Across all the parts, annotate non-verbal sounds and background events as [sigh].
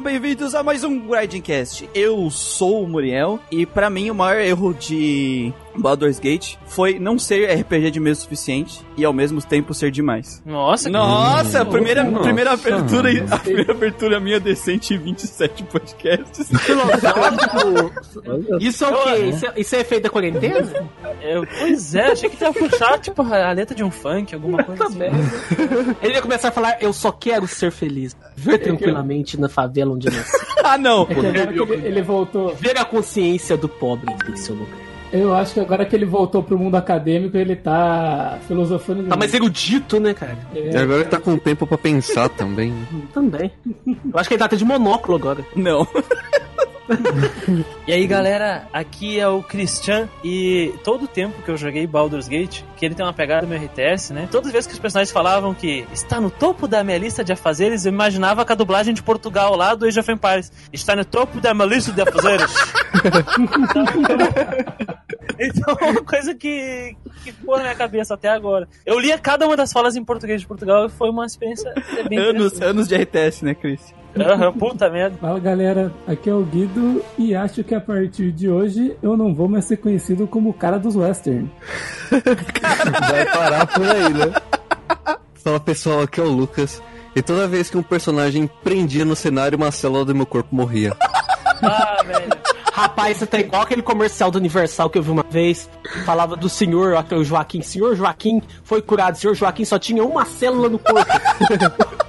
bem-vindos a mais um Grindcast. Eu sou o Muriel e para mim o maior erro de Baldur's Gate foi não ser RPG de mesa suficiente e ao mesmo tempo ser demais. Nossa, Nossa, a primeira, Nossa, primeira abertura, mano. a primeira abertura minha decente em 27 podcasts. Isso é o quê? Isso é, isso é efeito da quarentena? eu, pois é, achei que ia puxar, tipo, a letra de um funk, alguma coisa assim. Ele ia começar a falar, eu só quero ser feliz. Ver tranquilamente na favela onde eu nasci. [laughs] ah, não. É que agora que ele, ele voltou. Ver a consciência do pobre em seu lugar. Eu acho que agora que ele voltou pro mundo acadêmico, ele tá filosofando Tá mais erudito, né, cara? E agora que tá com tempo pra pensar também. Também. Eu acho que ele tá até de monóculo agora. Não. [laughs] [laughs] E aí, galera, aqui é o Christian e todo o tempo que eu joguei Baldur's Gate, que ele tem uma pegada meio RTS, né? Todas as vezes que os personagens falavam que está no topo da minha lista de afazeres, eu imaginava com a dublagem de Portugal lá do Age of Empires. Está no topo da minha lista de afazeres. [laughs] então, é uma coisa que, que ficou na minha cabeça até agora. Eu lia cada uma das falas em português de Portugal e foi uma experiência bem Anos, anos de RTS, né, Chris? Aham, puta merda. Fala galera, aqui é o Guido e acho que a partir de hoje eu não vou mais ser conhecido como o cara dos western. [laughs] Vai parar por aí, né? Fala pessoal, aqui é o Lucas. E toda vez que um personagem prendia no cenário, uma célula do meu corpo morria. Ah, velho. Rapaz, você tá igual aquele comercial do Universal que eu vi uma vez. Falava do senhor, até o Joaquim. Senhor Joaquim foi curado. Senhor Joaquim só tinha uma célula no corpo. [laughs]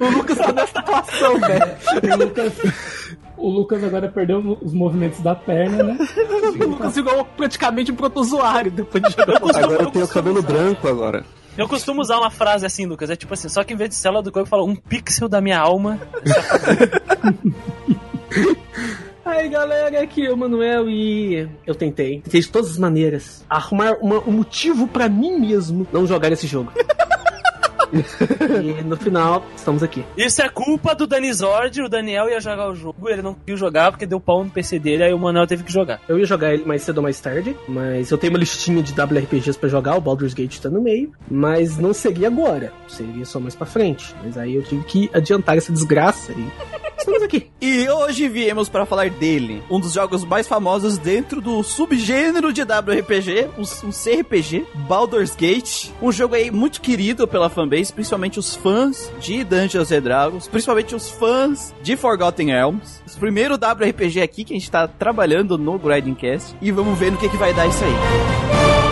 o Lucas tá nessa situação, velho. O Lucas, o Lucas agora perdeu os movimentos da perna, né? O Lucas igual praticamente um protozoário depois de jogar. Agora eu tenho o cabelo branco agora. Eu costumo usar uma frase assim, Lucas. É tipo assim, só que em vez de célula do corpo, eu falo um pixel da minha alma. [laughs] Aí galera, aqui é o Manuel e eu tentei, tentei de todas as maneiras arrumar uma- um motivo pra mim mesmo não jogar esse jogo. [laughs] e no final, estamos aqui. Isso é culpa do Danizord. O Daniel ia jogar o jogo, ele não conseguiu jogar porque deu pau no PC dele, aí o Manuel teve que jogar. Eu ia jogar ele mais cedo ou mais tarde, mas eu tenho uma listinha de WRPGs pra jogar, o Baldur's Gate tá no meio, mas não seria agora, seria só mais pra frente. Mas aí eu tive que adiantar essa desgraça e estamos aqui. E hoje viemos para falar dele, um dos jogos mais famosos dentro do subgênero de WRPG, um, CRPG, Baldur's Gate, um jogo aí muito querido pela fanbase, principalmente os fãs de Dungeons and Dragons, principalmente os fãs de Forgotten Realms. O primeiro WRPG aqui que a gente tá trabalhando no Grinding Cast e vamos ver no que, que vai dar isso aí.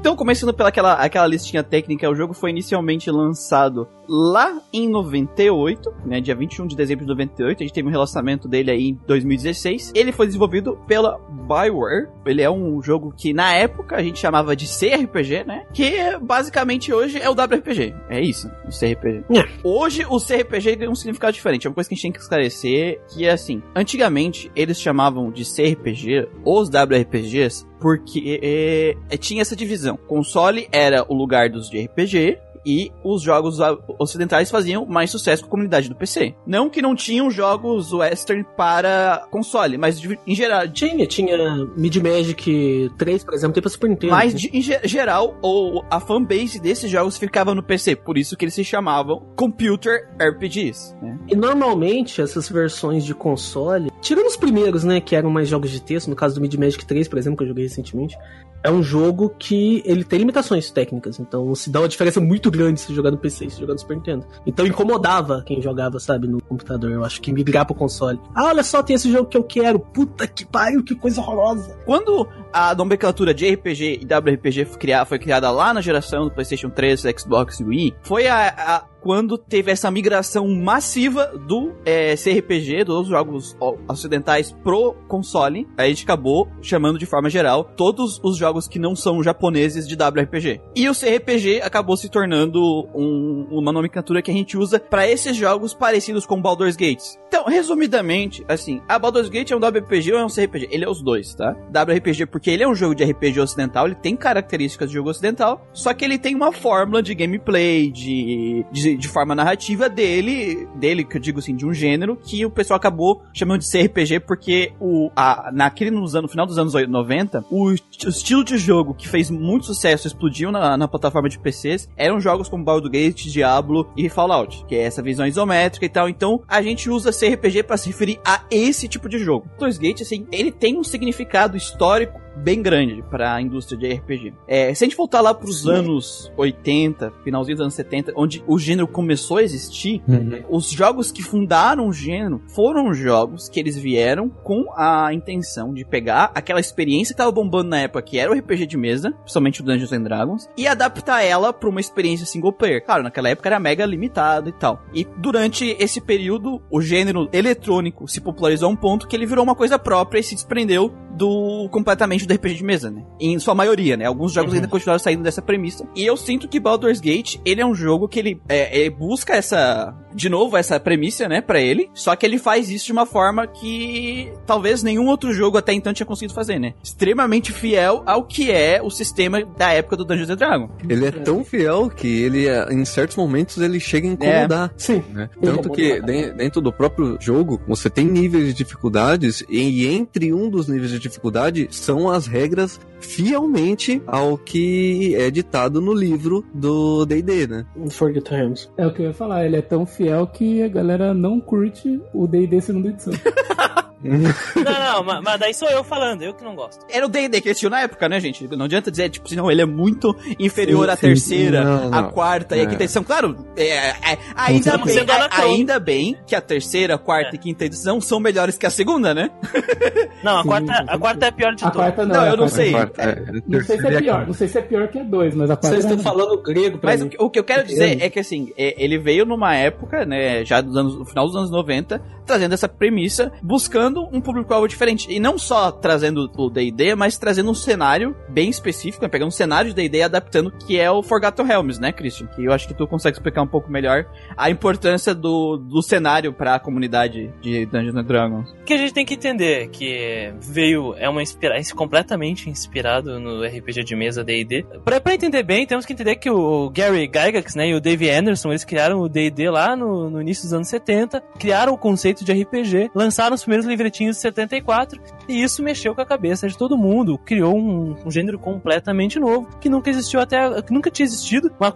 Então, começando pela aquela, aquela listinha técnica, o jogo foi inicialmente lançado lá em 98, né, dia 21 de dezembro de 98. A gente teve um relacionamento dele aí em 2016. Ele foi desenvolvido pela Bioware. Ele é um jogo que na época a gente chamava de CRPG, né? Que basicamente hoje é o WRPG. É isso, o CRPG. É. Hoje o CRPG tem um significado diferente. É uma coisa que a gente tem que esclarecer, que é assim, antigamente eles chamavam de CRPG os WRPGs porque é, é, tinha essa divisão. Console era o lugar dos de RPG e os jogos ocidentais faziam mais sucesso com a comunidade do PC. Não que não tinham jogos western para console, mas de- em geral, Tinha, tinha Mid Magic 3, por exemplo, tem pra Super Nintendo. mas de- em ge- geral o, a fanbase desses jogos ficava no PC, por isso que eles se chamavam Computer RPGs. Né? E normalmente essas versões de console, tirando os primeiros, né, que eram mais jogos de texto, no caso do Mid Magic 3, por exemplo, que eu joguei recentemente, é um jogo que ele tem limitações técnicas, então se dá uma diferença muito grande se jogar no PC se jogar no Super Nintendo. Então incomodava quem jogava, sabe, no computador, eu acho que migrar pro console. Ah, olha só, tem esse jogo que eu quero, puta que pariu, que coisa horrorosa. Quando a nomenclatura de RPG e WRPG foi criada, foi criada lá na geração do PlayStation 3, Xbox e Wii, foi a, a- quando teve essa migração massiva do é, CRPG, dos jogos ocidentais pro console, a gente acabou chamando de forma geral todos os jogos que não são japoneses de WRPG. E o CRPG acabou se tornando um- uma nomenclatura que a gente usa para esses jogos parecidos com Baldur's Gate. Então, resumidamente, assim, a Baldur's Gate é um WRPG ou é um CRPG? Ele é os dois, tá? WRPG porque ele é um jogo de RPG ocidental, ele tem características de jogo ocidental, só que ele tem uma fórmula de gameplay, de, de de, de forma narrativa dele, dele, que eu digo assim, de um gênero que o pessoal acabou chamando de CRPG porque o, a, naquele nos anos, no final dos anos 90, o, o estilo de jogo que fez muito sucesso, explodiu na, na plataforma de PCs, eram jogos como Baldur's Gate, Diablo e Fallout, que é essa visão isométrica e tal. Então, a gente usa CRPG para se referir a esse tipo de jogo. Baldur's Gate, assim, ele tem um significado histórico bem grande para a indústria de RPG. É, se a gente voltar lá pros Sim. anos 80, finalzinho dos anos 70, onde o gênero começou a existir, uhum. os jogos que fundaram o gênero foram jogos que eles vieram com a intenção de pegar aquela experiência que tava bombando na época, que era o RPG de mesa, principalmente o Dungeons and Dragons, e adaptar ela para uma experiência single player. Claro, naquela época era mega limitado e tal. E durante esse período, o gênero eletrônico se popularizou a um ponto que ele virou uma coisa própria e se desprendeu do completamente do RPG de mesa, né? Em sua maioria, né? Alguns jogos uhum. ainda continuaram saindo dessa premissa. E eu sinto que Baldur's Gate, ele é um jogo que ele, é, ele busca essa, de novo, essa premissa, né, para ele. Só que ele faz isso de uma forma que talvez nenhum outro jogo até então tinha conseguido fazer, né? Extremamente fiel ao que é o sistema da época do Dungeons Dragons. Ele é tão fiel que ele, em certos momentos, ele chega a incomodar. É. Sim. Né? Tanto que dentro do próprio jogo, você tem níveis de dificuldades e entre um dos níveis de dificuldade são as regras fielmente ao que é ditado no livro do D&D, né? Forget Realms. É o que eu ia falar, ele é tão fiel que a galera não curte o D&D segunda edição. [laughs] não, não, mas, mas, daí sou eu falando, eu que não gosto. Era o D&D que assistiu na época, né, gente? Não adianta dizer, tipo, não, ele é muito inferior sim, à terceira, não, à quarta é. e à quinta edição. Claro, é, é, ainda, bem, a, ainda bem que a terceira, quarta é. e quinta edição são melhores que a segunda, né? [laughs] Não, a, sim, quarta, a quarta é a pior de todas. A quarta não, não eu não sei. É, não sei se é pior, não sei se é pior que a dois, mas a quarta Vocês estão falando grego pra Mas mim. o que eu quero dizer é que, assim, ele veio numa época, né, já dos anos, no final dos anos 90, trazendo essa premissa, buscando um público-alvo diferente. E não só trazendo o D&D, mas trazendo um cenário bem específico, né? pegando um cenário de D&D e adaptando, que é o Forgotten Realms, né, Christian? Que eu acho que tu consegue explicar um pouco melhor a importância do, do cenário para a comunidade de Dungeons and Dragons. Que a gente tem que entender que veio, é uma inspiração completamente inspirado no RPG de mesa D&D. Pra, pra entender bem, temos que entender que o Gary Gygax, né, e o Dave Anderson, eles criaram o D&D lá no, no início dos anos 70, criaram o conceito de RPG, lançaram os primeiros livretinhos de 74 e isso mexeu com a cabeça de todo mundo, criou um, um gênero completamente novo que nunca existiu até, que nunca tinha existido, uma,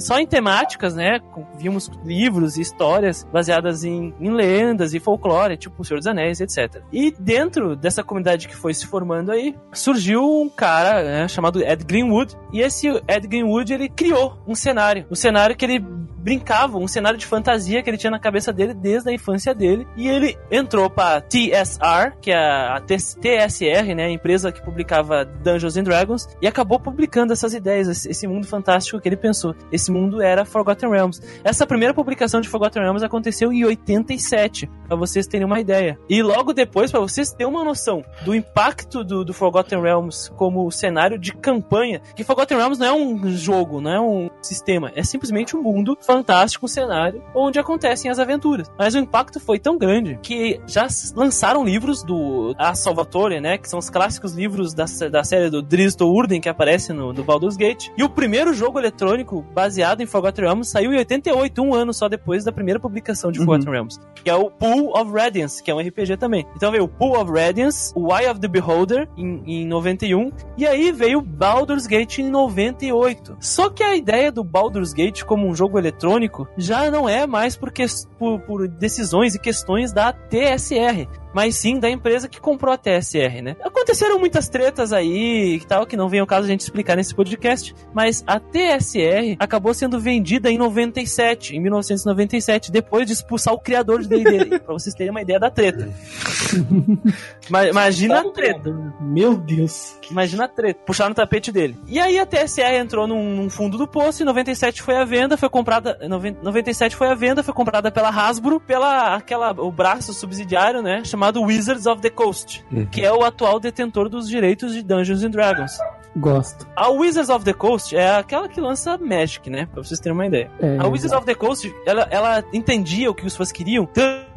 só em temáticas, né? Vimos livros e histórias baseadas em, em lendas e folclore, tipo O Senhor dos Anéis, etc. E dentro dessa comunidade que foi se formando aí, surgiu um cara né, chamado Ed Greenwood e esse Ed Greenwood ele criou um cenário, um cenário que ele brincava, um cenário de fantasia que ele tinha na cabeça dele desde a infância dele. E ele entrou para TSR, que é a TSR, né, a empresa que publicava Dungeons and Dragons, e acabou publicando essas ideias, esse mundo fantástico que ele pensou. Esse mundo era Forgotten Realms. Essa primeira publicação de Forgotten Realms aconteceu em 87, para vocês terem uma ideia. E logo depois, para vocês terem uma noção do impacto do, do Forgotten Realms como cenário de campanha, que Forgotten Realms não é um jogo, não é um sistema, é simplesmente um mundo fantástico fantástico cenário onde acontecem as aventuras. Mas o impacto foi tão grande que já lançaram livros do A Salvatore, né? Que são os clássicos livros da, da série do Drizzt Urden que aparece no, no Baldur's Gate. E o primeiro jogo eletrônico baseado em Forgotten Realms saiu em 88, um ano só depois da primeira publicação de uhum. Forgotten Realms. Que é o Pool of Radiance, que é um RPG também. Então veio o Pool of Radiance, o Eye of the Beholder em, em 91, e aí veio Baldur's Gate em 98. Só que a ideia do Baldur's Gate como um jogo eletrônico eletrônico já não é mais por, que, por, por decisões e questões da TSR, mas sim da empresa que comprou a TSR, né? Aconteceram muitas tretas aí e tal, que não vem ao caso a gente explicar nesse podcast, mas a TSR acabou sendo vendida em 97, em 1997, depois de expulsar o criador de D&D, pra vocês terem uma ideia da treta. [laughs] Imagina a treta. Meu Deus. Imagina a treta. Puxaram o tapete dele. E aí a TSR entrou num, num fundo do poço, em 97 foi a venda, foi comprada, 97 foi a venda, foi comprada pela Hasbro, pela aquela, o braço subsidiário, né, chamado chamado Wizards of the Coast, uhum. que é o atual detentor dos direitos de Dungeons and Dragons. Gosto. A Wizards of the Coast é aquela que lança Magic, né? Pra vocês terem uma ideia. É, A Wizards of the Coast, ela, ela entendia o que os fãs queriam,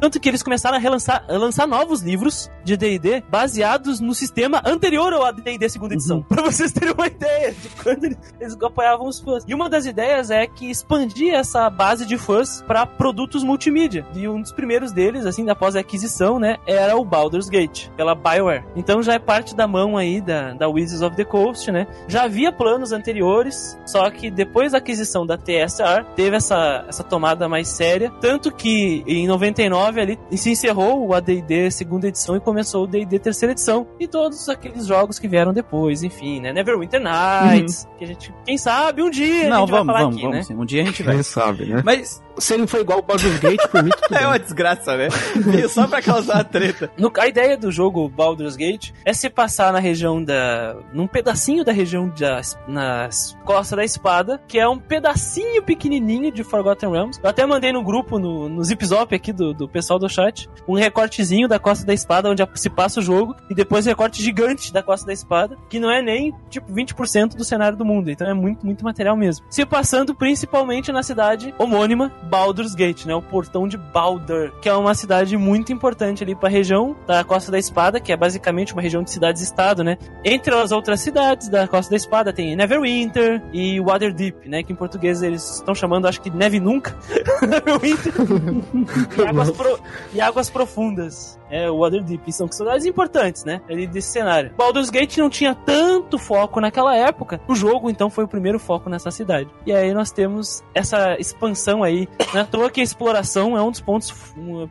tanto que eles começaram a relançar, a lançar novos livros de D&D baseados no sistema anterior ao D&D segunda edição. Pra vocês terem uma ideia de quando eles, apoiavam os fãs. E uma das ideias é que expandir essa base de fãs pra produtos multimídia. E um dos primeiros deles, assim, após a aquisição, né, era o Baldur's Gate, pela BioWare. Então já é parte da mão aí da, da Wizards of the Coast, né? Já havia planos anteriores, só que depois da aquisição da TSR, teve essa, essa tomada mais séria. Tanto que em 99 ali se encerrou o ADD segunda edição e começou o DD terceira edição. E todos aqueles jogos que vieram depois, enfim, né? Neverwinter Nights, que a gente, quem sabe, um dia a Não, gente vai vamos, falar vamos, aqui, vamos né? sim. Um dia a gente vai. Quem sabe, né? Mas Se ele não for igual o Baldur's Gate, por mim, tudo [laughs] é uma desgraça, né? [laughs] Veio só pra causar a treta. No- a ideia do jogo Baldur's Gate é se passar na região da. num pedacinho da região da Costa da Espada, que é um pedacinho pequenininho de Forgotten Realms. Eu até mandei no grupo, no, no Zip Zop aqui do, do pessoal do chat, um recortezinho da Costa da Espada, onde se passa o jogo, e depois um recorte gigante da Costa da Espada, que não é nem, tipo, 20% do cenário do mundo. Então é muito, muito material mesmo. Se passando principalmente na cidade homônima, Baldur's Gate, né? O portão de Baldur, que é uma cidade muito importante ali pra região da Costa da Espada, que é basicamente uma região de cidades-estado, né? Entre as outras cidades da Costa da Espada tem Neverwinter e Waterdeep, né? Que em português eles estão chamando, acho que Neve Nunca. [laughs] Neverwinter. [laughs] e, águas pro- e Águas Profundas. É, o Waterdeep. São cidades importantes, né? Ali desse cenário. Baldur's Gate não tinha tanto foco naquela época. O jogo, então, foi o primeiro foco nessa cidade. E aí nós temos essa expansão aí. Não é toa que a exploração é um dos pontos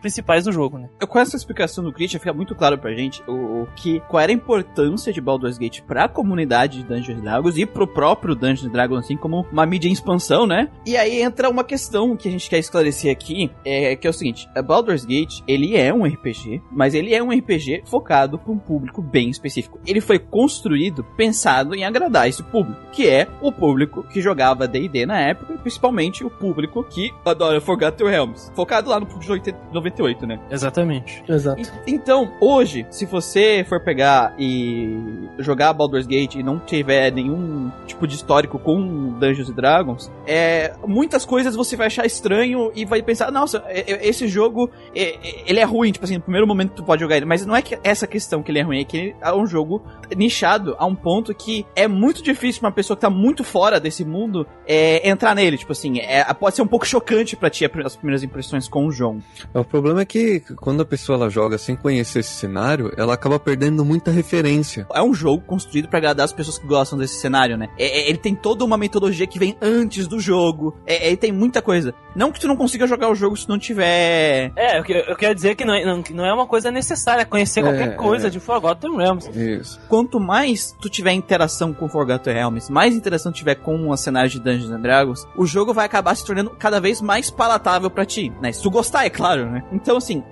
principais do jogo, né? Com essa explicação do Christian, fica muito claro pra gente o, o que, qual era a importância de Baldur's Gate pra comunidade de Dungeons Dragons e pro próprio Dungeons Dragons, assim como uma mídia em expansão, né? E aí entra uma questão que a gente quer esclarecer aqui, é, que é o seguinte, a Baldur's Gate, ele é um RPG, mas ele é um RPG focado pra um público bem específico. Ele foi construído pensado em agradar esse público, que é o público que jogava D&D na época, e principalmente o público que adora Forgotten Realms, focado lá no público de 80 98, né? Exatamente. Exato. E- Então, hoje, se você for pegar e jogar Baldur's Gate e não tiver nenhum tipo de histórico com Dungeons and Dragons, é, muitas coisas você vai achar estranho e vai pensar, nossa, esse jogo, é- é- ele é ruim, tipo assim, no primeiro momento tu pode jogar ele, mas não é que essa questão que ele é ruim, é que ele é um jogo nichado a um ponto que é muito difícil pra uma pessoa que tá muito fora desse mundo é, entrar nele, tipo assim, é, pode ser um pouco chocante pra ti as primeiras impressões com o jogo. O problema é que quando a pessoa ela joga sem conhecer esse cenário, ela acaba perdendo muita referência. é um jogo construído pra agradar as pessoas que gostam desse cenário, né? É- é- ele tem toda uma metodologia que vem antes do jogo. É, ele tem muita coisa. Não que tu não consiga jogar o jogo se não tiver. É, eu, eu quero dizer que não é, não, que não é uma coisa necessária conhecer É, qualquer coisa é. de Forgotten Realms. Isso. Quanto mais tu tiver interação com Forgotten Realms, mais interação tu tiver com o cenário de Dungeons and Dragons, o jogo vai acabar se tornando cada vez mais palatável pra ti, né? Se tu gostar, é claro, né? Então, assim,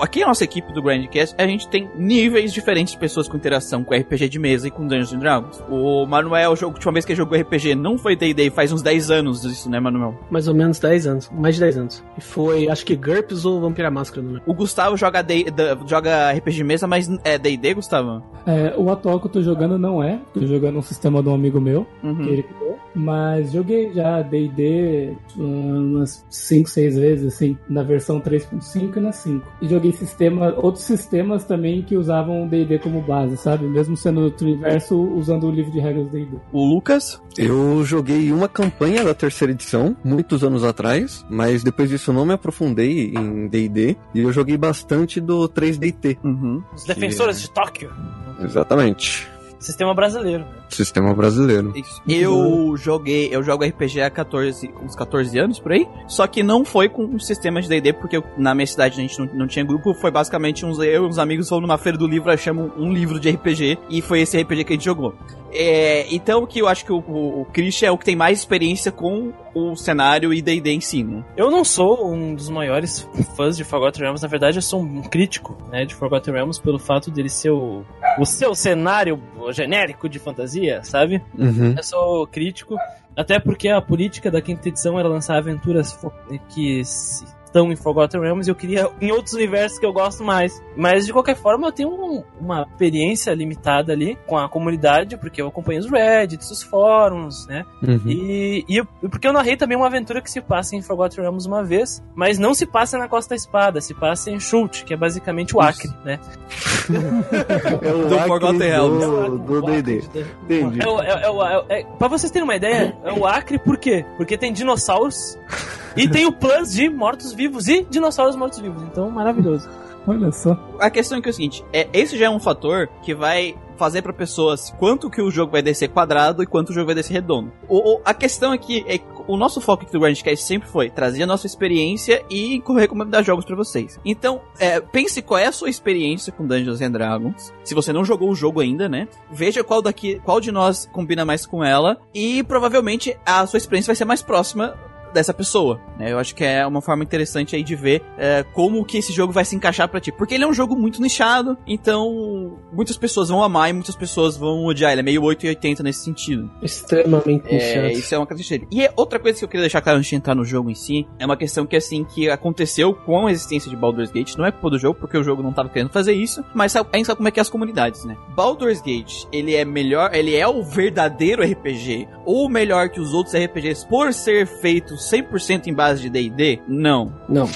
aqui a nossa equipe do Grandcast, a gente tem níveis diferentes de pessoas com interação com RPG de mesa e com Dungeons and Dragons. O Manuel, a última vez que ele jogou RPG não foi D&D, faz uns 10 anos isso, né, Manuel? Mais ou menos 10 anos. Mais de 10 anos. E foi, acho que GURPS ou Vampira Máscara, não lembro. O Gustavo joga, D- da- joga RPG de mesa, mas é D&D, Gustavo? É, o atual que eu tô jogando não é. Tô jogando um sistema de um amigo meu, Uhum. que ele criou. Mas joguei já D&D umas 5, 6 vezes, assim, na versão 3.5 e na 5. E joguei sistema, outros sistemas também que usavam D&D como base, sabe? Mesmo sendo do universo, usando o livro de regras do D&D. O Lucas? Eu joguei uma campanha da terceira edição, muitos anos atrás, mas depois disso eu não me aprofundei em D&D, e eu joguei bastante do 3DT. Uhum. Os defensores de Tóquio. Exatamente. Sistema brasileiro. Sistema brasileiro. Isso. Eu joguei, eu jogo RPG há 14, uns 14 anos por aí. Só que não foi com um sistema de D&D, porque eu- na minha cidade a gente não, não tinha grupo. Foi basicamente uns eu e uns amigos fomos numa feira do livro, achamos um livro de RPG e foi esse RPG que a gente jogou. É, então que eu acho que o, o, o Christian é o que tem mais experiência com o cenário e D&D em si, né? Eu não sou um dos maiores fãs de Forgotten Realms, na verdade eu sou um crítico né, de Forgotten Realms pelo fato dele ser o, o seu cenário genérico de fantasia, sabe? Uhum. Eu sou crítico Até porque a política da quinta edição era lançar aventuras que se- estão em Forgotten Realms e eu queria em outros universos que eu gosto mais. Mas de qualquer forma eu tenho um- uma experiência limitada ali com a comunidade, porque eu acompanho os Reddits, os fóruns, né? Uhum. E, e eu- porque eu narrei também uma aventura que se passa em Forgotten Realms uma vez, mas não se passa na Costa da Espada, se passa em Shult, que é basicamente o Acre, né? [laughs] É o Do Acre Forgotten Realms. do- D&D. Entendi. É, é, é- pra vocês terem uma ideia, é o Acre por quê? Porque tem dinossauros e tem o Plus de mortos-vivos e dinossauros mortos-vivos. Então, maravilhoso. [laughs] Olha só. A questão é que é o seguinte, é, esse já é um fator que vai fazer pra pessoas quanto que o jogo vai descer quadrado e quanto o jogo vai descer redondo. O, o- a questão aqui é que o nosso foco aqui do Grandcast sempre foi trazer a nossa experiência e recomendar jogos pra vocês. Então, é, pense qual é a sua experiência com Dungeons and Dragons. Se você não jogou o jogo ainda, né? Veja qual daqui, qual de nós combina mais com ela e provavelmente a sua experiência vai ser mais próxima dessa pessoa. né? Eu acho que é uma forma interessante aí de ver é, como que esse jogo vai se encaixar pra ti. Porque ele é um jogo muito nichado, então muitas pessoas vão amar e muitas pessoas vão odiar. Ele é meio 8 e 80 nesse sentido. Extremamente É, nichado. isso é uma característica dele. E é outra coisa que eu queria deixar claro antes de entrar no jogo em si, é uma questão que assim, que aconteceu com a existência de Baldur's Gate, não é culpa do jogo, porque o jogo não tava querendo fazer isso, mas a gente sabe como é que é as comunidades, né? Baldur's Gate, ele é melhor, ele é o verdadeiro RPG, ou melhor que os outros RPGs por ser feito 100% em base de D&D? Não. Não.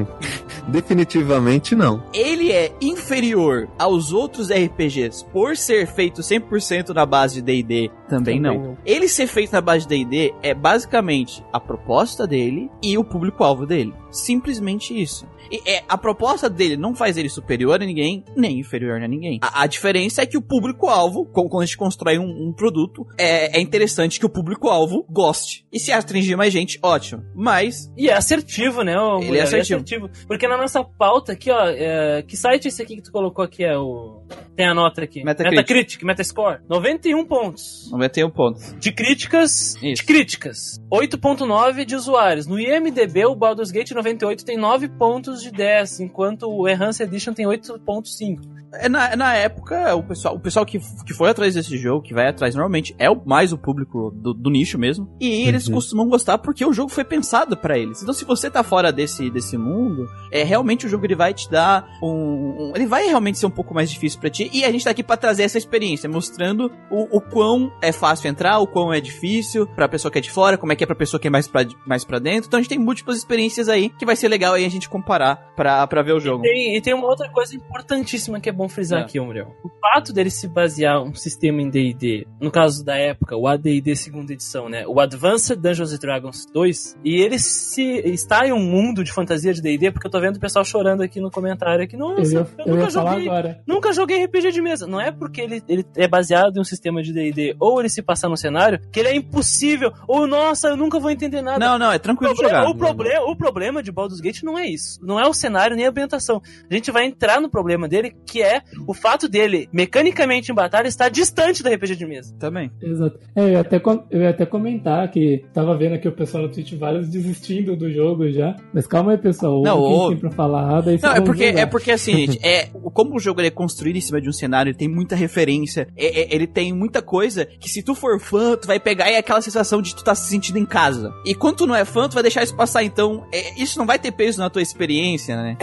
[laughs] Definitivamente não. ele é inferior aos outros RPGs por ser feito 100% na base de D&D, também, não. não. Ele ser feito na base de D&D é basicamente a proposta dele e o público-alvo dele. Simplesmente isso. E é, a proposta dele não faz ele superior a ninguém, nem inferior a ninguém. A, a diferença é que o público-alvo, quando a gente constrói um, um produto, é, é, interessante que o público-alvo goste. E se atingir mais gente, ótimo. Mas. E é assertivo, né? Ô, ele é mulher, é assertivo. é assertivo. Porque na nossa pauta aqui, ó, é... que site é esse aqui que tu colocou aqui é o. Tem a nota aqui. Metacritic. Metacritic, Metascore. 91 pontos. 91 tem um ponto. De críticas, Isso. de críticas. 8.9 de usuários. No IMDB, o Baldur's Gate 98 tem 9 pontos de 10, enquanto o Enhanced Edition tem 8.5. É, na, é na época, o pessoal, o pessoal que, que foi atrás desse jogo, que vai atrás normalmente, é o, mais o público do, do nicho mesmo. E uhum. eles uhum. costumam gostar porque o jogo foi pensado para eles. Então, se você tá fora desse, desse mundo, é realmente o jogo ele vai te dar um, um Ele vai realmente ser um pouco mais difícil para ti. E a gente tá aqui pra trazer essa experiência, mostrando o, o quão é fácil entrar, o quão é difícil pra pessoa que é de fora, como é que é pra pessoa que é mais pra, mais pra dentro. Então a gente tem múltiplas experiências aí que vai ser legal aí a gente comparar pra, pra ver o jogo. Tem- e tem uma outra coisa importantíssima que é bom frisar É. aqui, ô Muriel. O fato dele se basear um sistema em D&D, no caso da época, o AD&D segunda edição, né? O Advanced Dungeons and Dragons 2, e ele se está em um mundo de fantasia de D&D, porque eu tô vendo o pessoal chorando aqui no comentário aqui, Eu nossa, ia, eu, eu nunca ia falar joguei, agora. nunca joguei RPG de mesa. Não é porque ele, ele é baseado em um sistema de D&D ou ele se passar no cenário que ele é impossível, ou nossa, eu nunca vou entender nada. Não, não, é tranquilo O problema, jogar. o, problema, o problema de Baldur's Gate não é isso. Não é o cenário nem a ambientação. A gente vai entrar no problema dele, que é o fato dele, mecanicamente em batalha, estar distante do RPG de mesa. Também. Exato. É, eu, ia até, eu ia até comentar que tava vendo aqui o pessoal no Twitch vários desistindo do jogo já. Mas calma aí, pessoal. Não, quem tem pra falar. Daí Não, é porque, é porque assim, gente, é, como o jogo ele é construído em cima de um cenário, ele tem muita referência, é- é- ele tem muita coisa que se tu for fã, tu vai pegar e é aquela sensação de tu tá se sentindo em casa. E quando tu não é fã, tu vai deixar isso passar, então é, isso não vai ter peso na tua experiência, né?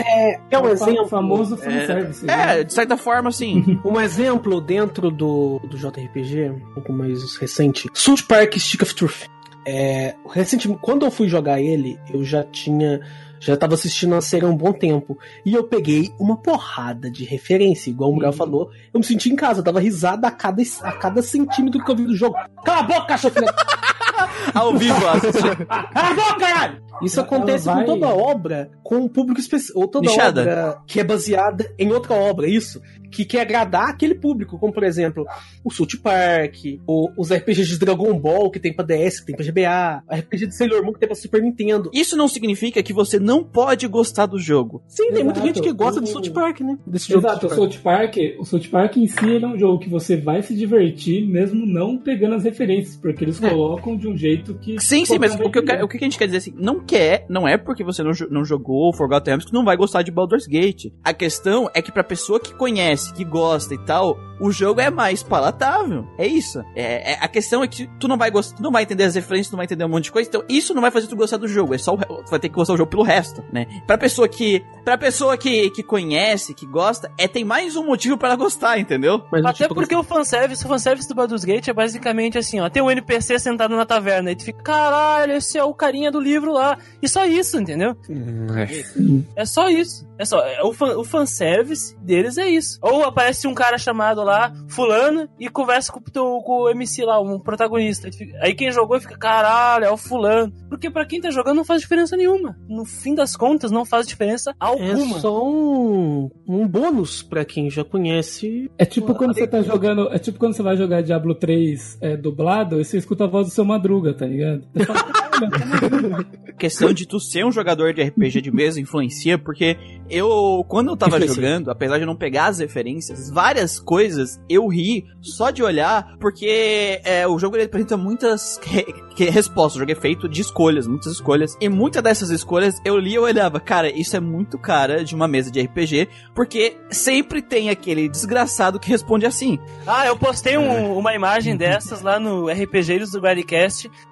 É um o exemplo. famoso fanservice. né? É, de certa forma, assim. [laughs] Um exemplo dentro do, do JRPG, um pouco mais recente, South Park Stick of Truth. É, recentemente, quando eu fui jogar ele, eu já tinha. Já tava assistindo a série há um bom tempo. E eu peguei uma porrada de referência, igual o Miguel falou. Eu me senti em casa, eu dava risada a cada, a cada centímetro que eu vi do jogo. Cala a boca, cachorro! [laughs] Ao vivo, ó, assistir. Cala a boca, caralho! Isso acontece vai- com toda obra, com um público específico. Ou toda Nichada. obra que é baseada em outra obra, isso. Que quer agradar aquele público, como por exemplo, o South Park, ou os RPGs de Dragon Ball que tem pra DS, que tem pra GBA, RPG de Sailor Moon que tem pra Super Nintendo. Isso não significa que você não pode gostar do jogo. Sim, tem muita Exato. gente que gosta O- de South Park, né? Desse jogo Exato, o South Park. O South Park em si ele é um jogo que você vai se divertir, mesmo não pegando as referências, porque eles É. colocam de um jeito que. Sim, sim, mas o que, quero- o que a gente quer dizer assim, não quer, não é porque você não, não jogou Forgotten Realms que não vai gostar de Baldur's Gate. A questão é que pra pessoa que conhece, que gosta e tal, o jogo é mais palatável. É isso. É, é- a questão é que tu não vai gostar, tu não vai entender as referências, tu não vai entender um monte de coisa. Então, isso não vai fazer tu gostar do jogo. É só o, tu vai ter que gostar do jogo pelo resto, né? Pra pessoa que, pra pessoa que, que conhece, que gosta, é tem mais um motivo pra ela gostar, entendeu? Mas, Até tipo, porque o fanservice, o fanservice do Baldur's Gate é basicamente assim, ó, tem um NPC sentado na taverna, e tu fica, caralho, esse é o carinha do livro lá. E só isso, entendeu? Hum, é. É só isso. É só, é, o, fan, o fanservice deles é isso. Ou aparece um cara chamado lá, fulano, e conversa com o, teu, com o MC lá, um protagonista. Aí quem jogou fica, caralho, é o fulano. Porque pra quem tá jogando não faz diferença nenhuma. No fim das contas, não faz diferença É alguma. só um, um bônus pra quem já conhece. É tipo quando você tá jogando. É tipo quando você vai jogar Diablo 3 é, dublado e você escuta a voz do seu madruga, tá ligado? "Caralho, A questão de tu ser um jogador de RPG de mesa influencia, porque eu, quando eu tava Influencia. jogando, apesar de eu não pegar as referências, várias coisas eu ri só de olhar, porque é, o jogo ele apresenta muitas re- que- respostas. O jogo é feito de escolhas, muitas escolhas. E muitas dessas escolhas eu li e eu olhava, cara, isso é muito cara de uma mesa de RPG, porque sempre tem aquele desgraçado que responde assim. Ah, eu postei um- uma imagem dessas lá no RPGeiros do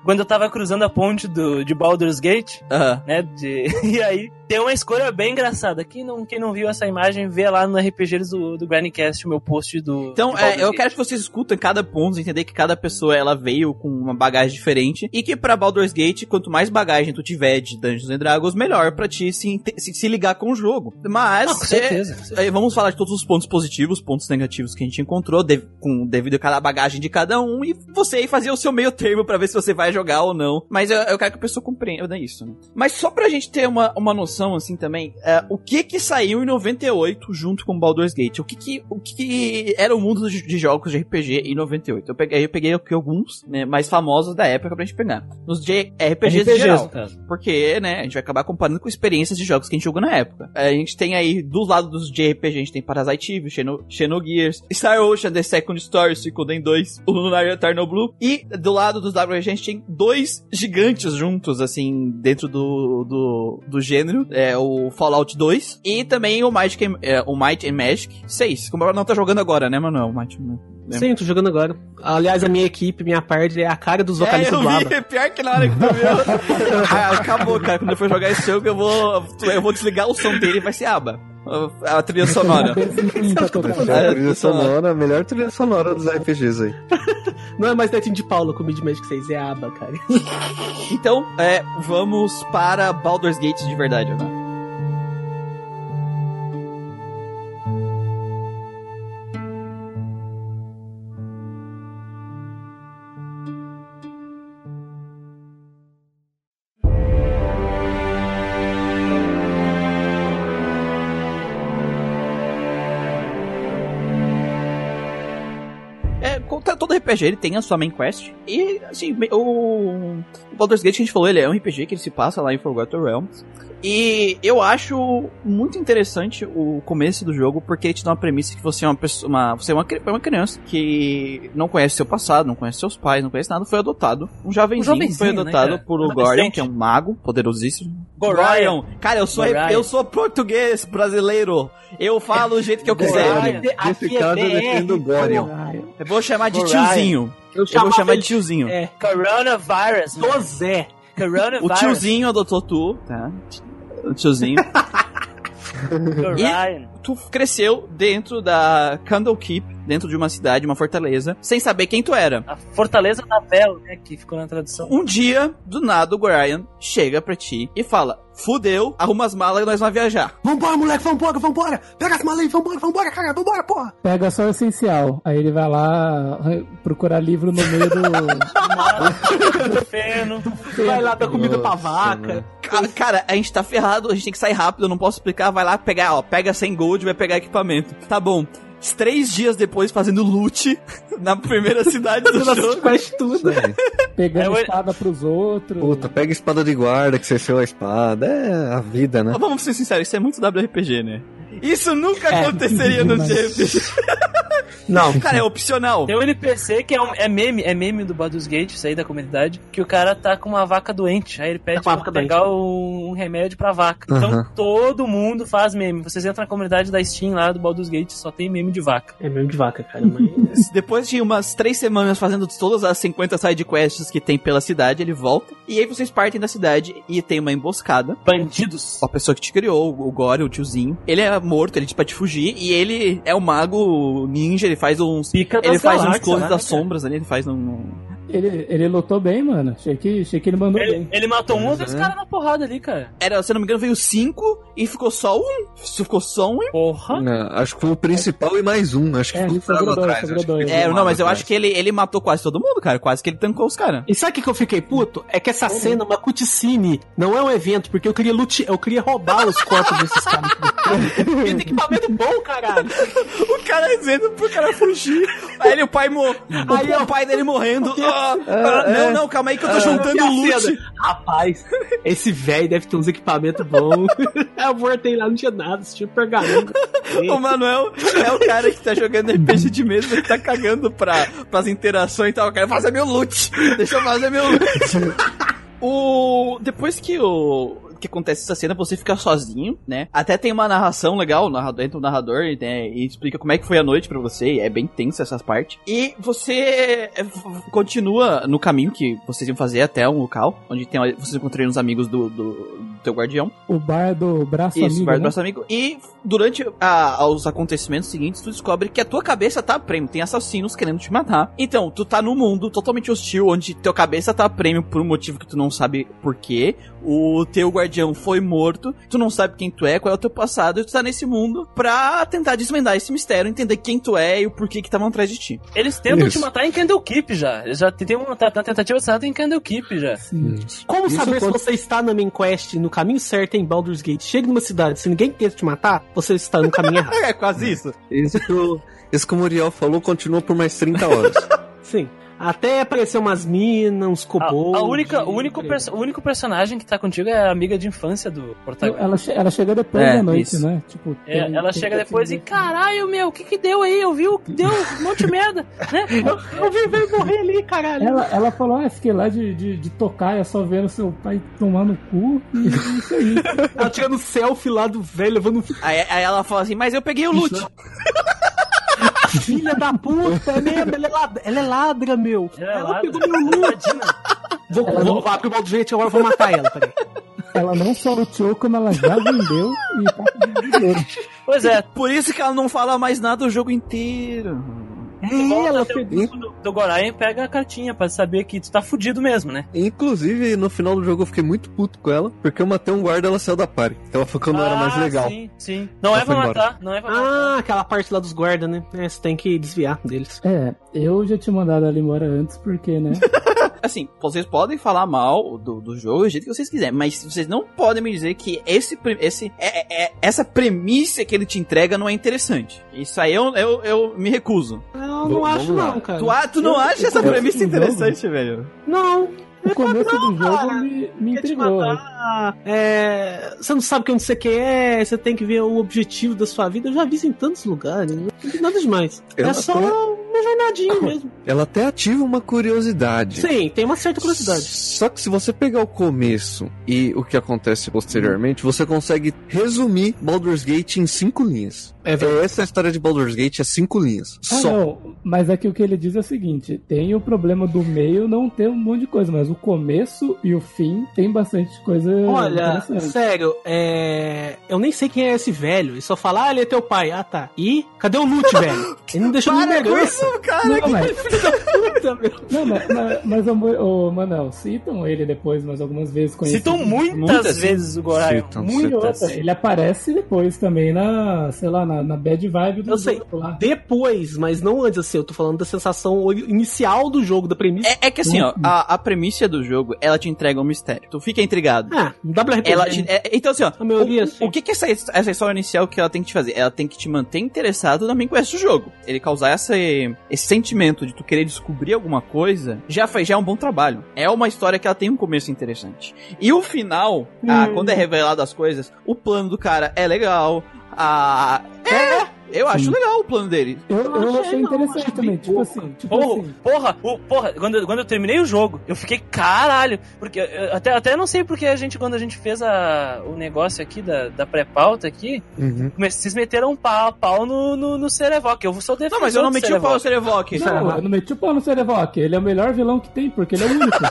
Quando eu tava cruzando a ponte do, de Baldur's Gate, né? de- [laughs] e aí tem uma escolha bem engraçada. Quem não, quem não viu essa imagem, vê lá no RPGeiros do, do Grandcast o meu post do. Então, de é, eu quero que vocês escutem cada ponto, entender que cada pessoa ela veio com uma bagagem diferente e que pra Baldur's Gate, quanto mais bagagem tu tiver de Dungeons and Dragons, melhor pra ti se, se, se ligar com o jogo. Mas, Ah, com certeza. é, vamos falar de todos os pontos positivos, pontos negativos que a gente encontrou, dev- com, devido a cada bagagem de cada um, e você aí fazer o seu meio termo pra ver se você vai jogar ou não. Mas eu, eu quero que a pessoa compreenda isso, né? Mas só pra gente ter uma, uma noção, assim, também, é, o que que saiu em 98 junto com Baldur's Gate? O que que, o que que era o mundo de, de jogos de RPG em 98? Eu peguei, eu peguei aqui alguns, né, mais famosos da época pra gente pegar. Nos de RPGs, em geral. Porque, né, a gente vai acabar comparando com experiências de jogos que a gente jogou na época. A gente tem aí, do lado dos JRPG, a gente tem Parasite Eve, Xeno, Xenogears, Star Ocean, The Second Story, Suikoden 2, o Lunar Eternal Blue. E do lado dos WRPG, a gente tem dois gigantes juntos, assim, dentro do, do, do gênero. É o Fallout 2 e também o Might, é, o Might and Magic 6. Como não tá jogando agora, né, Manuel? Might, né? Sim, tô jogando agora. Aliás, a minha equipe, minha parte, é a cara dos vocalistas é, do eu ABBA. vi, pior que na hora que tu viu. [laughs] Ah, Acabou, cara. Quando eu for jogar esse jogo, eu vou, eu vou desligar o som dele e vai ser aba. A trilha sonora. [laughs] A trilha sonora, a melhor trilha sonora dos RPGs aí. [laughs] Não é mais Netinho de Paula com Mid Magic 6, é a aba, cara. Então, é, vamos para Baldur's Gate de verdade agora. RPG ele tem a sua main quest. E, assim, o, o Baldur's Gate que a gente falou, ele é um RPG que ele se passa lá em Forgotten Realms. E eu acho muito interessante o começo do jogo, porque ele te dá uma premissa que você é uma pessoa. Uma, você é uma, é uma criança que não conhece seu passado, não conhece seus pais, não conhece nada, foi adotado. Um jovenzinho, Um jovenzinho, foi né, adotado cara? por o Gorion, que é um mago poderosíssimo. Gorion. Cara, eu sou, Gorion. eu sou português brasileiro. Eu falo o jeito que eu quiser. Gorion. Nesse caso, eu defendo o Gorion. Eu vou chamar de Gorion. Tiozinho. Eu, Eu vou chamar de tiozinho. É, Coronavirus. né? do Zé. Coronavirus. O tiozinho adotou tu, tá? O tiozinho. [laughs] Orion. tu cresceu dentro da Candlekeep, dentro de uma cidade, uma fortaleza, sem saber quem tu era. A Fortaleza da Vela, né? Que ficou na tradução. Um dia, do nada, o Brian chega pra ti e fala: Fudeu, arruma as malas e nós vamos viajar. Vambora, moleque, vambora, vambora. Pega as malas aí, vambora, vambora, cara, vambora, porra. Pega só o essencial. Aí ele vai lá eh, procurar livro no meio do. [laughs] Do feno. Vai lá dar comida pra vaca. mano. Ca- Cara, a gente tá ferrado, a gente tem que sair rápido, eu não posso explicar. Vai lá pegar, ó, pega 100 gold, vai pegar equipamento. Tá bom. Três dias depois fazendo loot [laughs] na primeira cidade do jogo. [laughs] quest tudo. É. Pegando É, eu- espada pros outros. Puta, pega espada de guarda, que você seu a espada. É a vida, né? Vamos ser sinceros, isso é muito WRPG, né? Isso nunca É. aconteceria no Mas- JRPG. [laughs] Não. Cara, é opcional. Tem um NPC que é, um- é meme, é meme do Baldur's Gate, isso aí da comunidade, que o cara tá com uma vaca doente. Aí ele pede Tá pra vaca pegar um, um remédio pra vaca. Então todo mundo faz meme. Vocês entram na comunidade da Steam lá do Baldur's Gate, só tem meme de vaca. É mesmo de vaca, cara. Mas... [laughs] Depois de umas três semanas fazendo todas as 50 sidequests que tem pela cidade, ele volta. E aí vocês partem da cidade e tem uma emboscada. Bandidos. A pessoa que te criou, o Gore, o tiozinho. Ele é morto, ele diz pra te fugir. E ele é o mago ninja, ele faz uns. Pica Ele faz uns clones né, das cara? sombras ali, ele faz um. Ele, ele lutou bem, mano. Achei que, achei que ele mandou Ele, bem. ele matou um dois Uhum. caras na porrada ali, cara. Era, se eu não me engano, veio cinco e ficou só um. Ficou só um. Porra. Não, acho que foi o principal e mais um. Acho que É, ficou um dois, atrás. sobrou acho que dois. ficou É, não, mas eu atrás. acho que ele, ele matou quase todo mundo, cara. Quase que ele tancou os caras. E sabe o que, que eu fiquei puto? É que essa cena é uma cutscene, não é um evento, porque eu queria lute... eu queria roubar os corpos desses caras. Porque [laughs] tem equipamento bom, caralho. O cara dizendo pro cara fugir. Aí ele, o pai mo... Aí, o, o pai dele morrendo. Ah, ah, não, não, calma aí que eu tô juntando E a loot. Rapaz, esse velho deve ter uns equipamentos bons. [laughs] eu voltei lá, não tinha nada, tinha pergaminho. O Manuel é o cara que tá jogando RPG de mesa que tá cagando pra, pras interações e tal. Eu quero fazer meu loot. Deixa eu fazer meu loot. [laughs] o... Depois que o... Que acontece essa cena, você fica sozinho, né? Até tem uma narração legal, narrador, entra o narrador né, e explica como é que foi a noite pra você. É bem tensa essas partes. E você é, continua no caminho que vocês iam fazer até um local, onde tem, vocês encontrariam os amigos do, do teu guardião. O bar do braço Isso, amigo, vai do né? nosso amigo. E durante a- os acontecimentos seguintes, tu descobre que a tua cabeça tá a prêmio. Tem assassinos querendo te matar. Então, tu tá num mundo totalmente hostil, onde teu cabeça tá a prêmio por um motivo que tu não sabe por quê. O teu guardião foi morto, tu não sabe quem tu é, qual é o teu passado, e tu tá nesse mundo pra tentar desvendar esse mistério, entender quem tu é e o porquê que estavam atrás de ti. Eles tentam Isso. te matar em Candlekeep já. Eles já tem uma tentativa de assassinato em Candlekeep já. Sim. Como Isso saber se quando- você está na main quest no caminho certo em Baldur's Gate? Chega numa cidade, se ninguém tenta te matar, você está no caminho errado. [laughs] É quase isso. Isso que o, isso que o Muriel falou continua por mais 30 horas. [laughs] Sim. Até aparecer umas minas, uns A, kobolds. a única, o, único o único personagem que tá contigo é a amiga de infância do protagonista. Ela, ela chega depois É, da noite, isso. né? Tipo, É, tem- ela tem chega depois e, caralho, meu, o que que deu aí? Eu vi o deu um monte de merda, né? [laughs] Eu vi veio morrer ali, caralho. Ela, ela falou, ah, fiquei lá de, de, de tocar, é só vendo seu pai tomar no cu e é isso aí. Ela tirando selfie lá do velho, levando um Aí, aí ela fala assim, mas eu peguei o loot. [laughs] filha da puta, é mesmo, ela é ladra, ela é ladra meu. Ela é ela ladra. pegou meu loot. Tadinha. Vou, vou, não- vou abrir o Baldur's Gate agora, eu vou matar ela, peraí. Ela não só luteou, como ela já vendeu e tá com dinheiro. Pois é, Por isso que ela não fala mais nada o jogo inteiro. É, ela grupo do, do Gorayan pega a cartinha pra saber que tu tá fudido mesmo, né? Inclusive, no final do jogo eu fiquei muito puto com ela, porque eu matei um guarda e ela saiu da party. Então ela falou que eu não era mais Ah, legal. Sim, sim. Não Ela é pra matar, não é pra matar. Ah, aquela parte lá dos guardas, né? É, você tem que desviar deles. É, eu já tinha mandado ela embora antes, porque, né? [laughs] Assim, vocês podem falar mal do, do jogo do jeito que vocês quiserem, mas vocês não podem me dizer que esse, esse, é, é- essa premissa que ele te entrega não é interessante. Isso aí eu, eu, eu me recuso. Eu não Vamos acho lá. não, cara. Tu, tu não Eu- acha eu essa premissa interessante, velho? Não. O começo do jogo cara. me, me te intrigou. matar, é, você não sabe quem você quer, você tem que ver o objetivo da sua vida. Eu já vi isso em tantos lugares, não tem nada demais. Eu é só até- uma jornadinha mesmo. Ela até ativa uma curiosidade. Sim, tem uma certa curiosidade. Só que se você pegar o começo e o que acontece posteriormente, você consegue resumir Baldur's Gate em cinco linhas. É É essa a história de Baldur's Gate, é cinco linhas. Ah, Só. não, mas é que o que ele diz é o seguinte: tem o problema do meio não ter um monte de coisa, mas o começo e o fim tem bastante coisa Olha, sério, é... eu nem sei quem é esse velho. Ele só fala, ah, ele é teu pai. Ah, tá. E cadê o loot, [laughs] velho? Ele não deixou nenhuma herança. cara! Não, mas, Puta, meu. não, mas, mas, mas o, o Manel, citam ele depois, mas algumas vezes conhecido. Citam muitas, Muitas, vezes o Gorayan. Citam, E Muitas. ele aparece depois também na, sei lá, na, na bad vibe do Eu sei. lá. Depois, mas não antes assim, eu tô falando da sensação inicial do jogo, da premissa. É, é que assim, ó, a, a premissa do jogo, ela te entrega um mistério. Tu fica intrigado. Ah, WRPG. Ela te- é- então, assim, ó, A maioria, o, sim. o que que essa, essa história inicial que ela tem que te fazer? Ela tem que te manter interessado main quest do jogo. Ele causar essa, esse sentimento de tu querer descobrir alguma coisa, já, faz, já é um bom trabalho. É uma história que ela tem um começo interessante. E o final, ah, Hum. quando é revelado as coisas, o plano do cara é legal, a. É! Eu acho Sim. legal o plano dele. Eu, eu achei, achei não, interessante achei também. Tipo assim, tipo Porra, assim. porra, o- porra, quando, eu- quando, eu- eu terminei o jogo, eu fiquei caralho. Porque eu até, até não sei porque a gente, quando a gente fez a, o negócio aqui da, da pré-pauta aqui, Uhum. vocês meteram um pau, pau no, no, no Cerevok. Eu sou defensor Não, mas eu não meti o pau no Cerevok. Cerevok. Não, eu não meti o pau no Cerevok. Ele é o melhor vilão que tem, porque ele é o único. [laughs]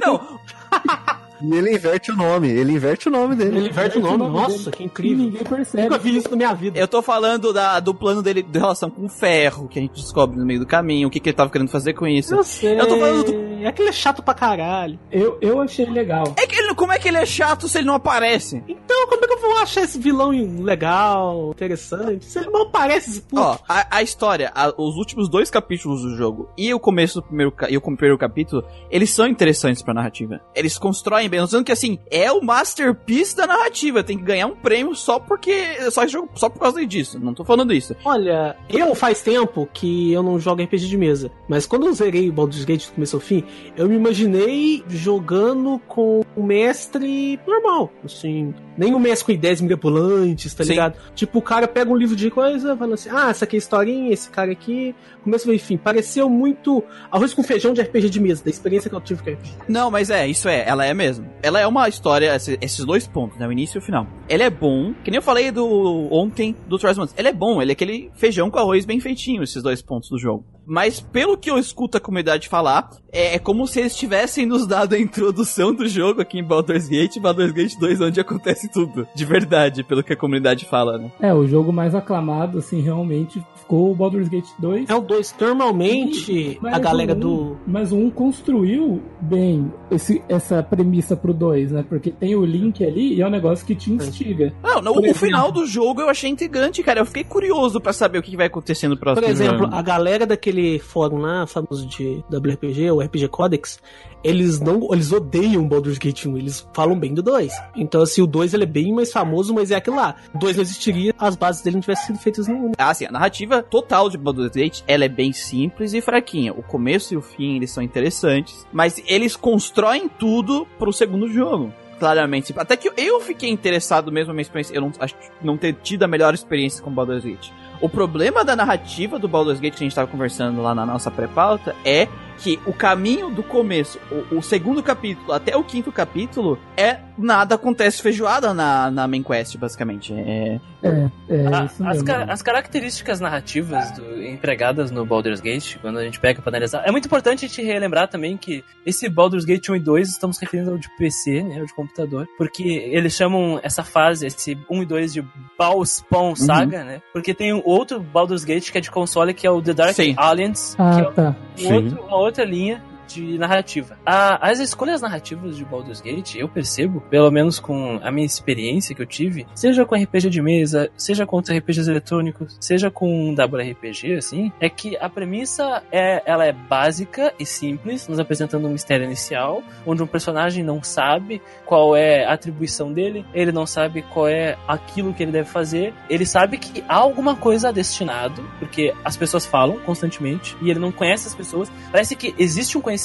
Não, [laughs] E ele inverte o nome, ele inverte o nome dele. Ele inverte o nome. dele. Nossa, que E incrível. ninguém percebe. Nunca vi isso na minha vida. eu tô falando da, do plano dele de relação com o ferro, que a gente descobre no meio do caminho, o que, que ele tava querendo fazer com isso. Eu sei. Eu tô falando É que ele é chato pra caralho. Eu, eu achei legal. É que ele, como é que ele é chato se ele não aparece? Então, como é que eu vou achar esse vilão legal, interessante? Se ele não aparece, esse puto. Ó, a, a história, a- os últimos dois capítulos do jogo e o começo do primeiro, e o primeiro capítulo, eles são interessantes pra narrativa. Eles constroem bem, dizendo que assim, é o masterpiece da narrativa, tem que ganhar um prêmio só porque, só, jogo- só por causa disso, não tô falando isso. Olha, eu faz tempo que eu não jogo RPG de mesa, mas quando eu zerei o Baldur's Gate do começo ao fim, eu me imaginei jogando com um mestre normal, assim, nem um mestre com ideias mirabolantes, tá Sim. ligado? Tipo, o cara pega um livro de coisa, fala assim, ah, essa aqui é a historinha, esse cara aqui, começo ao fim, pareceu muito arroz com feijão de RPG de mesa, da experiência que eu tive com RPG. Não, mas é, isso é, ela é mesmo. Ela é uma história, esse- esses dois pontos, né, o início e o final. Ele é bom, que nem eu falei do ontem do Transmans. Ele é bom, ele é aquele feijão com arroz bem feitinho, esses dois pontos do jogo. Mas pelo que eu escuto a comunidade falar, é, é como se eles tivessem nos dado a introdução do jogo aqui em Baldur's Gate, Baldur's Gate 2, onde acontece tudo. De verdade, pelo que a comunidade fala, né? É, o jogo mais aclamado, assim, realmente ficou o Baldur's Gate 2. É o 2, normalmente Mas a galera um- do... Mas o 1 construiu bem esse, essa premissa pro 2, né? Porque tem o link ali e é um negócio que te instiga. Não, não, o exemplo. final do jogo eu achei intrigante, cara. Eu fiquei curioso pra saber o que vai acontecer no próximo Por exemplo, jogo. a galera daquele fórum lá, famoso de WRPG, o RPG Codex, eles não, eles odeiam Baldur's Gate 1, eles falam bem do 2. Então, assim, o 2 ele é bem mais famoso, mas é aquilo lá. O 2 não existiria, as bases dele não tivessem sido feitas no 1. Ah, assim, a narrativa total de Baldur's Gate, ela é bem simples e fraquinha. O começo e o fim, eles são interessantes, mas eles constroem tudo pro segundo jogo. Claramente. Até que eu fiquei interessado mesmo na minha experiência. Eu não acho não ter tido a melhor experiência com Baldur's Gate. O problema da narrativa do Baldur's Gate que a gente tava conversando lá na nossa pré-pauta é que o caminho do começo, o, o segundo capítulo até o quinto capítulo, é nada acontece feijoada na, na main quest, basicamente. É, É, é A- as, ca- as características narrativas do- empregadas no Baldur's Gate, quando a gente pega pra analisar, é muito importante a gente relembrar também que esse Baldur's Gate 1 e 2 estamos referindo ao de PC, né, ao de computador, porque eles chamam essa fase, esse 1 e 2 de Balspawn Saga, né, porque tem um outro Baldur's Gate que é de console, que é o The Dark Sim. Alliance, que Ah, é tá. um outro- uma outra linha de narrativa. A- as escolhas narrativas de Baldur's Gate, eu percebo, pelo menos com a minha experiência que eu tive, seja com RPG de mesa, seja com RPGs eletrônicos, seja com WRPG, assim, é que a premissa é, ela é básica e simples, nos apresentando um mistério inicial, onde um personagem não sabe qual é a atribuição dele, ele não sabe qual é aquilo que ele deve fazer, ele sabe que há alguma coisa destinado, porque as pessoas falam constantemente e ele não conhece as pessoas. Parece que existe um conhecimento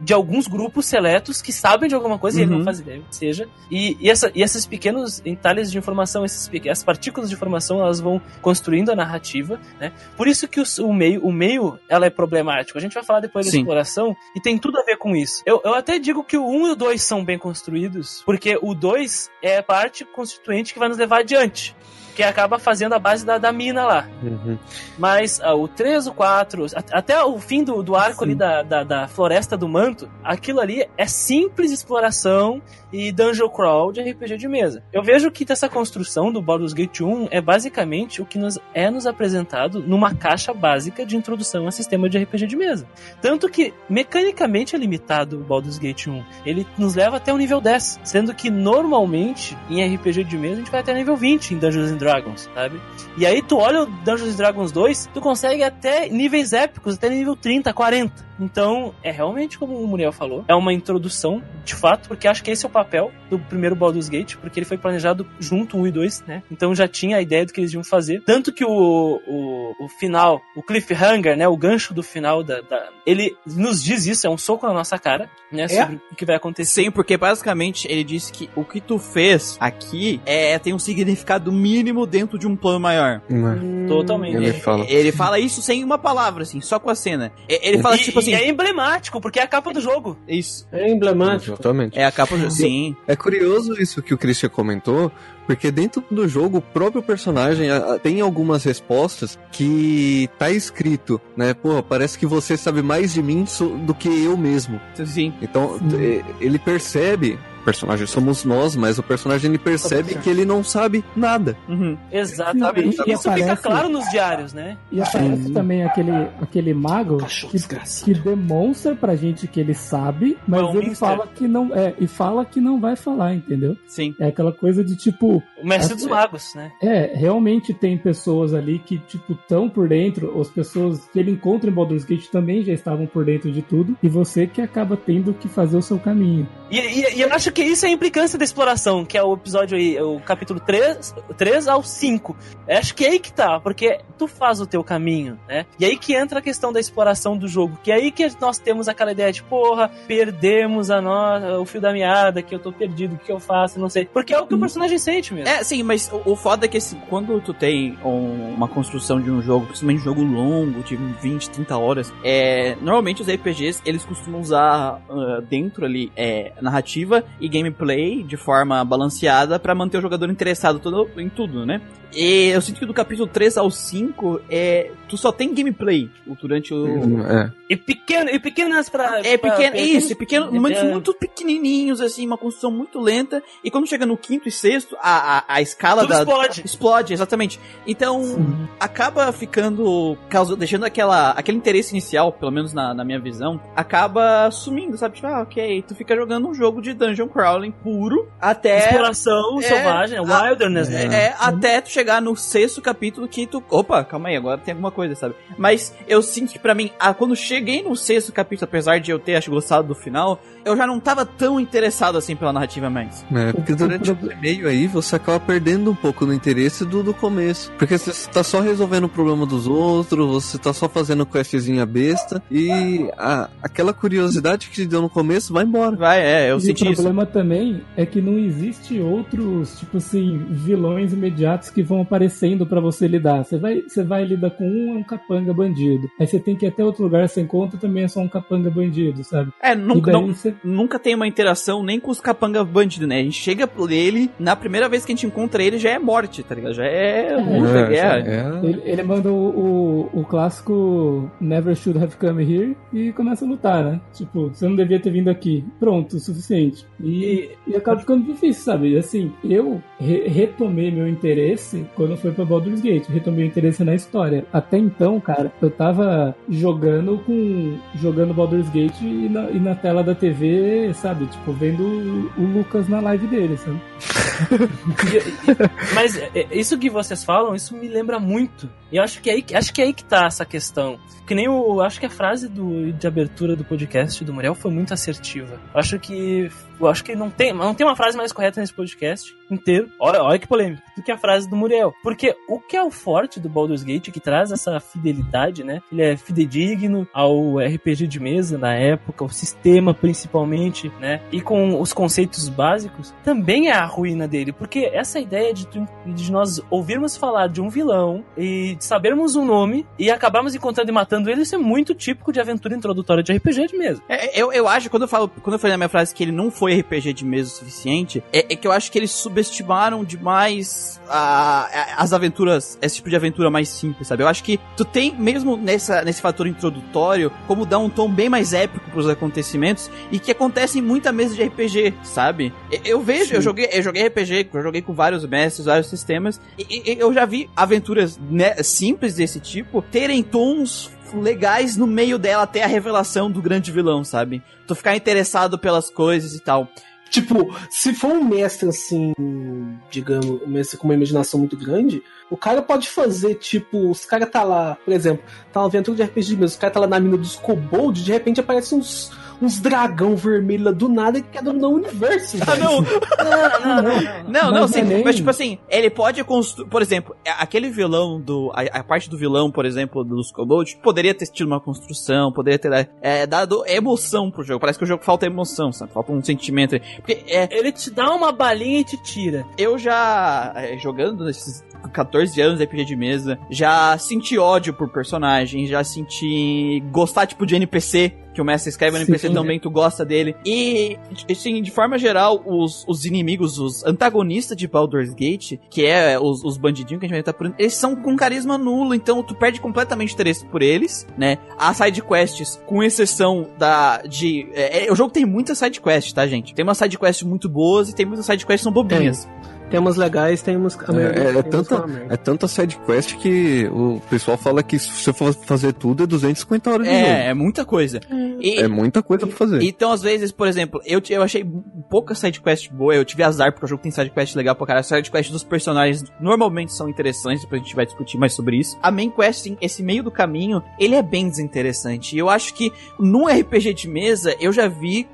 de alguns grupos seletos que sabem de alguma coisa e ele Uhum. não faz ideia, que seja. E, e, essa, e esses pequenos entalhes de informação, esses, pe- as partículas de informação, elas vão construindo a narrativa, né? Por isso que os- o meio, o meio, ela é problemático. A gente vai falar depois da Sim. exploração e tem tudo a ver com isso. Eu, eu até digo que o 1 e o 2 são bem construídos, porque o 2 é a parte constituinte que vai nos levar adiante. Que acaba fazendo a base da, da mina lá. Uhum. Mas ah, o 3, o 4, at- até o fim do, do arco Sim. ali da, da, da Floresta do Manto, aquilo ali é simples exploração e dungeon crawl de RPG de mesa. Eu vejo que essa construção do Baldur's Gate 1 é basicamente o que nos é nos apresentado numa caixa básica de introdução a sistema de RPG de mesa. Tanto que mecanicamente é limitado o Baldur's Gate 1. Ele nos leva até o nível 10, sendo que normalmente em RPG de mesa a gente vai até nível 20 em Dungeons and Dragons, sabe? E aí tu olha o Dungeons and Dragons 2, tu consegue até níveis épicos, até nível 30, 40. Então, é realmente como o Muriel falou, é uma introdução, de fato, porque acho que esse é o papel do primeiro Baldur's Gate, porque ele foi planejado junto 1 e 2, né? Então já tinha a ideia do que eles iam fazer. Tanto que o, o, o final, o cliffhanger, né? O gancho do final da, da, Ele nos diz isso, é um soco na nossa cara, né? Sobre o que vai acontecer. Sim, porque basicamente ele disse que o que tu fez aqui é tem um significado mínimo dentro de um plano maior. Totalmente. Ele fala. Ele fala isso sem uma palavra, assim, só com a cena. Ele fala E- tipo assim. e é emblemático, porque é a capa do jogo. Isso. É emblemático. Exatamente. É a capa do. Sim. É curioso isso que o Christian comentou, porque dentro do jogo o próprio personagem a- a- tem algumas respostas que tá escrito, né? Pô, parece que você sabe mais de mim so- do que eu mesmo. Sim. Então Sim. ele percebe, personagem somos nós, mas o personagem ele percebe que ele não sabe nada. Uhum. Exatamente. Sim, e Isso fica aparece- claro nos diários, né? E aparece também aquele, aquele mago que, que demonstra pra gente que ele sabe, mas ele Minster. fala que não é e fala que não vai falar, entendeu? Sim. É aquela coisa de tipo, O mestre É- dos magos, né? é, realmente tem pessoas ali que tipo tão por dentro, as pessoas que ele encontra em Baldur's Gate também já estavam por dentro de tudo, e você que acaba tendo que fazer o seu caminho. E, e- e eu acho que isso é a implicância da exploração, que é o episódio aí, o capítulo 3, 3 ao 5. Eu acho que é aí que tá, porque tu faz o teu caminho, né? E aí que entra a questão da exploração do jogo, que é aí que nós temos aquela ideia de, porra, perdemos a no... o fio da meada, que eu tô perdido, o que eu faço, não sei. Porque é o que o personagem sente mesmo. É, sim, mas o, o foda é que assim, quando tu tem um- uma construção de um jogo, principalmente um jogo longo, de 20, 30 horas, é, normalmente os RPGs, eles costumam usar ah, dentro ali é, narrativa e gameplay de forma balanceada pra manter o jogador interessado todo, em tudo, né? E eu sinto que do capítulo 3 ao 5, é, tu só tem gameplay tipo, durante o, É. E, pequeno, e pequenas pra. é pra- pequeno, pra- isso, é pequeno, momentos É. muito pequenininhos, assim, uma construção muito lenta. E quando chega no quinto e sexto, a, a, a escala Tudo da. explode. Explode, exatamente. Então, acaba ficando. Causa, deixando aquela, aquele interesse inicial, pelo menos na, na minha visão, acaba sumindo, sabe? Tipo, ah, ok, tu fica jogando um jogo de dungeon crawling puro até. Exploração é, selvagem, a- wilderness, né? É, até tu chegar no sexto capítulo que tu. Opa, calma aí, agora tem alguma coisa, sabe? Mas eu sinto que pra mim, ah, quando cheguei no sexto capítulo, apesar de eu ter acho, gostado do final, eu já não tava tão interessado assim pela narrativa mais. É, porque durante o meio aí você acaba perdendo um pouco do interesse do, do começo. Porque você tá só resolvendo o problema dos outros, você tá só fazendo questzinha besta e a, aquela curiosidade que te deu no começo vai embora. Vai, é, eu e o senti isso. problema também é que não existe outros, tipo assim, vilões imediatos que vão aparecendo pra você lidar. Você vai, você vai lidar com um, é um capanga bandido. Aí você tem que ir até outro lugar, você encontra também é só um capanga bandido, sabe? É, nunca, não, você nunca tem uma interação nem com os capanga bandidos, né? A gente chega por ele, na primeira vez que a gente encontra ele já é morte, tá ligado? Já é luta, É, guerra. é. Ele, ele manda o, o, o clássico Never should have come here e começa a lutar, né? Tipo, você não devia ter vindo aqui. Pronto, o suficiente. E, e acaba ficando difícil, sabe? E assim, eu re- retomei meu interesse quando foi pra Baldur's Gate. Retomei o interesse na história. Até então, cara, eu tava jogando com. jogando Baldur's Gate e na, e na tela da TV, sabe? Tipo, vendo o, Lucas na live dele, sabe? [laughs] Mas é, isso que vocês falam, isso me lembra muito. E eu acho que é aí, acho que é aí que tá essa questão. Que nem o. Acho que a frase do, de abertura do podcast do Muriel foi muito assertiva. Eu acho que. Eu acho que não tem, não tem uma frase mais correta nesse podcast inteiro. Olha, olha que polêmico. Do que a frase do Muriel. Porque o que é o forte do Baldur's Gate, que traz essa fidelidade, né? Ele é fidedigno ao RPG de mesa na época, o sistema principalmente, né? E com os conceitos básicos, também é a ruína dele. Porque essa ideia de, de nós ouvirmos falar de um vilão e sabermos o nome e acabarmos encontrando e matando ele, isso é muito típico de aventura introdutória de RPG de mesa. É, eu, eu acho, quando eu falo, quando eu falei na minha frase que ele não foi RPG de mesa o suficiente, é, é que eu acho que eles subestimaram demais a- a- as aventuras, esse tipo de aventura mais simples, sabe? Eu acho que tu tem, mesmo nessa, nesse fator introdutório, como dar um tom bem mais épico pros acontecimentos e que acontece em muita mesa de RPG, sabe? Eu, eu vejo, eu joguei, eu joguei RPG, eu joguei com vários mestres, vários sistemas, e, e eu já vi aventuras né, simples desse tipo terem tons legais no meio dela até a revelação do grande vilão, sabe? Tu ficar interessado pelas coisas e tal. Tipo, se for um mestre assim, digamos, um mestre com uma imaginação muito grande, o cara pode fazer, tipo, os caras tá lá, por exemplo, tá uma aventura de RPG mesmo, os caras tá lá na mina dos kobolds, de repente aparecem uns, uns dragão vermelho lá do nada que quer dominar o universo. Ah, não! Não, não, Não, não, Mas sim, não é nem- mas tipo assim, ele pode construir, por exemplo, aquele vilão do, a, a parte do vilão, por exemplo, dos Kobold, poderia ter tido uma construção, poderia ter é, dado emoção pro jogo, parece que o jogo falta emoção, sabe, falta um sentimento, aí. porque é, Ele te dá uma balinha e te tira. eu já, é, jogando nesses 14 anos de RPG de mesa, já senti ódio por personagem, já senti gostar tipo de NPC, que o mestre escreve no NPC Sim. também, tu gosta dele. E, assim, de forma geral, os, os inimigos, os antagonistas de Baldur's Gate, que é os, os bandidinhos que a gente vai estar por eles são com carisma nulo, então tu perde completamente interesse por eles, né? As side quests, com exceção da de é, é, o jogo tem muitas side quests, tá, gente? Tem umas side quests muito boas e tem muitas side quests que são bobinhas. Umas legais, tem umas. a maioria É, é tem umas tanta-. É tanta side quest que o pessoal fala que se você for fazer tudo é 250 horas de jogo. É, é muita coisa. E, É muita coisa pra fazer. Então, às vezes, por exemplo, eu, eu achei pouca sidequest boa, eu tive azar porque o jogo tem sidequest legal pra caralho. As sidequests dos personagens normalmente são interessantes, depois a gente vai discutir mais sobre isso. A main quest, sim, esse meio do caminho, ele é bem desinteressante. E eu acho que no RPG de mesa, eu já vi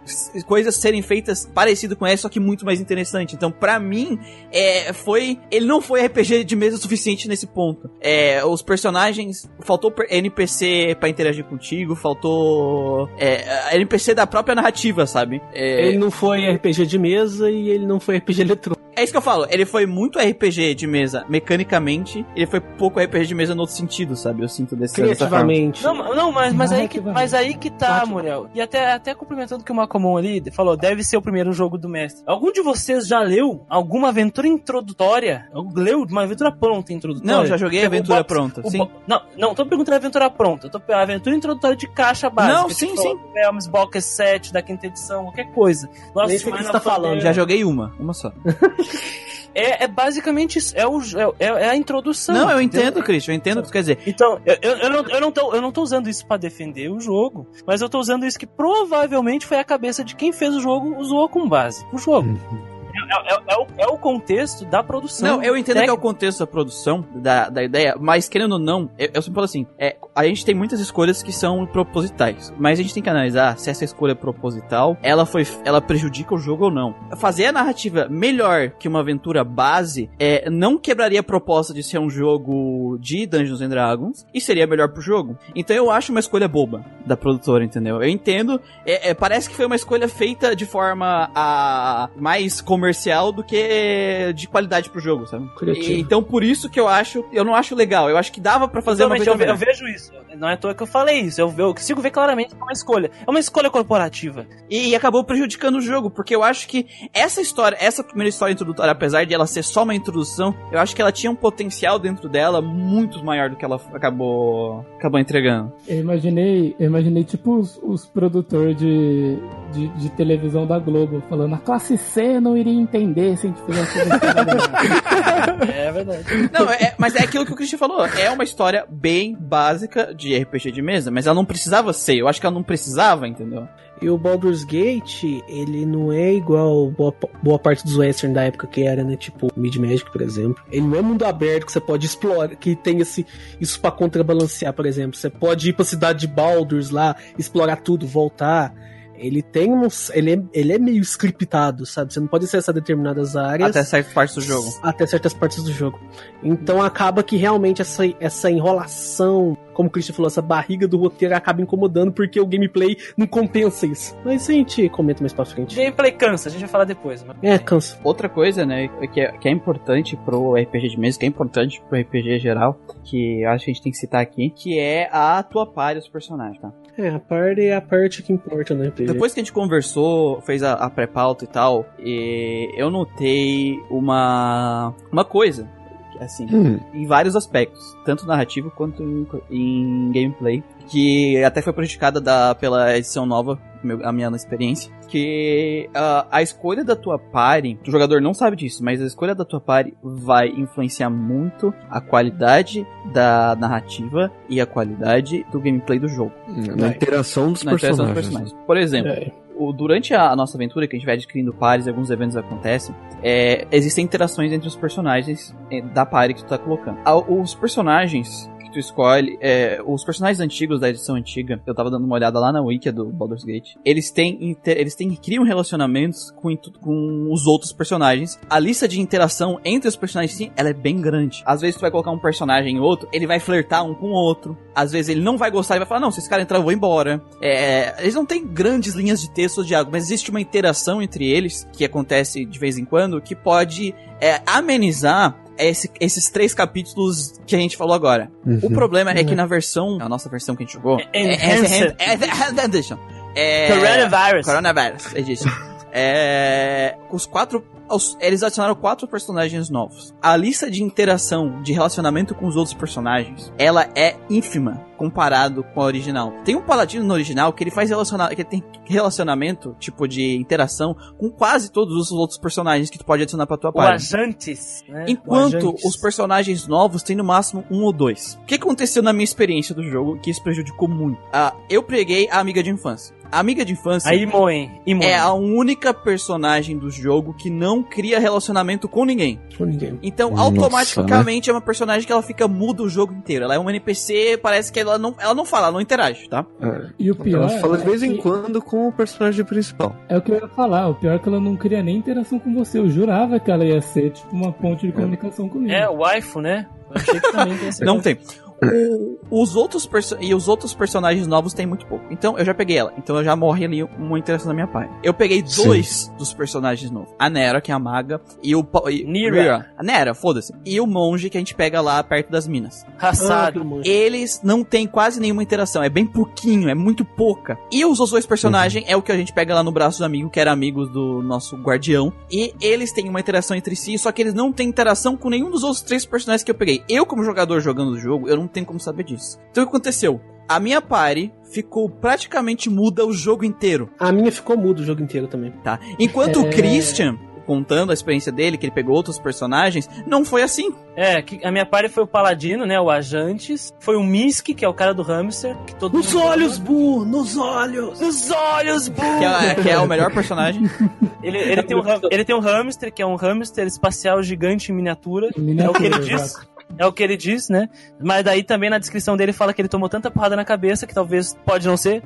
coisas serem feitas parecido com essa, só que muito mais interessante. Então, pra mim, é, foi. Ele não foi RPG de mesa o suficiente nesse ponto. É, os personagens. Faltou NPC pra interagir contigo, faltou. É, NPC da própria narrativa, sabe? É, Ele não foi RPG de mesa e ele não foi RPG eletrônico. É isso que eu falo. Ele foi muito RPG de mesa mecanicamente, ele foi pouco RPG de mesa no outro sentido, sabe? Eu sinto desse. Criativamente. Não, não mas, mas, aí que, mas aí que tá. Muriel. E até, até complementando o que o Macomon ali falou, deve ser o primeiro jogo do mestre. Algum de vocês já leu alguma aventura introdutória? Leu uma aventura pronta introdutória? Não, já joguei aventura box- pronta, sim. bo- Não, não, tô perguntando a aventura pronta. Tô a aventura introdutória de caixa básica. Não, sim, tipo, sim. Realms Box 7 da quinta edição, qualquer coisa. Nossa, sei o que você tá falando, Já joguei uma, uma só. [laughs] É, é basicamente isso. É, o, é, é a introdução. Não, eu entendo, Christian, eu entendo o que tu quer dizer. Então, eu, eu, eu, não, eu, não tô, eu não tô usando isso pra defender o jogo, mas eu tô usando isso que provavelmente foi a cabeça de quem fez o jogo, usou com base. O jogo. É, é- é o, é o contexto da produção. Não, eu entendo que é o contexto da produção, da, da ideia, mas querendo ou não, eu, eu sempre falo assim, é, a gente tem muitas escolhas que são propositais, mas a gente tem que analisar se essa escolha proposital, ela foi, ela prejudica o jogo ou não. Fazer a narrativa melhor que uma aventura base, é, não quebraria a proposta de ser um jogo de Dungeons and Dragons, e seria melhor pro jogo. Então eu acho uma escolha boba da produtora, entendeu? Eu entendo, é, é, parece que foi uma escolha feita de forma a, mais comercial do que de qualidade pro jogo, sabe? Criativo. E- então por isso que eu acho, eu não acho legal. Eu acho que dava pra fazer uma Realmente, coisa eu, eu vejo isso. Não é à toa que eu falei isso. Eu, eu consigo ver claramente que é uma escolha. É uma escolha corporativa. E acabou prejudicando o jogo, porque eu acho que essa história, essa primeira história introdutória, apesar de ela ser só uma introdução, eu acho que ela tinha um potencial dentro dela muito maior do que ela acabou, acabou entregando. Eu imaginei, eu imaginei tipo os, os produtores de, de, de televisão da Globo falando a classe C não iria entender se a gente fizesse uma história melhor." É verdade. Não, é- mas é aquilo que o Christian falou. É uma história bem básica de RPG de mesa, mas ela não precisava ser. Eu acho que ela não precisava, entendeu? E o Baldur's Gate, ele não é igual boa, boa parte dos western da época que era, né? Tipo Mid Magic, por exemplo. Ele não é mundo aberto que você pode explorar, que tem esse, isso pra contrabalancear, por exemplo. Você pode ir pra cidade de Baldur's lá, explorar tudo, voltar. Ele tem uns. Ele é, ele é meio scriptado, sabe? Você não pode acessar determinadas áreas. Até certas partes do jogo. até certas partes do jogo. Então acaba que realmente essa, essa enrolação, como o Christian falou, essa barriga do roteiro acaba incomodando porque o gameplay não compensa isso. Mas a gente comenta mais pra frente. Gameplay cansa, a gente vai falar depois. Mas... É, cansa. Outra coisa, né, que é, que é importante pro RPG de mesa, que é importante pro RPG geral, que eu acho que a gente tem que citar aqui, que é a tua party dos personagens, tá? É, a parte é a parte que importa, né, PG? Depois que a gente conversou, fez a, a pré-pauta e tal, e eu notei uma, uma coisa, assim, Hum, em vários aspectos, tanto narrativo quanto em, em gameplay, que até foi prejudicada da, pela edição nova, meu- a minha experiência, que ah, a escolha da tua party, o jogador não sabe disso, mas a escolha da tua party vai influenciar muito a qualidade da narrativa e a qualidade do gameplay do jogo. na interação dos Na interação personagens. dos personagens. Por exemplo, É. durante a, nossa aventura, que a gente vai adquirindo pares e alguns eventos acontecem, é, existem interações entre os personagens é, da party que tu tá colocando. Os personagens tu escolhe, é, os personagens antigos da edição antiga, eu tava dando uma olhada lá na wiki do Baldur's Gate, eles têm, eles têm criam relacionamentos com, com os outros personagens. A lista de interação entre os personagens, sim, ela é bem grande. Às vezes tu vai colocar um personagem em outro, ele vai flertar um com o outro. Às vezes ele não vai gostar e vai falar, não, se esse cara entrar eu vou embora. É, eles não têm grandes linhas de texto ou diálogo, mas existe uma interação entre eles, que acontece de vez em quando, que pode é, amenizar esse- esses três capítulos que a gente falou agora. O problema é que na versão, a nossa versão que a gente jogou, É- é, Enhanced. é, é, é, Edition. É, Coronavirus. Coronavirus Edition. É, os quatro, os- eles adicionaram quatro personagens novos. A lista de interação, de relacionamento com os outros personagens, ela é ínfima comparado com a original. Tem um paladino no original que ele faz relaciona que ele tem relacionamento, tipo de interação, com quase todos os outros personagens que tu pode adicionar pra tua O party. Ajantes, né? O Enquanto Ajantes. os personagens novos têm no máximo um ou dois. O que aconteceu na minha experiência do jogo que isso prejudicou muito? Ah, eu preguei a amiga de infância. A amiga de infância A Imoen. Imoen. é a única personagem do jogo que não cria relacionamento com ninguém. Com ninguém. Então, Nossa, automaticamente é uma personagem que ela fica muda o jogo inteiro. Ela é um NPC, parece que ela não, ela não fala, ela não interage, tá? E o pior Ela fala de vez é em que- quando com o personagem principal. É o que eu ia falar. O pior é que ela não cria nem interação com você. Eu jurava que ela ia ser, tipo, uma ponte de comunicação comigo. É, o waifu, né? Eu achei que também [laughs] tem Não tem. Os outros e os outros personagens novos tem muito pouco. Então eu já peguei ela. Então eu já morri ali uma interação da minha parte. Eu peguei Sim. dois dos personagens novos. A Nera, que é a maga, e o e- Nira. A Nera, foda-se. E o monge que a gente pega lá perto das minas. Ah, Raçado. aquele monstro. Eles não têm quase nenhuma interação, é bem pouquinho, é muito pouca. E os outros dois personagens é o que a gente pega lá no braço do amigo, que era amigo do nosso guardião. E eles têm uma interação entre si, só que eles não têm interação com nenhum dos outros três personagens que eu peguei. Eu, como jogador jogando o jogo, eu não tenho como saber disso. Então o que aconteceu? A minha party ficou praticamente muda o jogo inteiro, A minha ficou mudo o jogo inteiro também. tá? Enquanto o É. Christian, contando a experiência dele, que ele pegou outros personagens, não foi assim. É, que a minha party foi o Paladino, né? O Ajantes. Foi o Misk, que é o cara do hamster. Que todo Nos mundo olhos. Bu! Nos olhos! Nos olhos, bu! Que é, que é o melhor personagem. [laughs] Ele, ele, tem um, ele tem um hamster, que é um hamster espacial gigante em miniatura. É o que ele diz. É o que ele diz, né? Mas daí também na descrição dele fala que ele tomou tanta porrada na cabeça que talvez pode não ser.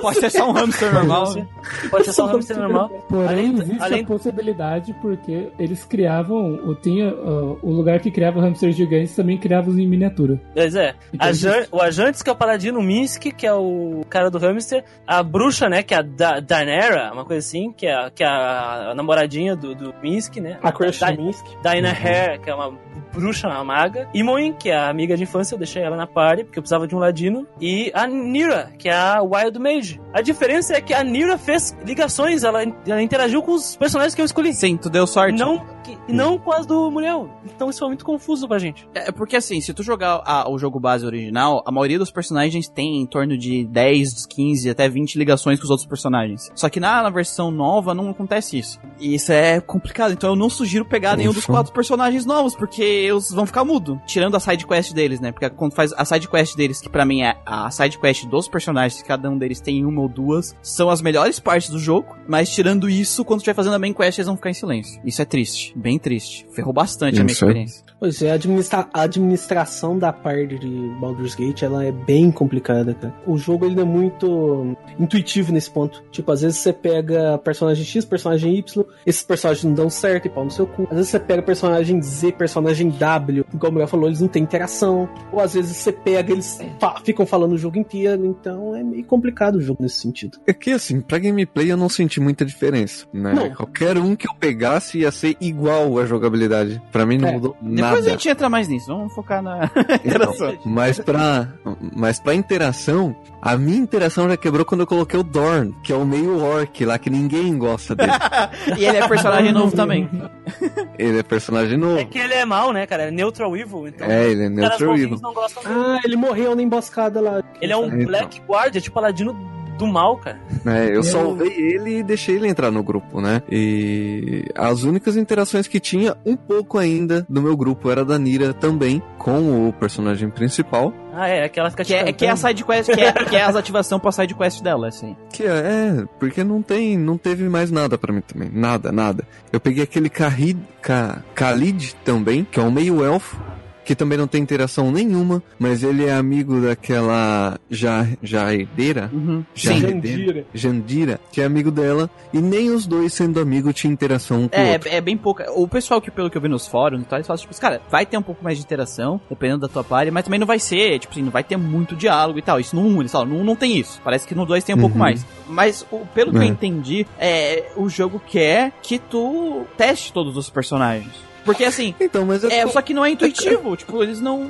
Pode ser só um hamster Pode normal. ser. Pode ser só um hamster normal. Porém, Além- existe além- a possibilidade porque eles criavam, o, tinha, ah, o lugar que criava hamsters gigantes também criava os em miniatura. Mas é. Então, Ajan- o Ajantes, que é o paladino, o Misk, que é o cara do hamster, a bruxa, né, que é a da Daenerys, uma coisa assim, que é, a- que é a, namoradinha do, do Misk, né? A Crush Da- do Minsk. Dinah Hare, que é uma bruxa, uma maga. Imoen, que é a amiga de infância, eu deixei ela na party, porque eu precisava de um ladino. E a Nira, que é a Wild Mage. A diferença é que a Nira fez ligações, ela, ela interagiu com os personagens que eu escolhi. Sim, tu deu sorte. Não, que- não com as do Muriel. Então isso foi muito confuso pra gente. É porque assim, se tu jogar a- o jogo base original, a maioria dos personagens tem em torno de 10, 15, até 20 ligações com os outros personagens. Só que na, na versão nova não acontece isso. E isso é complicado, então eu não sugiro pegar nenhum dos Ufa. quatro personagens novos, porque eles vão ficar mudo. Tirando a side quest deles, né? Porque quando faz a side quest deles, que pra mim é a side quest dos personagens, que cada um deles tem uma ou duas, são as melhores partes do jogo. Mas tirando isso, quando tu estiver fazendo a main quest, eles vão ficar em silêncio. Isso é triste, bem triste. Ferrou bastante a minha Isso é. experiência. Pois é, a, administra- a administração da parte de Baldur's Gate, ela é bem complicada, cara. O jogo, ele é muito intuitivo nesse ponto. Tipo, às vezes você pega personagem X, personagem Y, esses personagens não dão certo e pau no seu cu. Às vezes você pega personagem Z, personagem W, como o Miguel falou, eles não têm interação. Ou às vezes você pega, eles fa- ficam falando o jogo inteiro, então é meio complicado o jogo nesse sentido. É que assim, pra gameplay eu não senti muita diferença, né? Não. Qualquer um que eu pegasse ia ser igual a jogabilidade. Pra mim não É. mudou Depois nada. a gente entra mais nisso, vamos focar na [laughs] Então, interação. mas pra, mas pra interação, a minha interação já quebrou quando eu coloquei o Dorn, que é o meio orc lá, que ninguém gosta dele. [laughs] e ele é personagem novo também. [laughs] ele é personagem É novo. que ele é mal, né, cara? É neutral evil, então. É, ele é neutral evil. não gostam dele. Ah, ele morreu na emboscada lá. Ele é um Então. Black Guard, é tipo paladino do mal, cara. É, eu salvei ele e deixei ele entrar no grupo, né? E as únicas interações que tinha um pouco ainda do meu grupo era da Nira também, com o personagem principal. Ah, é, aquela fica Que é, que é a side quest, que é, que é as ativação pra side quest dela, assim. Que é, é, porque não tem, não teve mais nada pra mim também. Nada, nada. Eu peguei aquele Kahid, Ka, Khalid também, que é um meio elfo, que também não tem interação nenhuma, mas ele é amigo daquela ja, Jaedeira, Uhum. Jandira. Jandira, que é amigo dela, e nem os dois sendo amigo tinha interação com É, outro. é bem pouca. O pessoal que, pelo que eu vi nos fóruns e tal, eles falam, tipo, cara, vai ter um pouco mais de interação, dependendo da tua party, mas também não vai ser, tipo assim, não vai ter muito diálogo e tal. Isso no 1, eles falam, no 1 não tem isso. Parece que no 2 tem um pouco Uhum. mais. Mas, o- pelo que eu É. entendi, é, o jogo quer que tu teste todos os personagens. Porque assim, Então, mas é, só que não é intuitivo, [laughs] tipo, eles não.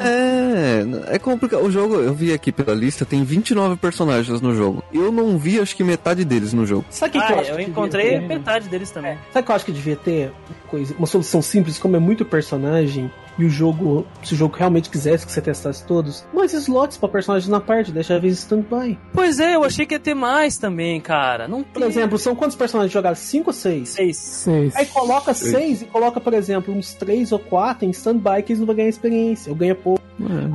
É, é complicado. O jogo, eu vi aqui pela lista, tem 29 personagens no jogo. Eu não vi, acho que metade deles no jogo. Sabe o que, que Ah, eu acho eu que encontrei metade deles também. Sabe o que eu acho que devia ter? Uma, coisa, uma solução simples, como é muito personagem, e o jogo, se o jogo realmente quisesse que você testasse todos, mais slots pra personagens na parte, deixa a vez stand-by. Pois é, eu achei que ia ter mais também, cara. Não Por tem. exemplo, são quantos personagens jogados? Cinco ou seis? seis. Seis. Aí coloca seis e coloca, por exemplo, uns três ou quatro em stand-by que eles não vão ganhar experiência, ou ganha pouco.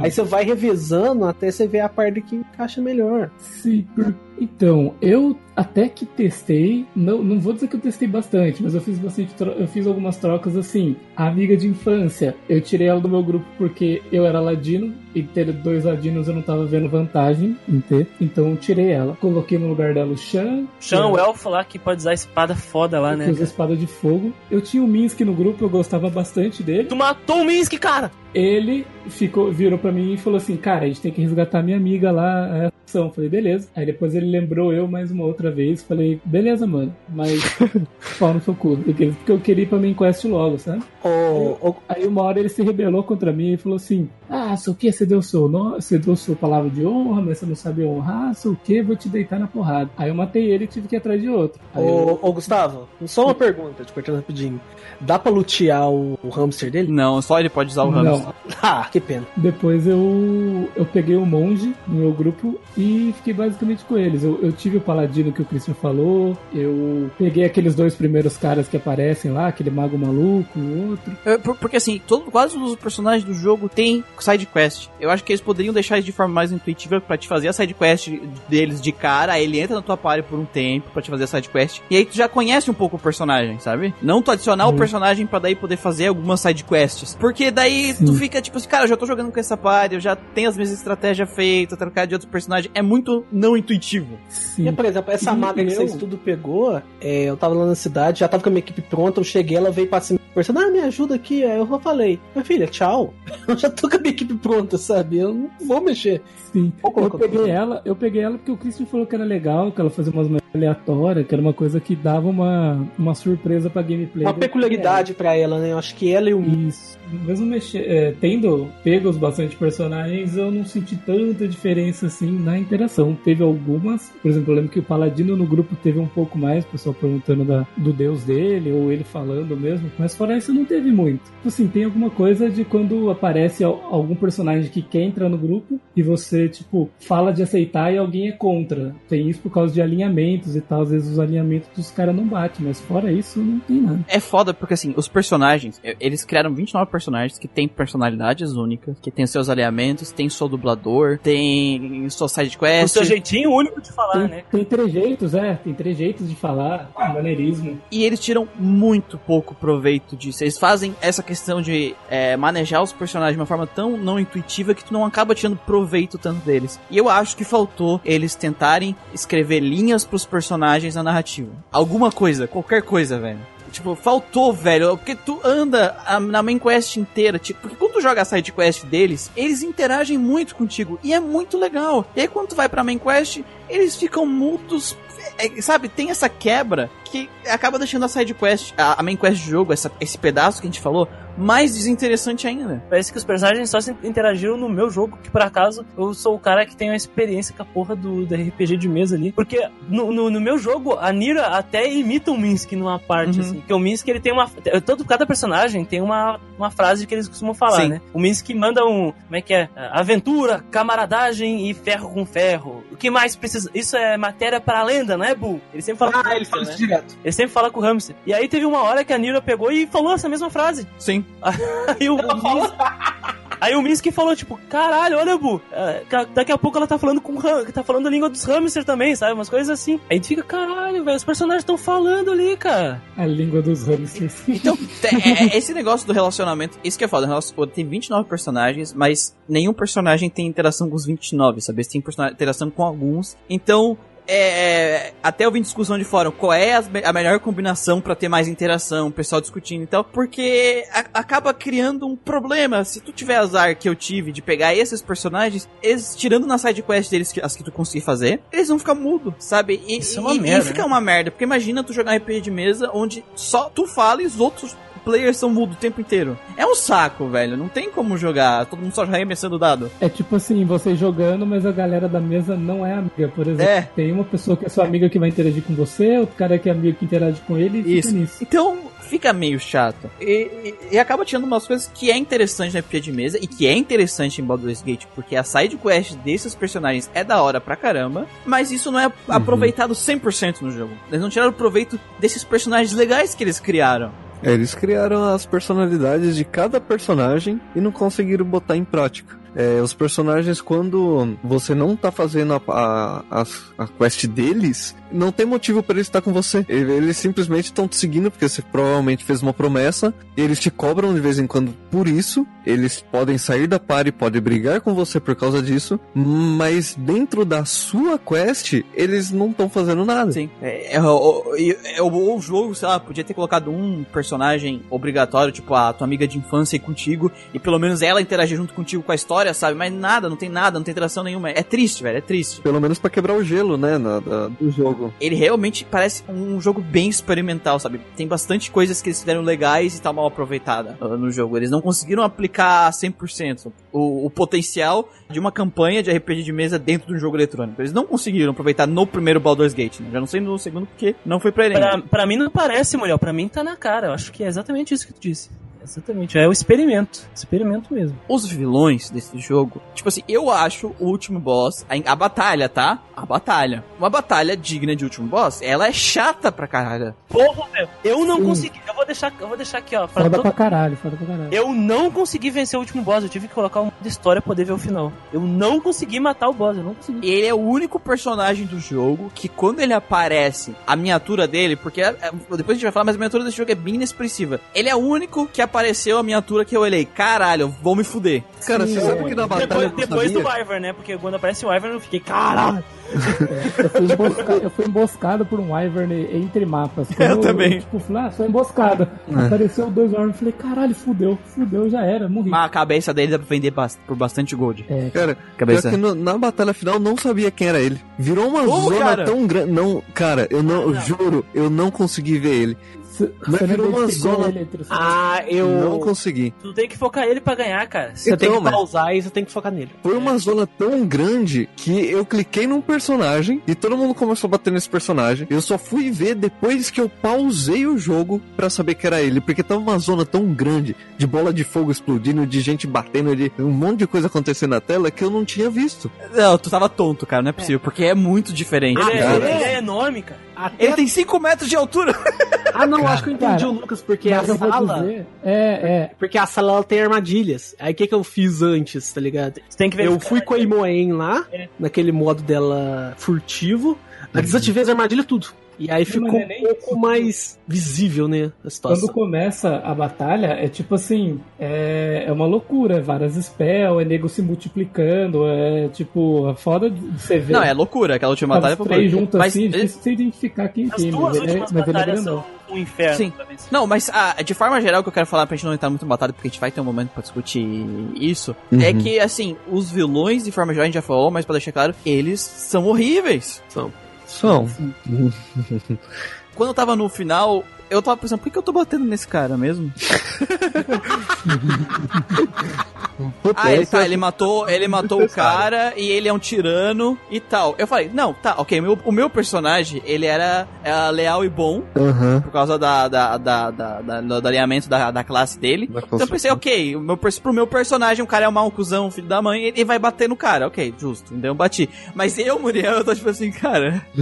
Aí você vai revezando até você ver a parte que encaixa melhor. Sim, por- então, eu até que testei, não, não vou dizer que eu testei bastante, mas eu fiz bastante, eu fiz algumas trocas assim. A amiga de infância, eu tirei ela do meu grupo porque eu era ladino e ter dois ladinos eu não tava vendo vantagem em ter, então eu tirei ela. Coloquei no lugar dela o Shan, Chan, o que elfo lá que pode usar espada foda lá, né? usa espada de fogo. Eu tinha o Minsk no grupo, eu gostava bastante dele. Tu matou o Minsk, cara! Ele ficou, virou pra mim e falou assim: Cara, a gente tem que resgatar minha amiga lá, a ação. Falei, beleza. Aí depois ele lembrou eu mais uma outra vez. Falei, beleza, mano, mas [laughs] pau no seu cu. Porque porque eu queria ir pra main quest logo, sabe? Ou, ou- Aí uma hora ele se rebelou contra mim e falou assim: Ah, que? Você deu seu nome, você deu sua palavra de honra, mas você não sabe honrar, sei o que? Vou te deitar na porrada. Aí eu matei ele e tive que ir atrás de outro. Aí eu- ô, ô, Gustavo, só uma pergunta, te cortando rapidinho. Dá pra lutear o, o hamster dele? Não, só ele pode usar o Não. hamster. Ah, que pena. Depois eu, eu peguei o monge no meu grupo e fiquei basicamente com eles. Eu, eu tive o paladino que o Christian falou, eu peguei aqueles dois primeiros caras que aparecem lá, aquele mago maluco, o outro. É, por- Porque assim, todo, quase todos os personagens do jogo tem side quest. Eu acho que eles poderiam deixar isso de forma mais intuitiva pra te fazer a side quest deles de cara, aí ele entra na tua party por um tempo pra te fazer a side quest. E aí tu já conhece um pouco o personagem, sabe? Não tu adicionar o Uhum. personagem pra daí poder fazer algumas side quests. Porque daí tu Sim. fica tipo assim, cara, eu já tô jogando com essa party, eu já tenho as minhas estratégias feitas, trocar de outros personagens. É muito não intuitivo. Sim. E, por exemplo, essa E maga que eu- vocês tudo pegou, é, eu tava lá na cidade, já tava com a minha equipe pronta, eu cheguei, ela veio pra cima, conversando, ah, me ajuda aqui. Aí eu falei, minha filha, tchau. [laughs] Eu já tô com a minha equipe pronta, sabe? Eu não vou mexer. Sim. Eu peguei ela, eu peguei ela porque o Christian falou que era legal, que ela fazia umas manhas aleatórias, que era uma coisa que dava uma, uma surpresa pra gameplay. Uma peculiaridade pra ela, né? Eu acho que ela e o. Isso. Mesmo mexer, é, tendo pego os bastante personagens, eu não senti tanta diferença assim na interação. Teve algumas, por exemplo, eu lembro que o Paladino no grupo teve um pouco mais, o pessoal perguntando da, do deus dele, ou ele falando mesmo, mas fora isso não teve muito. Tipo Assim, tem alguma coisa de quando aparece al- algum personagem que quer entrar no grupo e você, tipo, fala de aceitar e alguém é contra. Tem isso por causa de alinhamentos e tal, às vezes os alinhamentos dos caras não batem, mas fora isso não tem nada. É foda porque assim, os personagens, eles criaram 29 personagens que têm personalidades únicas, que têm seus alinhamentos, tem seu dublador, tem sua side O seu jeitinho único de falar, Tem, né? tem trejeitos, é, tem trejeitos de falar, maneirismo. E eles tiram muito pouco proveito disso. Eles fazem essa questão de é, manejar os personagens de uma forma tão não intuitiva que tu não acaba tirando proveito tanto deles. E eu acho que faltou eles tentarem escrever linhas pros personagens na narrativa. Alguma coisa, qualquer coisa, velho. Tipo, faltou, velho. Porque tu anda na main quest inteira. Tipo, porque quando tu joga a side quest deles, eles interagem muito contigo. E é muito legal. E aí quando tu vai pra main quest, eles ficam mudos. é, sabe, tem essa quebra que acaba deixando a side quest, a, a main quest do jogo, essa, esse pedaço que a gente falou, mais desinteressante ainda. Parece que os personagens só se interagiram no meu jogo, que por acaso eu sou o cara que tem uma experiência com a porra do, do RPG de mesa ali. Porque no, no, no meu jogo, a Nira até imita o Minsky numa parte, Uhum. assim. Que o Minsky, ele tem uma... Todo, cada personagem tem uma, uma frase que eles costumam falar, Sim. né? O Minsky manda um... Como é que é? Aventura, camaradagem e ferro com ferro. O que mais precisa? Isso é matéria pra lenda, não é, Bu? Ele sempre fala com o Ah, ele fala né? isso direto. Ele sempre fala com o hamster. E aí teve uma hora que a Nira pegou e falou essa mesma frase. Sim. Aí o, Minsky, aí o Minsky falou, tipo, caralho, olha, Bu, é, daqui a pouco ela tá falando com tá falando a língua dos hamsters também, sabe? Umas coisas assim. Aí a gente fica, caralho, velho, os personagens estão falando ali, cara. A língua dos hamsters. Então, é- é- esse negócio do relacionamento, isso que é foda, tem 29 personagens, mas nenhum personagem tem interação com os 29, sabe? Eles têm persona- interação com alguns. Então, é, até eu vi discussão de fórum, qual é me- a, melhor combinação pra ter mais interação, o pessoal discutindo e tal, porque a- acaba criando um problema. Se tu tiver azar que eu tive de pegar esses personagens, eles, tirando na side quest deles que- as que tu conseguir fazer, eles vão ficar mudo, sabe? E, Isso é uma e- e merda, fica né? uma merda, porque imagina tu jogar um RPG de mesa onde só tu fala e os outros players são mudos o tempo inteiro. É um saco, velho. Não tem como jogar. Todo mundo só arremessando o dado. É tipo assim, você jogando, mas a galera da mesa não é amiga. Por exemplo, É. tem uma pessoa que é sua amiga que vai interagir com você, outro cara que é amigo que interage com ele e Isso. fica nisso. Então, fica meio chato. E, e- e acaba tirando umas coisas que é interessante na RPG de mesa e que é interessante em Baldur's Gate, porque a side quest desses personagens é da hora pra caramba, mas isso não é aproveitado 100% no jogo. Eles não tiraram proveito desses personagens legais que eles criaram. É, Eles criaram as personalidades de cada personagem e não conseguiram botar em prática. É, os personagens, quando você não tá fazendo a, a, a, a quest deles, não tem motivo para eles estar com você. Ele- Eles simplesmente estão te seguindo porque você provavelmente fez uma promessa. Eles te cobram de vez em quando por isso. Eles podem sair da party, podem brigar com você por causa disso. Mas dentro da sua quest, eles não estão fazendo nada. Sim. É, é, o- é, o, o jogo, sei lá, podia ter colocado um personagem obrigatório, tipo a tua amiga de infância aí contigo, e pelo menos ela interagir junto contigo com a história, sabe? Mas nada, não tem nada, não tem interação nenhuma. É triste, velho, é triste. Pelo menos pra quebrar o gelo, né? na- da- do jogo. Ele realmente parece um jogo bem experimental, sabe? Tem bastante coisas que eles fizeram legais e tá mal aproveitada uh, no jogo. Eles não conseguiram aplicar 100% o, o potencial de uma campanha de RPG de mesa dentro de um jogo eletrônico. Eles não conseguiram aproveitar no primeiro Baldur's Gate, né? Já não sei no segundo porque não foi pra ele. Pra, pra mim não parece, mulher, pra mim tá na cara. Eu acho que é exatamente isso que tu disse. Exatamente, é o experimento. Experimento mesmo. Os vilões desse jogo, tipo assim, eu acho o último boss, a, a batalha, tá? A batalha. Uma batalha digna de último boss, ela é chata pra caralho. Porra, meu, eu não Sim. consegui. Eu vou deixar, eu vou deixar aqui, ó. Pra Foda todo- pra caralho, foda pra caralho. Eu não consegui vencer o último boss, eu tive que colocar um modo história pra poder ver o final. Eu não consegui matar o boss, eu não consegui. Ele é o único personagem do jogo que quando ele aparece, a miniatura dele, porque é- é- depois a gente vai falar, mas a miniatura desse jogo é bem inexpressiva. Ele é o único que apareceu a miniatura que eu olhei, caralho, vou me fuder. Cara, Sim, você é. sabe que na batalha Depois, eu depois do? Wyvern, né? Porque quando aparece o Wyvern eu fiquei, caralho! Eu fui, embosca- eu fui emboscado por um Wyvern entre mapas. Quando Eu também. tipo, falei, ah, sou emboscada. É. Apareceu dois Wyvern, falei, caralho, fudeu, fudeu, já era, morri. Mas a cabeça dele dá pra vender por bastante gold. É, Cara, Cabeça. que no- na batalha final não sabia quem era ele. Virou uma Como, zona cara? tão grande. Não, cara, eu não, eu não. juro, eu não consegui ver ele. Mas você não virou uma zona- Ah, eu. Não consegui. Tu tem que focar ele pra ganhar, cara. Você tem Então, que mas- pausar e você tem que focar nele. Foi uma zona tão grande que eu cliquei num personagem e todo mundo começou a bater nesse personagem. Eu só fui ver depois que eu pausei o jogo pra saber que era ele, porque tava uma zona tão grande de bola de fogo explodindo, de gente batendo, de um monte de coisa acontecendo na tela que eu não tinha visto. Não, tu tava tonto, cara, não é possível, porque é muito diferente. Ele, é, ele é enorme, cara. Até... Ele tem 5 metros de altura. Ah, não, acho que eu entendi Cara, o Lucas, porque a sala. dizer, é, é, Porque a sala ela tem armadilhas. Aí o que, que eu fiz antes, tá ligado? Tu tem que ver Eu fui com a Imoen lá, É. naquele modo dela furtivo. Aí desativei as armadilhas tudo. E aí Não, ficou é um nem pouco isso. mais visível, né? A situação. Quando começa a batalha, é tipo assim, é, é uma loucura, várias spells, é nego se multiplicando, é tipo, é foda de você ver. Não, é loucura, aquela última batalha foi três juntos Mas, assim, é eh, difícil você identificar quem As quem, duas ele é, mas ele é são um inferno. Sim. pra vencer. Não, mas ah, de forma geral, o que eu quero falar pra gente não entrar muito em batalha, porque a gente vai ter um momento pra discutir isso, Uhum. é que, assim, os vilões, de forma geral, a gente já falou, mas pra deixar claro, eles são horríveis. São. São. [laughs] Quando eu tava no final, eu tava pensando, por que, eu tô batendo nesse cara mesmo? [laughs] Ah, ele, tá, ele matou, ele matou o cara e ele é um tirano e tal. Eu falei, não, tá, ok, meu, o meu personagem, ele era, era leal e bom, por causa da, da, da, da- da- do alinhamento da, da classe dele. Da Então eu pensei, ok, o meu, pro meu personagem, o cara é um mau cuzão, filho da mãe, ele vai bater no cara, ok, justo, então eu bati. Mas eu, Muriel, eu tô tipo assim, cara. [laughs]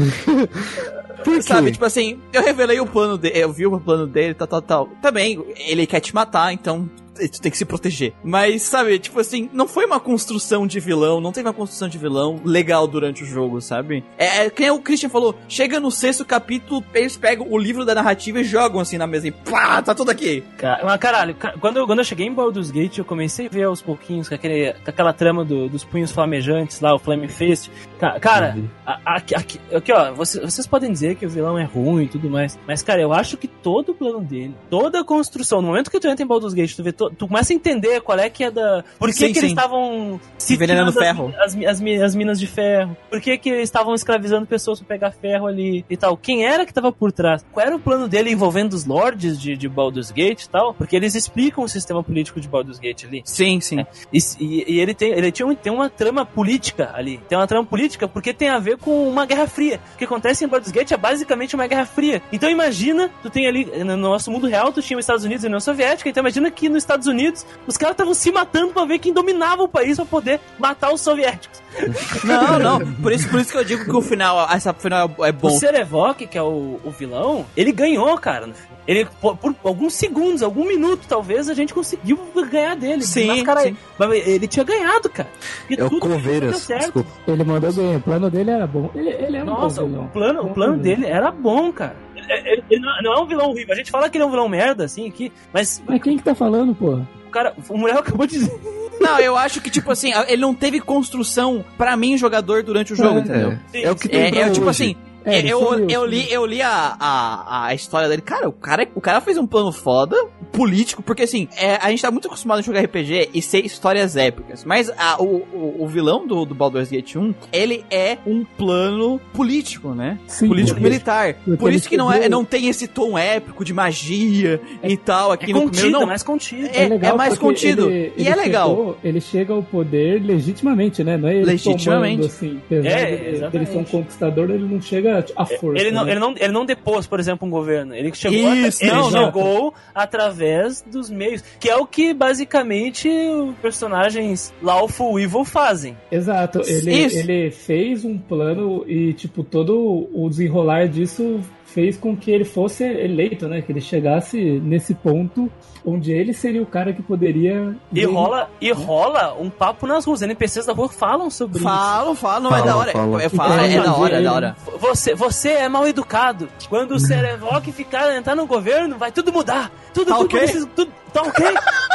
Sabe, tipo assim, eu revelei o plano dele, eu vi o plano dele, tal, tal, tal. Também, ele quer te matar, então tu tem que se proteger. Mas, sabe, tipo assim, não foi uma construção de vilão, não teve uma construção de vilão legal durante o jogo, sabe? É, é que nem o Christian falou, chega no sexto capítulo, eles pegam o livro da narrativa e jogam assim na mesa e pá, tá tudo aqui. Mas caralho, ca- quando eu, quando eu cheguei em Baldur's Gate, eu comecei a ver aos pouquinhos com, aquele, com aquela trama do- dos punhos flamejantes lá, o Flame Fist. Ca- Cara, a- a- aqui, aqui, aqui, ó, vocês, vocês podem dizer que o vilão é ruim e tudo mais, mas cara, eu acho que todo o plano dele, toda a construção, no momento que tu entra em Baldur's Gate, tu, vê to- tu começa a entender qual é que é da. Por que, Sim, que eles estavam Envenenando ferro. As, as, as, as minas de ferro? Por que, que eles estavam escravizando pessoas pra pegar ferro ali e tal? Quem era que tava por trás? Qual era o plano dele envolvendo os lords de, de Baldur's Gate e tal? Porque eles explicam o sistema político de Baldur's Gate ali. Sim, sim. E, e- e ele tem, ele tinha, tem uma trama política ali. Tem uma trama política porque tem a ver com uma guerra fria. O que acontece em Baldur's Gate é basicamente uma guerra fria. Então imagina, tu tem ali, no nosso mundo real, tu tinha os Estados Unidos e a União Soviética, então imagina que nos Estados Unidos os caras estavam se matando pra ver quem dominava o país pra poder matar os soviéticos. [laughs] Não, não. Por isso, por isso que eu digo que o final, essa final é O bom. Serevok, que é o, o vilão, ele ganhou, cara. no filme. Ele, por, por alguns segundos, algum minuto, talvez, a gente conseguiu ganhar dele. Sim, Mas, cara, sim. mas ele tinha ganhado, cara. E É o tudo Coveiras, certo. desculpa. Ele mandou bem, o plano dele era bom. Ele, ele é um Nossa, bom o plano, o Bom plano vilão. dele era bom, cara. Ele, ele- ele não é um vilão horrível. A gente fala que ele é um vilão merda, assim, aqui, mas Mas quem que tá falando, porra? o cara, o mulher acabou de dizer. Não, eu acho que, tipo assim, ele não teve construção pra mim, jogador, durante o jogo, É. entendeu? É, é o que tem É, pra é, tipo assim, É, ele eu, eu li, eu li a, a, a história dele. Cara, o cara, o cara fez um plano foda, político, porque assim, é, a gente tá muito acostumado a jogar RPG e ser histórias épicas. Mas a- o, o, o vilão do, do Baldur's Gate 1, ele é um plano político, né? Sim, político porque- militar. porque Por ele isso que não, é, não tem esse tom épico de magia e tal aqui É no contido, primeiro. Não, mais contido. É- legal mais porque contido. ele- E ele é legal. chegou- ele chega ao poder legitimamente, né? Não é ele Legitimamente. tomando, assim. É, exatamente. ser um conquistador, ele não chega à força. Ele não, né? ele, não, ele não depôs, por exemplo, um governo. Ele chegou, Isso, ele não, não. chegou através dos meios. Que é o que basicamente os personagens Lawful Evil fazem. Exato, ele, Isso. ele fez um plano e, tipo, todo o desenrolar disso fez com que ele fosse eleito, né? Que ele chegasse nesse ponto onde ele seria o cara que poderia. E rola, e rola um papo nas ruas. NPCs da rua falam sobre isso. Falam, falam, não é Falam, da hora. falam. É, fala, é, É, da hora, é da hora. Você, você é mal educado. Quando o [laughs] Serevok ficar entrar no governo, vai tudo mudar. Tudo, Tá tudo, ok? precisa- tudo- tá ok?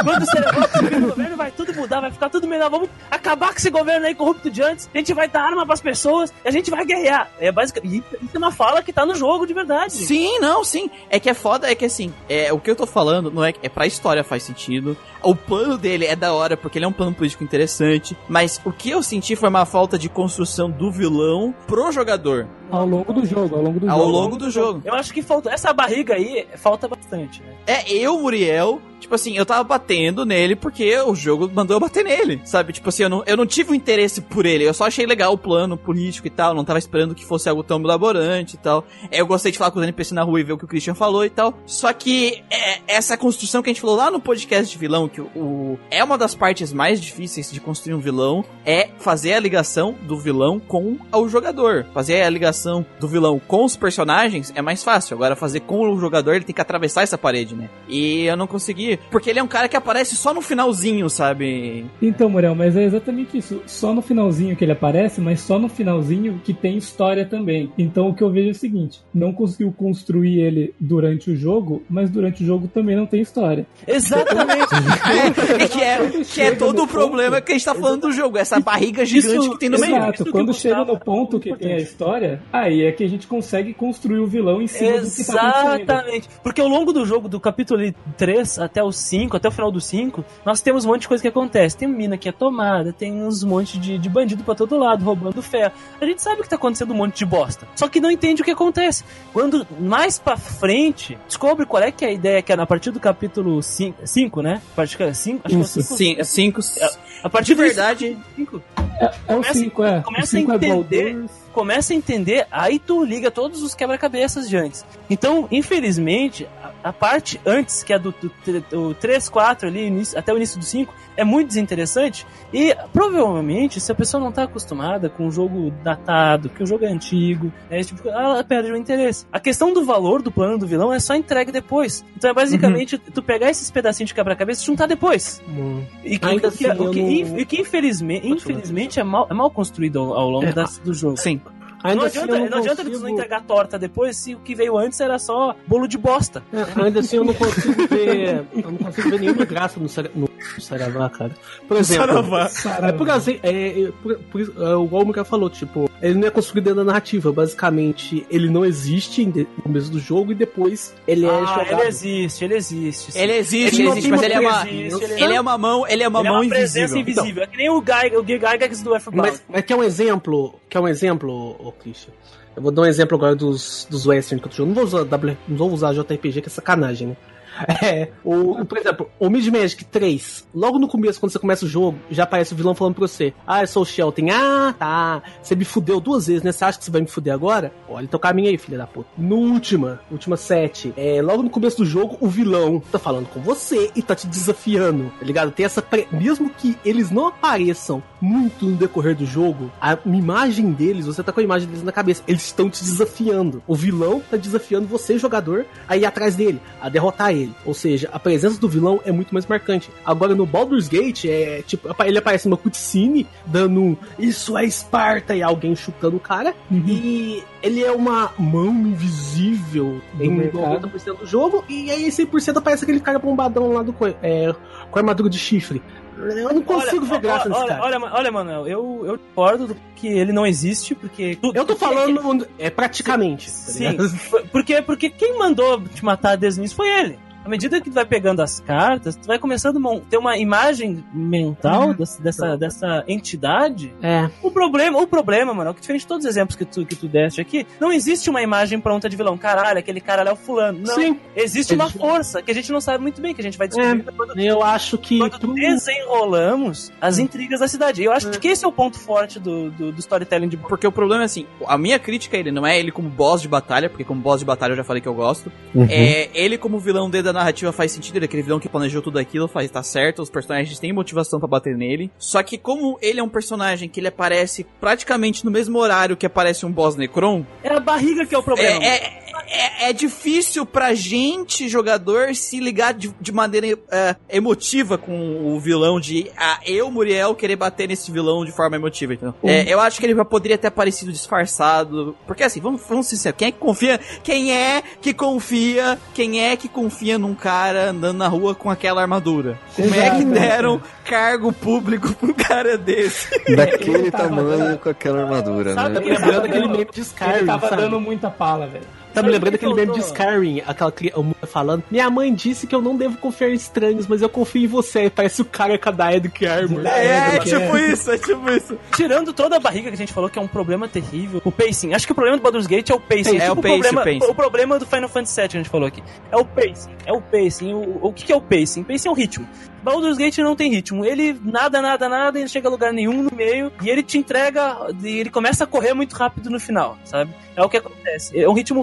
Quando o Serevok subir no governo, vai tudo mudar, vai ficar tudo melhor. Vamos acabar com esse governo aí corrupto de antes. A gente vai dar arma pras pessoas e a gente vai guerrear. É basicamente. Isso é uma fala que tá no jogo de verdade. Sim, não, sim. É que é foda, é que assim, é, o que eu tô falando não é é pra história faz sentido. O plano dele é da hora porque ele é um plano político interessante, mas o que eu senti foi uma falta de construção do vilão pro jogador Ao longo do jogo, ao longo do ao jogo. longo do jogo. Eu acho que falta. Essa barriga aí falta bastante, né? É, eu, Muriel, tipo assim, eu tava batendo nele porque o jogo mandou eu bater nele, sabe? Tipo assim, eu não, eu não tive um interesse por ele, eu só achei legal o plano político e tal, não tava esperando que fosse algo tão elaborante e tal. Eu gostei de falar com os NPC na rua e ver o que o Christian falou e tal. Só que é, essa construção que a gente falou lá no podcast de vilão, que o, o- é uma das partes mais difíceis de construir um vilão, é fazer a ligação do vilão com o jogador. Fazer a ligação do vilão com os personagens é mais fácil. Agora, fazer com o jogador, ele tem que atravessar essa parede, né? E eu não consegui. Porque ele é um cara que aparece só no finalzinho, sabe? Então, Muriel, mas é exatamente isso. Só no finalzinho que ele aparece, mas só no finalzinho que tem história também. Então o que eu vejo é o seguinte: não conseguiu construir ele durante o jogo, mas durante o jogo também não tem história. Exatamente. [laughs] É, que é, que é todo o problema que a gente tá falando do jogo. Essa barriga gigante Isso- que tem no meio. Isso Exato, quando chega no ponto que tem a história, Aí é que a gente consegue construir o vilão em cima do que tá acontecendo. Exatamente. Porque ao longo do jogo, do capítulo 3 até o 5, até o final do 5, nós temos um monte de coisa que acontece. Tem mina que é tomada, tem uns monte de, de bandido pra todo lado, roubando ferro. A gente sabe que tá acontecendo um monte de bosta. Só que não entende o que acontece. Quando mais pra frente, descobre qual é que é a ideia, que é a partir do capítulo 5, né? A partir do 5, acho que é o Isso. 5. Sim, cinco. A partir De verdade, 5, É, é o Começa- 5, é. Começa a 5 é entender- Baldur's. começa a entender, aí tu liga todos os quebra-cabeças de antes. Então, infelizmente, a, parte antes, que é do, do, do 3, 4 ali, início- até o início do 5, é muito desinteressante. E provavelmente, se a pessoa não tá acostumada com o jogo datado, que o jogo é antigo, né, tipo, ela perde o interesse. A questão do valor do plano do vilão é só entregue depois. Então é basicamente tu pegar esses pedacinhos de quebra-cabeça e juntar depois. Hum. E que, Ainda o que, assim, o que, não- infelizmente, infelizmente é, mal, é mal construído ao, ao longo É. das- do jogo. sim. Ainda Não assim, adianta, eu não adianta consigo... tu não entregar torta depois se o que veio antes era só bolo de bosta. É, ainda assim eu não consigo ver. Eu não consigo ver nenhuma graça no, no Saravá, cara. Por exemplo. É por assim, é, é, por, por é, o Walmer falou, tipo, ele não é construído dentro da narrativa. Basicamente, ele não existe no começo do jogo e depois ele é ah, jogado. ele existe, ele existe. sim. Ele existe, Ele ele existe, mas ele é uma. presença, ele- Ele é uma mão, ele é uma Ele é mão uma presença invisível. invisível. É que nem o, Gyg, o Gygax do Earthbound. Mas, mas quer um exemplo? Quer um exemplo, ô Christian? Eu vou dar um exemplo agora dos, dos Western que eu tô jogando. Não vou usar W, não vou usar JRPG, que é sacanagem, né? É, o, por exemplo, o Mid Magic 3, logo no começo, quando você começa o jogo, já aparece o vilão falando pra você: Ah, eu sou o Shelton. Ah, tá. Você me fudeu duas vezes, né? Você acha que você vai me fuder agora? Olha teu caminho aí, filha da puta. No última, última set, é, logo no começo do jogo, o vilão tá falando com você e tá te desafiando, tá ligado? Tem essa. Pre... Mesmo que eles não apareçam muito no decorrer do jogo, a imagem deles, você tá com a imagem deles na cabeça, eles estão te desafiando. O vilão tá desafiando você, jogador, a ir atrás dele, a derrotar ele. Ou seja, a presença do vilão é muito mais marcante. Agora no Baldur's Gate, é tipo, ele aparece numa cutscene dando um, isso é Esparta e alguém chutando o cara. E ele é uma mão invisível Do em mercado. 90% do jogo. E aí 100% aparece aquele cara bombadão lá do é, com armadura de chifre. Eu não consigo ver graça nesse olha, cara. olha, olha, Manuel, eu, eu discordo do que ele não existe, porque. tu- Eu tô porque- falando é praticamente. tá Sim, porque, porque quem mandou te matar desde o início foi ele. À medida que tu vai pegando as cartas, tu vai começando a ter uma imagem mental dessa, dessa, dessa entidade. É. O problema, o problema, mano, é que diferente de todos os exemplos que tu, que tu deste aqui, não existe uma imagem pronta de vilão. Caralho, aquele cara lá é o fulano. Não. Sim. Existe uma força que a gente não sabe muito bem, que a gente vai descobrir quando, Eu acho que. quando pro- desenrolamos as intrigas da cidade. Eu acho que esse é o ponto forte do, do, do storytelling de Porque o problema é assim, a minha crítica a ele não é ele como boss de batalha, porque como boss de batalha eu já falei que eu gosto. Uhum. É ele como vilão dentro da narrativa faz sentido, ele é aquele vilão que planejou tudo aquilo, faz tá certo, os personagens têm motivação pra bater nele. Só que como ele é um personagem que ele aparece praticamente no mesmo horário que aparece um boss Necron, É a barriga que é o problema. é, é, é, é difícil pra gente, jogador, se ligar de, de maneira é, emotiva com o vilão, de ah, eu, Muriel, querer bater nesse vilão de forma emotiva, entendeu? É, eu acho que ele já poderia ter aparecido disfarçado. Porque assim, vamos, vamos ser sinceros, quem é que confia? Quem é que confia? Quem é que confia num cara andando na rua com aquela armadura? Como é que Exato. deram cargo público pra um cara desse? [laughs] Daquele tamanho com aquela armadura, Sabe né? Lembrando aquele meme de Skyrim, Ele tava sabe? dando muita pala, velho. Tá me lembrando o que aquele meme de? Skyrim, aquela cri- a mulher falando. Minha mãe disse que eu não devo confiar em estranhos, mas eu confio em você. Parece o cara com a Daedric Armor. É, É, porque- tipo isso, é tipo isso. Tirando toda a barriga que a gente falou, que é um problema terrível. O pacing. Acho que o problema do Baldur's Gate é o pacing. É, tipo o pacing, problema, o pacing. o problema do Final Fantasy VII que a gente falou aqui. É o pacing. É o pacing. O, o que, que é o pacing? Pacing é o ritmo. Baldur's Gate não tem ritmo. Ele nada, nada, nada, ele chega a lugar nenhum no meio e ele te entrega. E ele começa a correr muito rápido no final, sabe? É o que acontece. É um ritmo.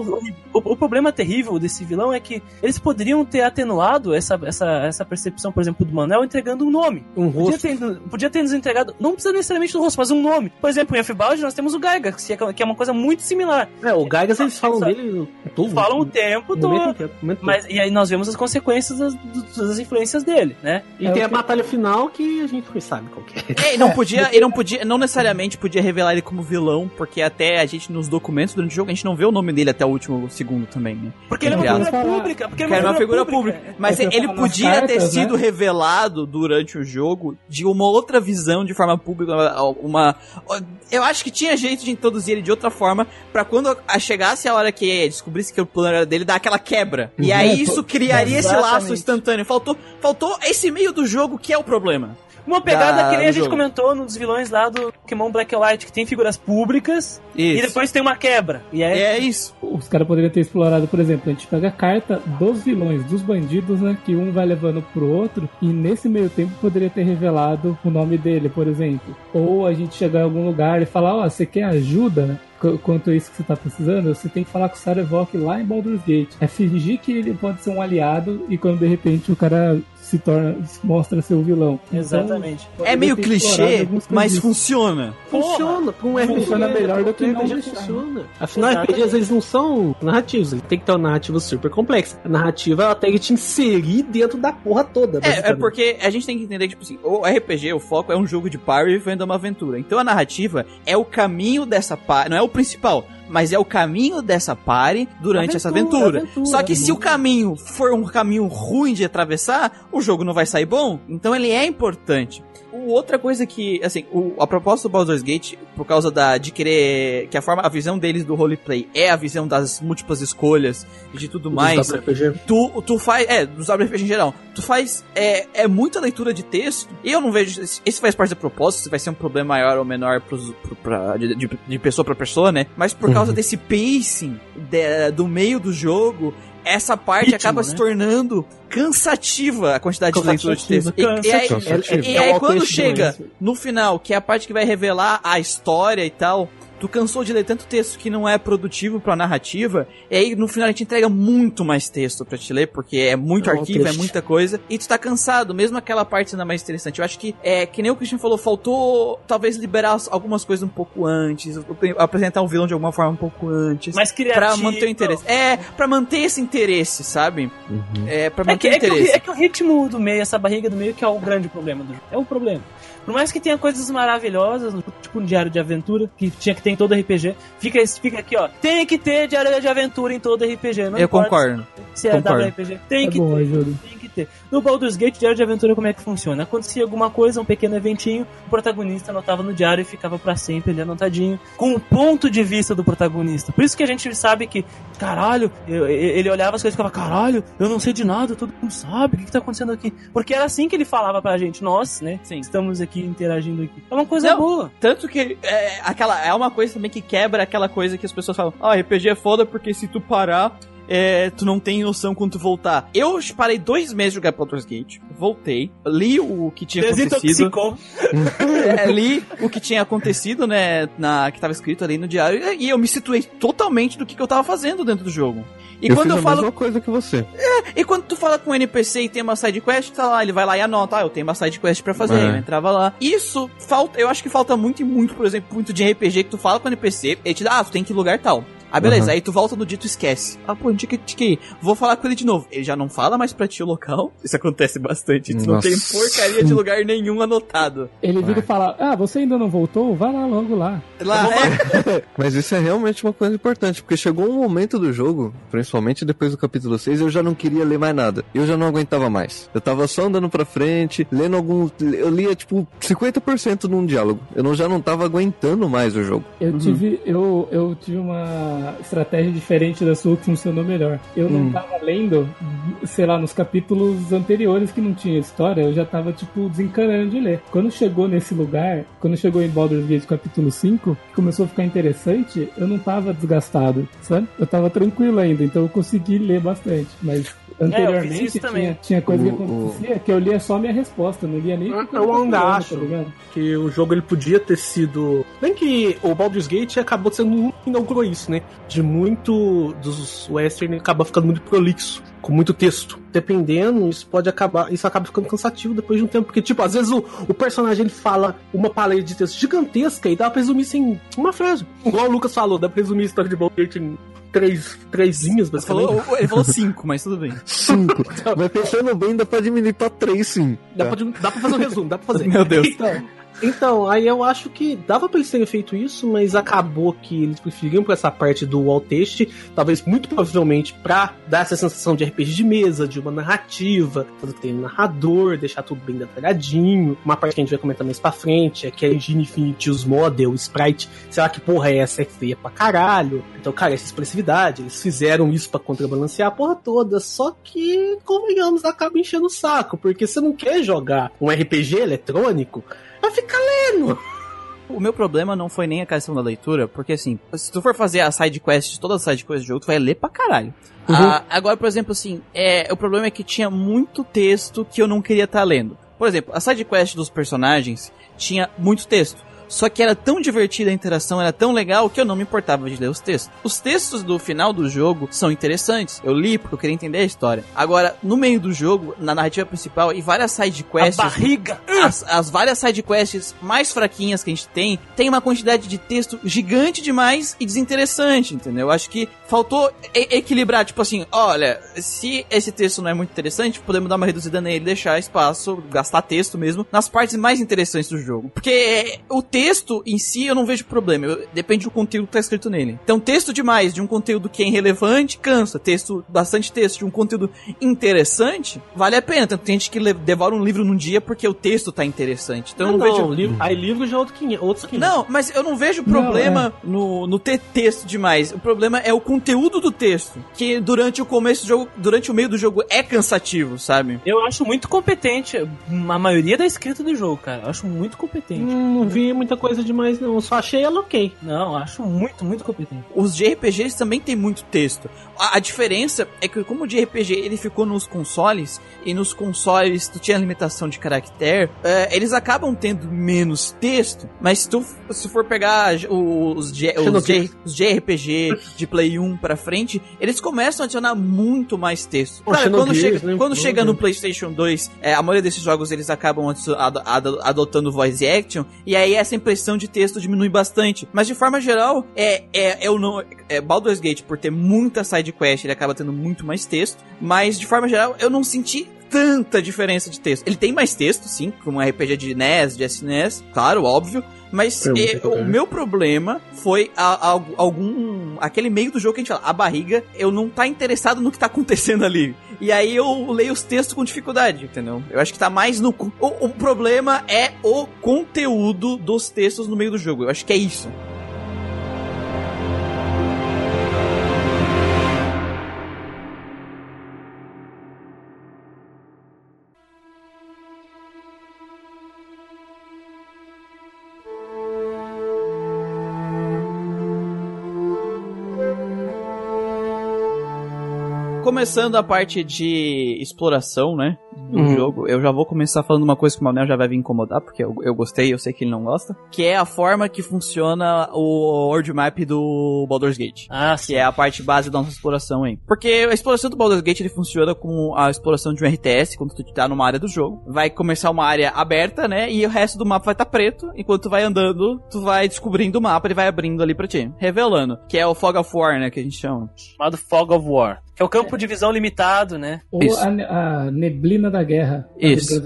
O, o problema terrível desse vilão é que eles poderiam ter atenuado essa, essa, essa percepção, por exemplo, do Manel entregando um nome. Um Podia rosto. ter, podia ter nos entregado, não precisa necessariamente do rosto, mas um nome. Por exemplo, em F-Bound nós temos o Gygax, que é, que é uma coisa muito similar. É, o Gygas eles falam Sabe? dele Tudo. Falam o tempo todo. Momento momento Mas, e aí nós vemos as consequências das, das influências dele, né? E É tem a batalha final que a gente sabe qual que é. É, e não podia, e não podia, não necessariamente podia revelar ele como vilão, porque até a gente nos documentos durante o jogo a gente não vê o nome dele até o último segundo também, né? Porque ele é uma figura pública. Porque ele era uma figura pública. Mas É ele podia ter cartas, sido né? revelado durante o jogo de uma outra visão de forma pública, uma eu acho que tinha jeito de introduzir ele de outra forma pra quando a- chegasse a hora que descobrisse que o plano era dele dar aquela quebra. E aí É, isso criaria esse laço instantâneo. Faltou, faltou esse meio do jogo que é o problema. Uma pegada da- que nem a gente jogo. comentou nos vilões lá do Pokémon Black and White, que tem figuras públicas e Isso. depois tem uma quebra. E é, É isso. Os caras poderiam ter explorado, por exemplo, a gente pega a carta dos vilões, dos bandidos, né? Que um vai levando pro outro, e nesse meio tempo poderia ter revelado o nome dele, por exemplo. Ou a gente chegar em algum lugar e falar, ó, você quer ajuda? Qu- Quanto a isso que você tá precisando, você tem que falar com o Sarevok lá em Baldur's Gate. É fingir que ele pode ser um aliado e quando de repente o cara se torna, mostra ser o vilão. Então, Exatamente. É poderia meio clichê, mas funciona. Funciona, pra um RPG. Funciona melhor do que um não funciona. Afinal, Exatamente. RPGs eles não são narrativos, eles tem que ter uma narrativa super complexa. A narrativa ela tem que te inserir dentro da porra toda. É, é porque a gente tem que entender que, tipo assim, o RPG, o foco é um jogo de party vivendo uma aventura. Então a narrativa é o caminho dessa party, não é o principal, mas é o caminho dessa party durante essa Aventura, aventura. aventura, Só que se o uhum. caminho for um caminho ruim de atravessar, o jogo não vai sair bom. Então ele é importante. Outra coisa que, assim, o- a proposta do Baldur's Gate, por causa da, de querer, que a forma, a visão deles do roleplay é a visão das múltiplas escolhas e de tudo mais, tu, tu faz, é, dos RPG em geral, tu faz, é, é muita leitura de texto, e eu não vejo, esse faz parte da proposta, se vai ser um problema maior ou menor pros, pro, pra, de, de, de pessoa pra pessoa, né, mas por [laughs] causa desse pacing de- do meio do jogo, essa parte Ritmo, acaba né? se tornando cansativa a quantidade de leitura de texto. E, e aí, e É aí quando chega no final, que é a parte que vai revelar a história e tal, tu cansou de ler tanto texto que não é produtivo pra narrativa, e aí no final a gente entrega muito mais texto pra te ler, porque é muito É um arquivo, é triste. muita coisa, e tu tá cansado, mesmo aquela parte sendo mais interessante. Eu acho que, é, que nem o Christian falou, faltou talvez liberar as- algumas coisas um pouco antes, apresentar o vilão de alguma forma um pouco antes. Mais criativo. Pra manter o interesse. É, pra manter esse interesse, sabe? Uhum. É, pra É manter que, o é, que o, interesse. é que o ritmo do meio, essa barriga do meio, que é o grande problema do jogo. É o problema. Por mais que tenha coisas maravilhosas, tipo um diário de aventura, que tinha que ter em todo RPG, fica, fica aqui, ó. Tem que ter diário de aventura em todo RPG. Não Eu concordo. Se é concordo. WRPG, tem É que bom, ter. ajuda. Tem que ter. No Baldur's Gate, diário de aventura, como é que funciona? Acontecia alguma coisa, um pequeno eventinho, o protagonista anotava no diário e ficava pra sempre ali anotadinho, com o ponto de vista do protagonista. Por isso que a gente sabe que, caralho, eu- ele olhava as coisas e ficava, caralho, eu não sei de nada, todo mundo sabe, o que, que tá acontecendo aqui? Porque era assim que ele falava pra gente, nós, né? Sim. Estamos aqui interagindo aqui. É uma coisa Não. boa. Tanto que é, aquela, é uma coisa também que quebra aquela coisa que as pessoas falam: Ah, RPG é foda porque se tu parar, é, tu não tem noção quando tu voltar. Eu parei dois meses de jogar Baldur's Gate, voltei, li o que tinha acontecido. [laughs] É, li o que tinha acontecido, né, na, que tava escrito ali no diário, e eu me situei totalmente do que, que eu tava fazendo dentro do jogo. E eu quando fiz eu a falo mesma coisa que você. e quando tu fala com um NPC e tem uma side quest, tá lá, ele vai lá e anota, ah, eu tenho uma side quest pra fazer, É. eu entrava lá. Isso falta, eu acho que falta muito e muito, por exemplo, muito de RPG que tu fala com o NPC, ele te dá, ah, tu tem que ir lugar tal. Ah, beleza, Uhum. aí tu volta no dito e esquece. Ah, pô, onde que que? Vou falar com ele de novo. Ele já não fala mais pra ti o local. [laughs] Isso acontece bastante. Tu não Nossa. tem porcaria de lugar nenhum anotado. Ele vira É. e fala: Ah, você ainda não voltou? Vai lá logo lá. Lá, é, [laughs] Mas isso é realmente uma coisa importante, porque chegou um momento do jogo, principalmente depois do capítulo 6, eu já não queria ler mais nada. Eu já não aguentava mais. Eu tava só andando pra frente, lendo algum. Eu lia, tipo, 50% num diálogo. Eu não, já não tava aguentando mais o jogo. Eu tive, eu, eu tive uma estratégia diferente da sua que funcionou melhor. Eu não Hum. tava lendo, sei lá, nos capítulos anteriores que não tinha história, eu já tava, tipo, desencanando de ler. Quando chegou nesse lugar, quando chegou em Baldur's Gate capítulo 5, que começou a ficar interessante, eu não tava desgastado, sabe? Eu tava tranquilo ainda, então eu consegui ler bastante. Mas anteriormente isso também. tinha, tinha coisa que O- o- acontecia que eu lia só a minha resposta, não lia nem o que Eu tava ainda falando, acho. tá que o jogo ele podia ter sido. Bem que o Baldur's Gate acabou sendo um que inaugurou isso, né? De muito dos western acaba ficando muito prolixo, com muito texto. Dependendo, isso pode acabar. Isso acaba ficando cansativo depois de um tempo. Porque, tipo, às vezes o, o personagem ele fala uma paleta de texto gigantesca e dá pra resumir isso em uma frase. Igual o Lucas falou, dá pra resumir a história de Baldur's Gate em três, três linhas, Ele basicamente. falou, ele falou cinco, mas tudo bem. [laughs] Cinco. Mas pensando bem, dá pra diminuir pra três, sim. Dá, pra, dá pra fazer um resumo, dá pra fazer. Meu Deus. Então, então, aí eu acho que dava pra eles terem feito isso, mas acabou que eles preferiram pra essa parte do wall text, talvez muito provavelmente pra dar essa sensação de RPG de mesa, de uma narrativa, fazer tem um narrador, deixar tudo bem detalhadinho. Uma parte que a gente vai comentar mais pra frente é que a Engine Infinity, os model, o sprite, sei lá que porra é essa, é feia pra caralho. Então, cara, essa expressividade, eles fizeram isso pra contrabalancear a porra toda, só que, convenhamos, acaba enchendo o saco, porque você não quer jogar um RPG eletrônico vai ficar lendo. O meu problema não foi nem a questão da leitura, porque assim, se tu for fazer a side quest, todas as side quests do jogo, tu vai ler pra caralho. Uhum. Ah, agora, por exemplo, assim, é, o problema é que tinha muito texto que eu não queria estar lendo. Por exemplo, a side quest dos personagens tinha muito texto. Só que era tão divertida a interação, era tão legal que eu não me importava de ler os textos. Os textos do final do jogo são interessantes. Eu li porque eu queria entender a história. Agora, no meio do jogo, na narrativa principal e várias side A quests, barriga! as, as várias sidequests mais fraquinhas que a gente tem, tem uma quantidade de texto gigante demais e desinteressante, entendeu? Acho que faltou e- equilibrar, tipo assim, olha, se esse texto não é muito interessante, podemos dar uma reduzida nele, deixar espaço, gastar texto mesmo, nas partes mais interessantes do jogo. Porque é, o texto em si eu não vejo problema, eu- depende do conteúdo que tá escrito nele. Então, texto demais de um conteúdo que é irrelevante, cansa. Texto, bastante texto de um conteúdo interessante, vale a pena. Tanto tem gente que devora um livro num dia porque o texto tá interessante. Então, eu não, vejo. livro, aí livro já é outro 500, outros 500. Não, mas eu não vejo problema no, no ter texto demais. O problema é o conteúdo do texto. Que durante o começo do jogo, durante o meio do jogo é cansativo, sabe? Eu acho muito competente a maioria da escrita do jogo, cara. Eu acho muito competente. Hum, Não vi muita coisa demais, não. Eu só achei ela ok. Não, eu acho muito, muito competente. Os JRPGs também tem muito texto. A, a diferença é que como o JRPG ele ficou nos consoles e nos consoles tu tinha limitação de caractere, é, eles acabam tendo menos texto. Mas se tu se for pegar os, os. J- os JRPG de Play 1 pra frente, eles começam a adicionar muito mais texto. Pô, quando chega, né? quando chega no? PlayStation 2, é, a maioria desses jogos eles acabam ado- ado- ado- adotando voice action, e aí essa impressão de texto diminui bastante. Mas de forma geral, é, é, eu não, é, Baldur's Gate, por ter muita side quest, ele acaba tendo muito mais texto, mas de forma geral, eu não senti tanta diferença de texto. Ele tem mais texto, sim, como um RPG de NES, de SNES, claro, óbvio, mas É o meu problema foi a- a- algum. aquele meio do jogo que a gente fala, a barriga, eu não tá interessado no que tá acontecendo ali. E aí eu leio os textos com dificuldade, entendeu? Eu acho que tá mais no. O, o problema é o conteúdo dos textos no meio do jogo. Eu acho que é isso. Começando a parte de exploração, né? Do Uhum. jogo, eu já vou começar falando uma coisa que o Manel já vai vir incomodar, porque eu, eu gostei, eu sei que ele não gosta. Que é a forma que funciona o world map do Baldur's Gate. Ah, Que é a parte base da nossa exploração aí. Porque a exploração do Baldur's Gate ele funciona como a exploração de um RTS, quando tu tá numa área do jogo. Vai começar uma área aberta, né? E o resto do mapa vai estar preto. Enquanto tu vai andando, tu vai descobrindo o mapa, ele vai abrindo ali pra ti. Revelando. Que é o Fog of War, né? Que a gente chama. chamado Fog of War. Que é o campo de visão limitado, né? Ou Isso. a, a neblina da guerra. Isso.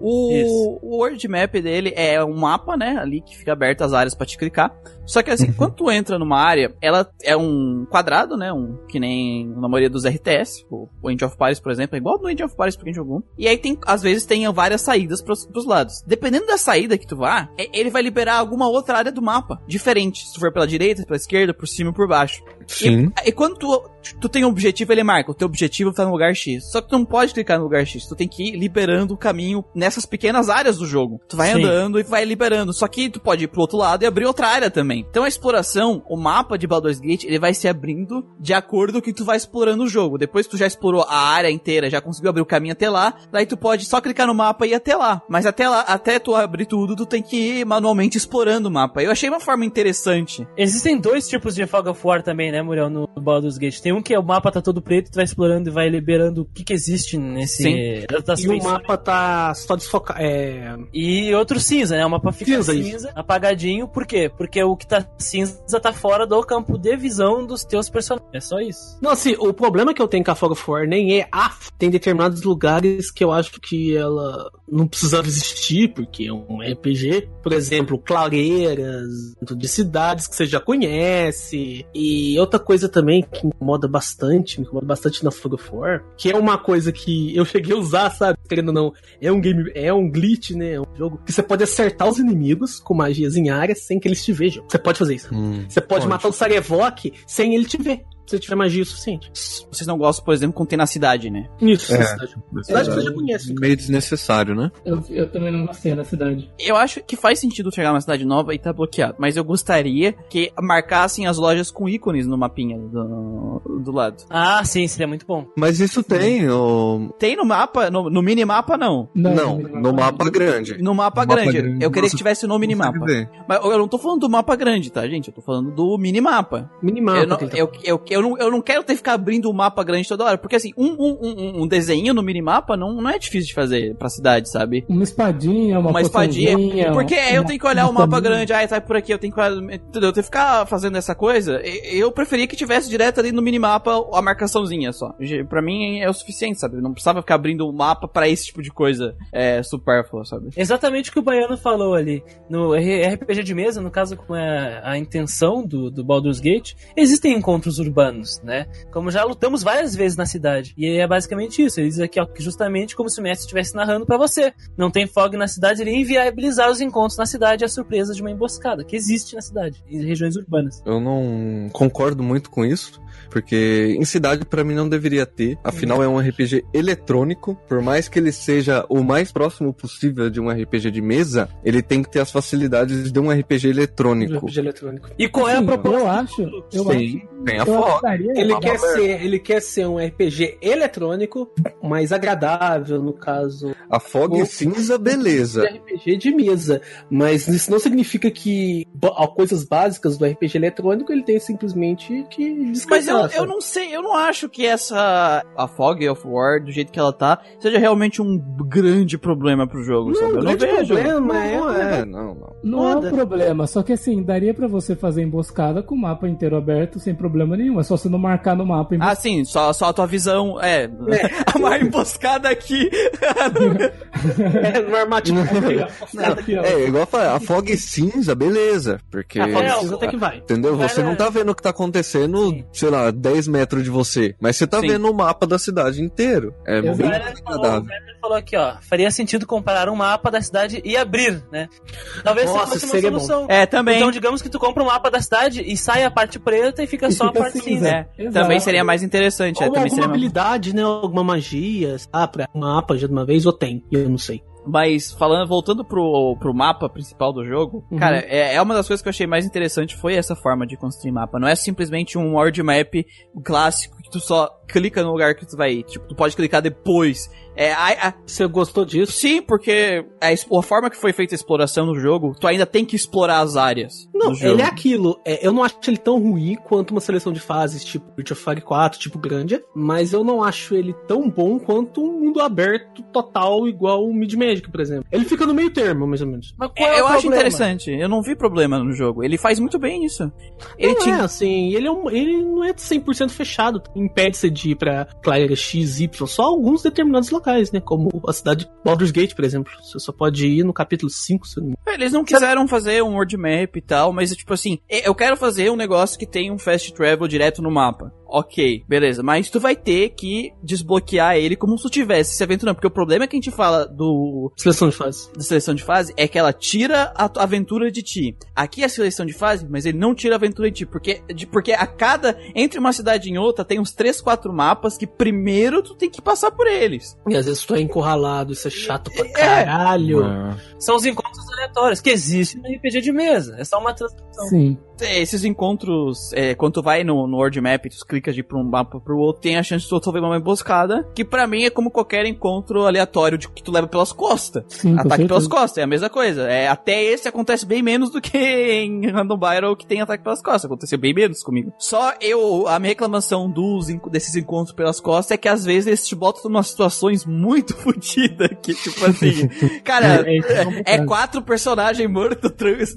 O, Isso. o world map dele é um mapa, né? Ali que fica aberto as áreas pra te clicar. Só que assim, quando tu entra numa área, ela é um quadrado, né? Um, que nem na maioria dos RTS. O, o Age of Paris, por exemplo, é igual no Age of Paris pra quem jogou. E aí tem, às vezes, tem várias saídas pros, pros lados. Dependendo da saída que tu vá, é- ele vai liberar alguma outra área do mapa. Diferente. Se tu for pela direita, pela esquerda, por cima e por baixo. Sim. E, e quando tu, tu tem um objetivo, ele marca. O teu objetivo tá no lugar X. Só que tu não pode clicar no lugar X. Tu tem que ir liberando o caminho nessas pequenas áreas do jogo. Tu vai Sim. andando e vai liberando. Só que tu pode ir pro outro lado e abrir outra área também. Então a exploração, o mapa de Baldur's Gate, ele vai se abrindo de acordo com o que tu vai explorando o jogo. Depois que tu já explorou a área inteira, já conseguiu abrir o caminho até lá, daí tu pode só clicar no mapa e ir até lá. Mas até lá, até tu abrir tudo, tu tem que ir manualmente explorando o mapa. Eu achei uma forma interessante. Existem dois tipos de Fog of War também, né, Muriel, no Baldur's Gate. Tem um que é o mapa tá todo preto, tu vai explorando e vai liberando o que que existe nesse... Sim. das E o mapa tá só desfocado. É. E outro cinza, né? O mapa fica Cinza, cinza, apagadinho. Por quê? Porque o que tá cinza tá fora do campo de visão dos teus personagens. É só isso. Não, assim, o problema que eu tenho com a Fog of War nem é a. Tem determinados lugares que eu acho que ela não precisava existir, porque é um RPG. Por exemplo, clareiras de cidades que você já conhece. E outra coisa também que me incomoda bastante, me incomoda bastante na Fog of War, que é uma coisa que eu cheguei a usar, sabe? Querendo ou não, é um game, é um glitch, né? É um jogo que você pode acertar os inimigos com magias em áreas sem que eles te vejam. Você pode fazer isso. Hum, Você pode, matar o Sarevok sem ele te ver. Se você tiver magia o suficiente. Vocês não gostam, por exemplo, quando tem na cidade, né? Isso, É. cidade. Cidade que você já conhece. Meio desnecessário, né? Eu, eu também não gostei da cidade. Eu acho que faz sentido chegar numa cidade nova e tá bloqueado, mas eu gostaria que marcassem as lojas com ícones no mapinha do, do lado. Ah, sim, seria muito bom. Mas isso tem, o... Tem no mapa, no, no minimapa não. Não, no mapa grande. No mapa, No mapa grande. grande, Eu queria você que tivesse no minimapa. Mas eu não tô falando do mapa grande, tá, gente? Eu tô falando do minimapa. Minimapa. eu, não, tá eu, eu, eu, não, eu não quero ter que ficar abrindo o mapa grande toda hora. Porque assim, um, um, um, um desenho no minimapa não, não é difícil de fazer pra cidade, sabe? Uma espadinha, uma, Uma espadinha. Porque uma- eu tenho que olhar o mapa grande, ah, tá por aqui, eu tenho que olhar. Entendeu? Eu tenho que ficar fazendo essa coisa. Eu preferia que tivesse direto ali no minimapa a marcaçãozinha só. Pra mim é o suficiente, sabe? Não precisava ficar abrindo o mapa pra esse tipo de coisa é, supérflua, sabe? Exatamente o que o Baiano falou ali. No RPG de mesa, no caso com a, a intenção do, do Baldur's Gate, existem encontros urbanos, né? Como já lutamos várias vezes na cidade. E é basicamente isso. Ele diz aqui, ó, que justamente como se o mestre estivesse narrando pra você. Não tem fog na cidade, ele ia inviabilizar os encontros na cidade e a surpresa de uma emboscada, que existe na cidade, em regiões urbanas. Eu não concordo muito com isso, porque em cidade pra mim não deveria ter. Afinal é um RPG eletrônico, por mais que ele seja o mais próximo possível de um RPG de mesa, ele tem que ter as facilidades de um RPG eletrônico. RPG eletrônico. E qual é a proposta? Eu acho. Eu Sim, tem a acho. Eu Ele quer, ser, ele quer ser um RPG eletrônico, mais agradável, no caso, A Fog O- cinza, beleza. RPG de mesa. Mas isso não significa que coisas básicas do RPG eletrônico ele tem simplesmente que Mas descansar. eu, eu sabe? não sei, eu não acho que essa. A Fog of War, do jeito que ela tá, seja realmente um grande problema pro jogo, sabe? Não, Eu grande vejo. problema é, Não é, não, não. Não é um problema, só que assim, daria pra você fazer emboscada com o mapa inteiro aberto sem problema nenhum. É só você não marcar no mapa Ah, sim, só, só a tua visão. É. [laughs] a mais emboscada aqui. é normativo. É, igual eu falei, a Fog cinza, beleza. Porque. A Fog É, cinza até que vai. Entendeu? Você não tá vendo o que tá acontecendo, Sim. sei lá, 10 metros de você. Mas você tá Sim. vendo o mapa da cidade inteiro. É Exato. bem falou, agradável. Werner falou aqui, ó. Faria sentido comparar um mapa da cidade e abrir, né? Talvez Nossa, fosse uma seria solução. É, também. Então, digamos que tu compra um mapa da cidade e sai a parte preta e fica E só fica a parte cinza. cinza. É, Exato. também seria mais interessante. É, Ou também alguma seria mais... habilidade, né? Alguma magia. Ah, pra mapa já de uma vez, ou tem. Eu não sei. Mas falando, voltando pro, pro mapa principal do jogo, Uhum. cara, é, é uma das coisas que eu achei mais interessante foi essa forma de construir mapa. Não é simplesmente um world map clássico que tu só clica no lugar que tu vai ir. Tipo, tu pode clicar depois. É, a, a- Você gostou disso? sim, porque a, a forma que foi feita a exploração no jogo, tu ainda tem que explorar as áreas. Não, do jogo. ele é aquilo. É, eu não acho ele tão ruim quanto uma seleção de fases tipo Virtua Fire 4, tipo Grandia, mas eu não acho ele tão bom quanto um mundo aberto total igual o Mid Magic, por exemplo. Ele fica no meio termo, mais ou menos. Mas qual É, é eu o acho problema? interessante. Eu não vi problema no jogo. Ele faz muito bem isso. Ele não tinha. é assim, ele, é um, ele não é 100% fechado. Impede você de ir pra clareira X, Y, só alguns determinados locais, né? Como a cidade de Baldur's Gate, por exemplo. Você só pode ir no capítulo 5, se não. Eles não quiseram fazer um world map e tal, mas tipo assim, eu quero fazer um negócio que tem um fast travel direto no mapa. Ok, beleza, mas tu vai ter que desbloquear ele como se tu tivesse se aventurando, porque o problema que a gente fala do Seleção de fase. da seleção de fase é que ela tira a tua aventura de ti. Aqui é a seleção de fase, mas ele não tira a aventura de ti, porque, de, porque a cada, entre uma cidade e outra, tem uns 3, 4 mapas que primeiro tu tem que passar por eles. E às vezes tu é encurralado, isso é chato pra É. caralho. São os encontros aleatórios que existem no RPG de mesa. É só uma transação. Sim. Esses encontros, é, quando tu vai no, no world map, tu clica de ir pra um mapa pro outro, tem a chance de tu resolver uma emboscada, que pra mim é como qualquer encontro aleatório de que tu leva pelas costas. Sim, Ataque pelas costas, é a mesma coisa. É, até esse acontece bem menos do que em Random Battle que tem ataque pelas costas. Aconteceu bem menos comigo. Só eu, a minha reclamação dos, desses encontros pelas costas é que às vezes eles te botam em umas situações muito [laughs] fodidas que, tipo assim, [laughs] cara, É, é é, quatro personagens mortos, trans-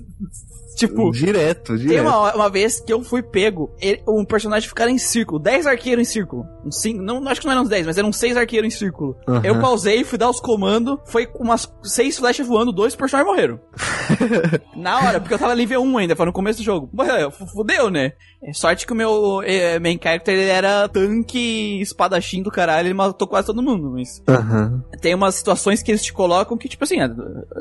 tipo, Direto, tem direto. uma, uma vez que eu fui pego, ele- um personagem ficar em círculo, 10 arqueiros em círculo. Um cinco, não, acho que não eram uns 10, mas eram 6 arqueiros em círculo. Aham. Eu pausei, fui dar os comandos, foi com umas 6 flechas voando, dois personagens morreram. [laughs] Na hora, porque eu tava nível 1 ainda, foi no começo do jogo. Fudeu, né? É sorte que o meu eh, main character ele era tanque espadachim do caralho, ele matou quase todo mundo, mas Aham. tem umas situações que eles te colocam que, tipo assim, ah,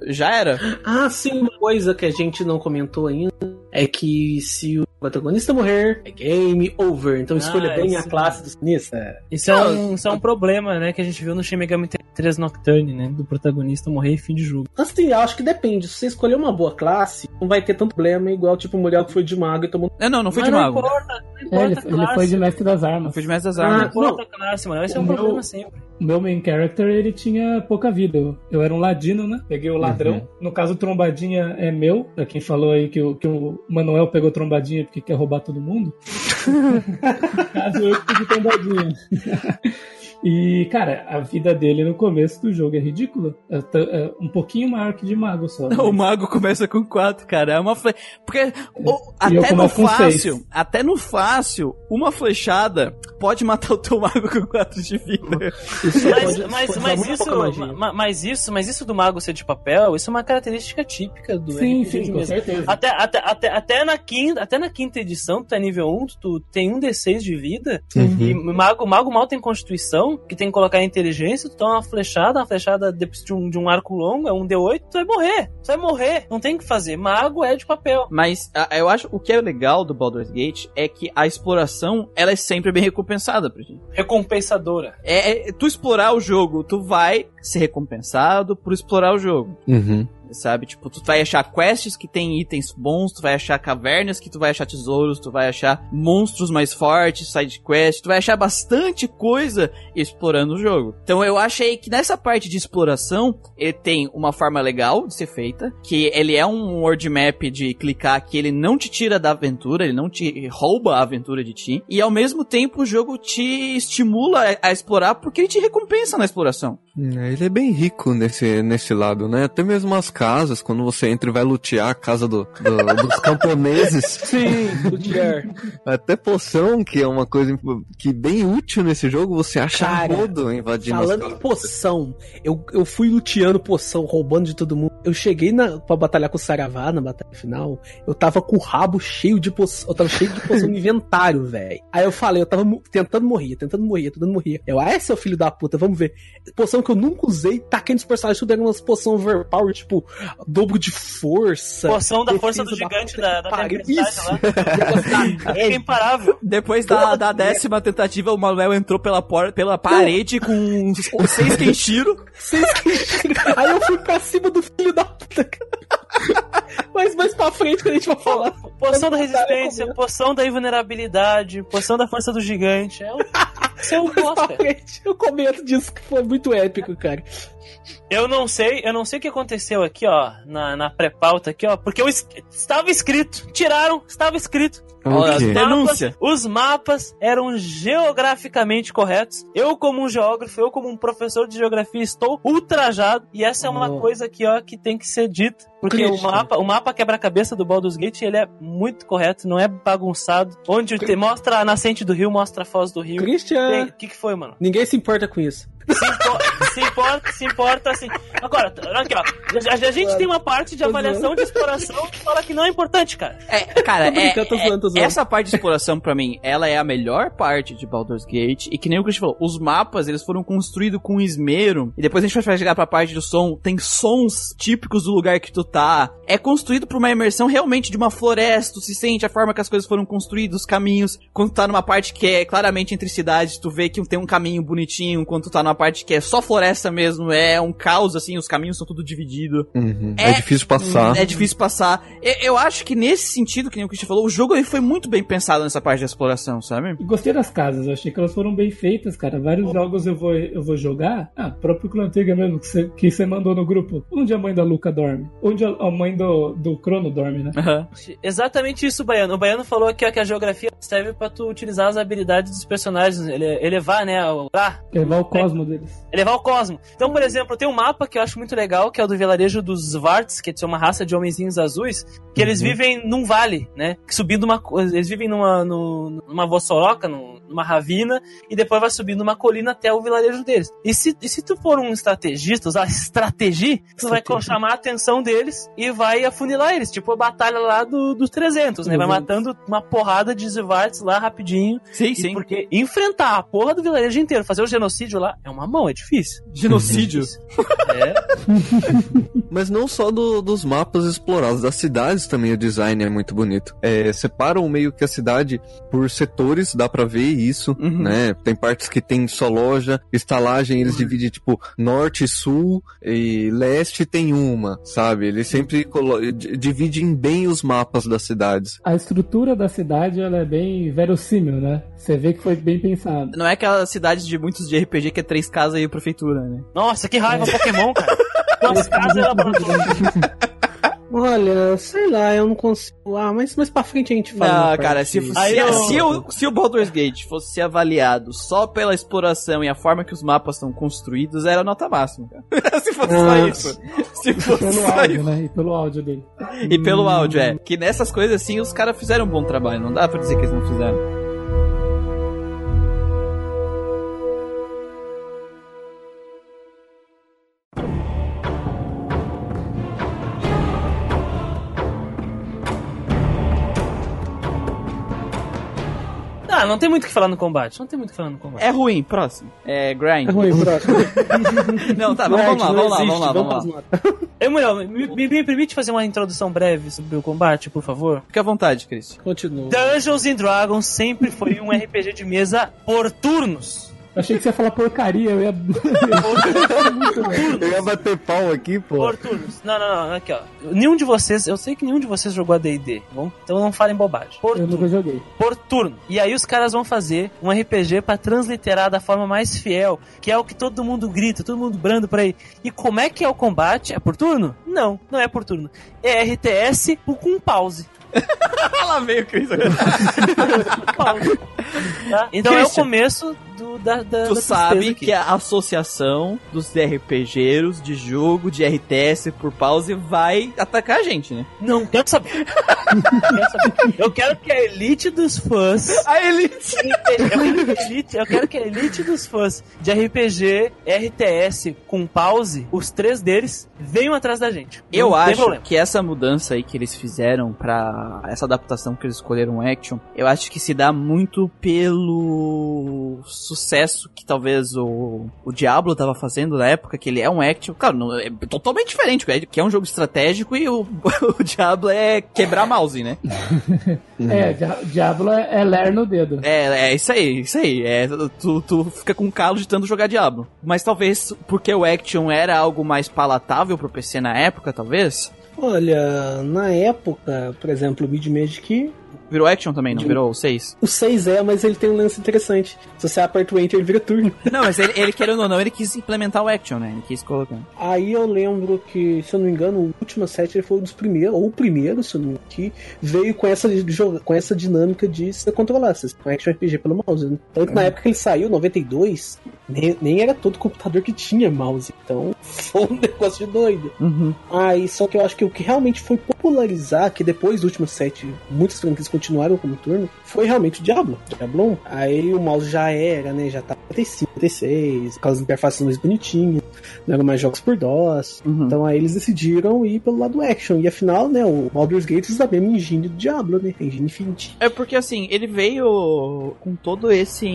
já era. Ah, sim, uma coisa que a gente não comentou ainda é que se o protagonista morrer, é game over. Então escolha Ah, bem a classe do protagonista. Isso é, um, isso é um problema, né? Que a gente viu no Shin Megami 3 Nocturne, né? Do protagonista morrer em fim de jogo. Assim, eu acho que depende. Se você escolher uma boa classe, não vai ter tanto problema igual tipo o Muriel que foi de mago e tomou. Não, não, não foi Mas de mago. Não importa, não É, importa ele, a ele classe. foi de mestre das Não armas. foi de mestre das Ah, armas. Não importa a classe, mano. Esse é um O meu- problema sempre. O meu main character, ele tinha pouca vida. Eu, eu era um ladino, né? Peguei o ladrão. No caso, trombadinha é meu. Pra quem falou aí que o, que o Manuel pegou trombadinha porque quer roubar todo mundo. [laughs] no caso, eu que peguei trombadinha. E, cara, a vida dele no começo do jogo é ridícula. É é um pouquinho maior que de mago só. né? [laughs] O mago começa com 4, cara. É uma fle... Porque o- eu até no fácil, seis. até no fácil, uma flechada pode matar o teu mago com 4 de vida. [laughs] Isso Mas, pode- mas, pode mas isso, ma- mas isso, mas isso do mago ser de papel, isso é uma característica típica do Sim, RPG sim, com mesmo. certeza. Até, até, até, até, na quinta, até na quinta edição, tu tá nível 1, tu tem um D6 de vida, e mago, mago mal tem constituição, que tem que colocar inteligência, tu toma uma flechada, uma flechada de um, de um arco longo, é um D8, tu vai morrer. Tu vai morrer. Não tem o que fazer. Mago é de papel. Mas a- eu acho o que é legal do Baldur's Gate é que a exploração ela é sempre bem recompensada pra gente. Recompensadora. É, é- tu explorar o jogo, tu vai ser recompensado por explorar o jogo. Uhum. Sabe? Tipo, tu vai achar quests que tem itens bons, tu vai achar cavernas que tu vai achar tesouros, tu vai achar monstros mais fortes, side quest, tu vai achar bastante coisa explorando o jogo. Então eu achei que nessa parte de exploração, ele tem uma forma legal de ser feita, que ele é um world map de clicar que ele não te tira da aventura, ele não te rouba a aventura de ti, e ao mesmo tempo o jogo te estimula a- a explorar porque ele te recompensa na exploração. É, Ele é bem rico nesse, nesse lado, né? Até mesmo as casas, quando você entra e vai lutear a casa do, do- dos [laughs] camponeses. Sim, tier. Até poção, que é uma coisa que bem útil nesse jogo, você acha Cara, rodo invadindo Falando em poção, eu, eu fui luteando poção, roubando de todo mundo. Eu cheguei na, pra batalhar com o Saravá na batalha final, eu tava com o rabo cheio de poção. Eu tava cheio de poção no inventário, velho. Aí eu falei, eu tava tentando morrer, tentando morrer, tentando morrer. Eu, ah, é seu filho da puta, vamos ver. Poção que eu nunca usei, taquei nos personagens, tudo era umas poções overpower, tipo, dobro de força. Poção da força do gigante da, da pariu. tempestade Isso. lá. [laughs] É imparável. Depois da, da décima tentativa, o Manuel entrou pela, porta, pela parede com uns- [laughs] seis Kenshiro. Vocês que- Aí eu fui pra cima do filho da puta. cara. [laughs] Mas mais pra frente, quando a gente vai falar. Poção da resistência, poção da invulnerabilidade, poção da força do gigante. É um, isso é um [laughs] bosta. frente, eu comento disso que foi muito épico, cara. Eu não sei, eu não sei o que aconteceu aqui, ó, na, na pré-pauta aqui, ó, porque eu es- estava escrito, tiraram, estava escrito. Olha, O tem- Denúncia. Os mapas eram geograficamente corretos. Eu, como um geógrafo, eu, como um professor de geografia, estou ultrajado. E essa é uma Oh. coisa aqui, ó, que tem que ser dita. Porque o Crítica. mapa, o mapa quebra-cabeça do Baldur's Gate, ele é muito correto, não é bagunçado. Onde te mostra a nascente do rio, mostra a foz do rio. Christian, O que, que foi, mano? ninguém se importa com isso. Se, impo- se importa, se importa, assim. Agora, aqui, ó. A, a gente tem uma parte de avaliação de exploração que fala que não é importante, cara. É, cara, Tô é, é- zoando, tô zoando. essa parte de exploração, pra mim, ela é a melhor parte de Baldur's Gate. E que nem o Christian falou, os mapas, eles foram construídos com esmero. E depois a gente vai chegar pra parte do som. Tem sons típicos do lugar que tu tá. É construído pra uma imersão realmente de uma floresta. Tu se sente a forma que as coisas foram construídas, os caminhos. Quando tu tá numa parte que é claramente entre cidades, tu vê que tem um caminho bonitinho. Quando tu tá numa parte que é só floresta floresta mesmo é um caos, assim, os caminhos são tudo divididos. Uhum. É- É, difícil passar. É difícil passar. Eu, eu acho que nesse sentido, que nem o Christian falou, o jogo ele foi muito bem pensado nessa parte de exploração, sabe? Gostei das casas, eu achei que elas foram bem feitas, cara. Vários jogos eu vou, eu vou jogar. Ah, próprio Trigger mesmo, que você, que você mandou no grupo. Onde a mãe da Luca dorme? Onde a, a mãe do, do Crono dorme, né? Aham. Exatamente isso, Baiano. O Baiano falou que, que a geografia serve pra tu utilizar as habilidades dos personagens, ele- elevar, né, o, ah, Levar o cosmo deles. elevar o cosmo. Então, por exemplo, tem um mapa que eu acho muito legal, que é o do vilarejo dos Varts, que é uma raça de homenzinhos azuis, que eles vivem num vale, né? Subindo uma. Eles vivem numa, numa vossoroca, num- numa ravina, e depois vai subindo uma colina até o vilarejo deles. E se, e se tu for um estrategista, usar estratégia, tu vai chamar a atenção deles e vai afunilar eles, tipo a batalha lá do, dos 300, né? Vai 300. matando uma porrada de Zvarts lá rapidinho. Sim, sim. Porque enfrentar a porra do vilarejo inteiro, fazer o genocídio lá, é uma mão, é difícil. Genocídio. [laughs] É. Mas não só do- dos mapas explorados, das cidades também o design é muito bonito. É, separam meio que a cidade por setores, dá pra ver isso, Uhum. né? Tem partes que tem só loja, estalagem eles dividem tipo norte, sul e leste tem uma, sabe? Eles sempre dividem bem os mapas das cidades. A estrutura da cidade ela é bem verossímil, né? Você vê que foi bem pensado. Não é aquela cidade de muitos de RPG que é três casas e prefeitura, né? Nossa, que raiva Pokémon, cara. Duas casas e laboratório. Olha, sei lá, eu não consigo. Ah, mas mais pra frente a gente fala. Não, cara, se, se, Aí eu- se o, se o Baldur's Gate fosse ser avaliado só pela exploração e a forma que os mapas são construídos, era nota máxima, cara. [laughs] se fosse só Nossa. isso. Se fosse Pelo só áudio, isso. né? E pelo áudio dele. E pelo áudio, é. Que nessas coisas assim, os caras fizeram um bom trabalho. Não dá pra dizer que eles não fizeram. Ah, não tem muito o que falar no combate. Não tem muito o que falar no combate. É ruim, próximo. É grind. É ruim, próximo. [laughs] Não, tá, vamos, vamos lá, Não vamos lá, existe, vamos lá, vamos lá. É melhor, me, me- me permite fazer uma introdução breve sobre o combate, por favor? Fica à vontade, Chris. Continua. Dungeons and Dragons sempre foi um [laughs] RPG de mesa por turnos. Eu achei que você ia falar porcaria, eu ia. [laughs] Eu ia bater pau aqui, pô. Por turnos. Não, não, não, aqui ó. Nenhum de vocês, eu sei que nenhum de vocês jogou a D&D, bom? Então não falem bobagem. Por eu nunca joguei. por turno. E aí os caras vão fazer um RPG pra transliterar da forma mais fiel, que é o que todo mundo grita, todo mundo brando por aí. E como é que é o combate? É por turno? Não, não é por turno. É RTS com pause. Lá veio o Chris. Pause. Tá? [laughs] Então é o Christian. começo do, da, da, Tu da sabe que a associação dos RPGeiros de jogo de RTS por pause vai atacar a gente, né? Não, quero saber. [laughs] quero saber. Eu quero que a elite dos fãs A Elite! [laughs] eu quero, que a elite, eu quero que a elite dos fãs de RPG, RTS com pause, os três deles, venham atrás da gente. Eu Não acho que essa mudança aí que eles fizeram pra essa adaptação que eles escolheram action, eu acho que se dá muito pelo sucesso que talvez o, o Diablo tava fazendo na época, que ele é um action, claro, não, é totalmente diferente, que é um jogo estratégico e o, [laughs] o Diablo é quebrar mouse, né? [laughs] É, Dia- Diablo é, é ler no dedo. É, é isso aí, isso aí. É, tu, tu fica com calo de tanto jogar Diablo. Mas talvez porque o action era algo mais palatável pro PC na época, talvez. Olha, na época, por exemplo, o Mid Magic, Virou action também, não virou o 6? o 6 é, mas ele tem um lance interessante. Se você aperta o Enter, ele vira turno. [laughs] Não, mas ele, ele [laughs] querendo ou não, ele quis implementar o action, né? Ele quis colocar. Aí eu lembro que, se eu não me engano, o último set ele foi um dos primeiros, ou o primeiro, se eu não me engano, que veio com essa, com essa dinâmica de você controlar, você com action RPG pelo mouse. Né? Tanto que na época que ele saiu, 92, nem, nem era todo computador que tinha mouse. Então [laughs] foi um negócio de doido. Uhum. Aí, só que eu acho que o que realmente foi popularizar, que depois do último set, muitas franquias continuaram como turno, foi realmente o Diablo. Diablo 1. Aí o mouse já era, né? Já tá 55, 56, aquelas interfaces mais bonitinhas, não eram mais jogos por DOS. Uhum. Então aí eles decidiram ir pelo lado action. E afinal, né, o Baldur's Gate usa a mesma engine do Diablo, né? A engine Infinity. É porque assim, ele veio com todo esse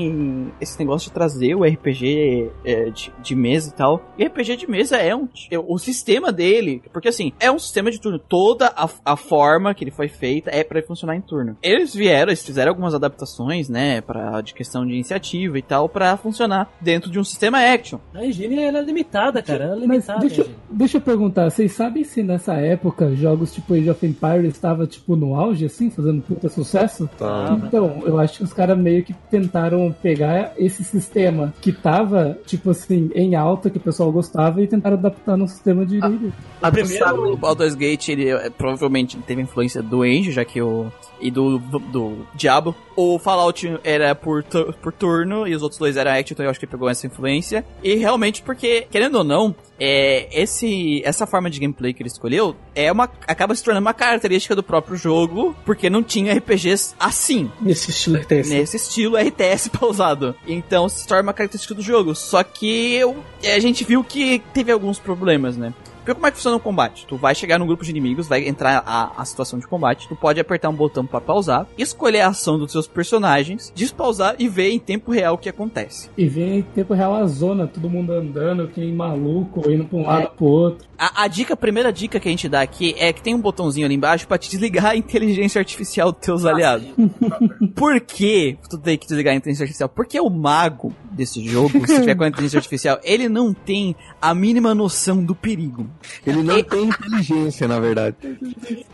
esse negócio de trazer o RPG é, de, de mesa e tal. E RPG de mesa é um é o sistema dele, porque assim, é um sistema de turno. Toda a, a forma que ele foi feita é pra ele funcionar em turno. Eles vieram, eles fizeram algumas adaptações, né, pra, de questão de iniciativa e tal, pra funcionar dentro de um sistema action. A engine ela é limitada, cara. Ela é Mas limitada. deixa, a engine. deixa eu perguntar, vocês sabem se nessa época jogos tipo Age of Empires estava tipo no auge, assim, fazendo puta sucesso? Tá. Então, eu acho que os caras meio que tentaram pegar esse sistema que tava, tipo assim, em alta, que o pessoal gostava, e tentaram adaptar no sistema de líder. A do primeiro- O Baldur's Gate, ele é, provavelmente teve influência do Age, já que o. e do, do Diablo. O Fallout era por, tu- por turno, e os outros dois eram action, então eu acho que pegou essa influência. E realmente, porque, querendo ou não, é, esse, essa forma de gameplay que ele escolheu é uma, acaba se tornando uma característica do próprio jogo, porque não tinha RPGs assim. Nesse estilo RTS. Nesse estilo RTS [laughs] pausado. Então se torna uma característica do jogo. Só que eu- a gente viu que teve alguns problemas, né? Porque como é que funciona o combate? Tu vai chegar num grupo de inimigos, vai entrar a, a situação de combate, tu pode apertar um botão pra pausar, escolher a ação dos seus personagens, despausar e ver em tempo real o que acontece. E vem em tempo real a zona, todo mundo andando, que nem maluco, indo pra um lado pro outro. A, a dica, a primeira dica que a gente dá aqui é que tem um botãozinho ali embaixo pra te desligar a inteligência artificial dos teus aliados. [laughs] Por que tu tem que desligar a inteligência artificial? Porque o mago desse jogo, se tiver com a inteligência artificial, ele não tem a mínima noção do perigo. Ele não tem inteligência, na verdade.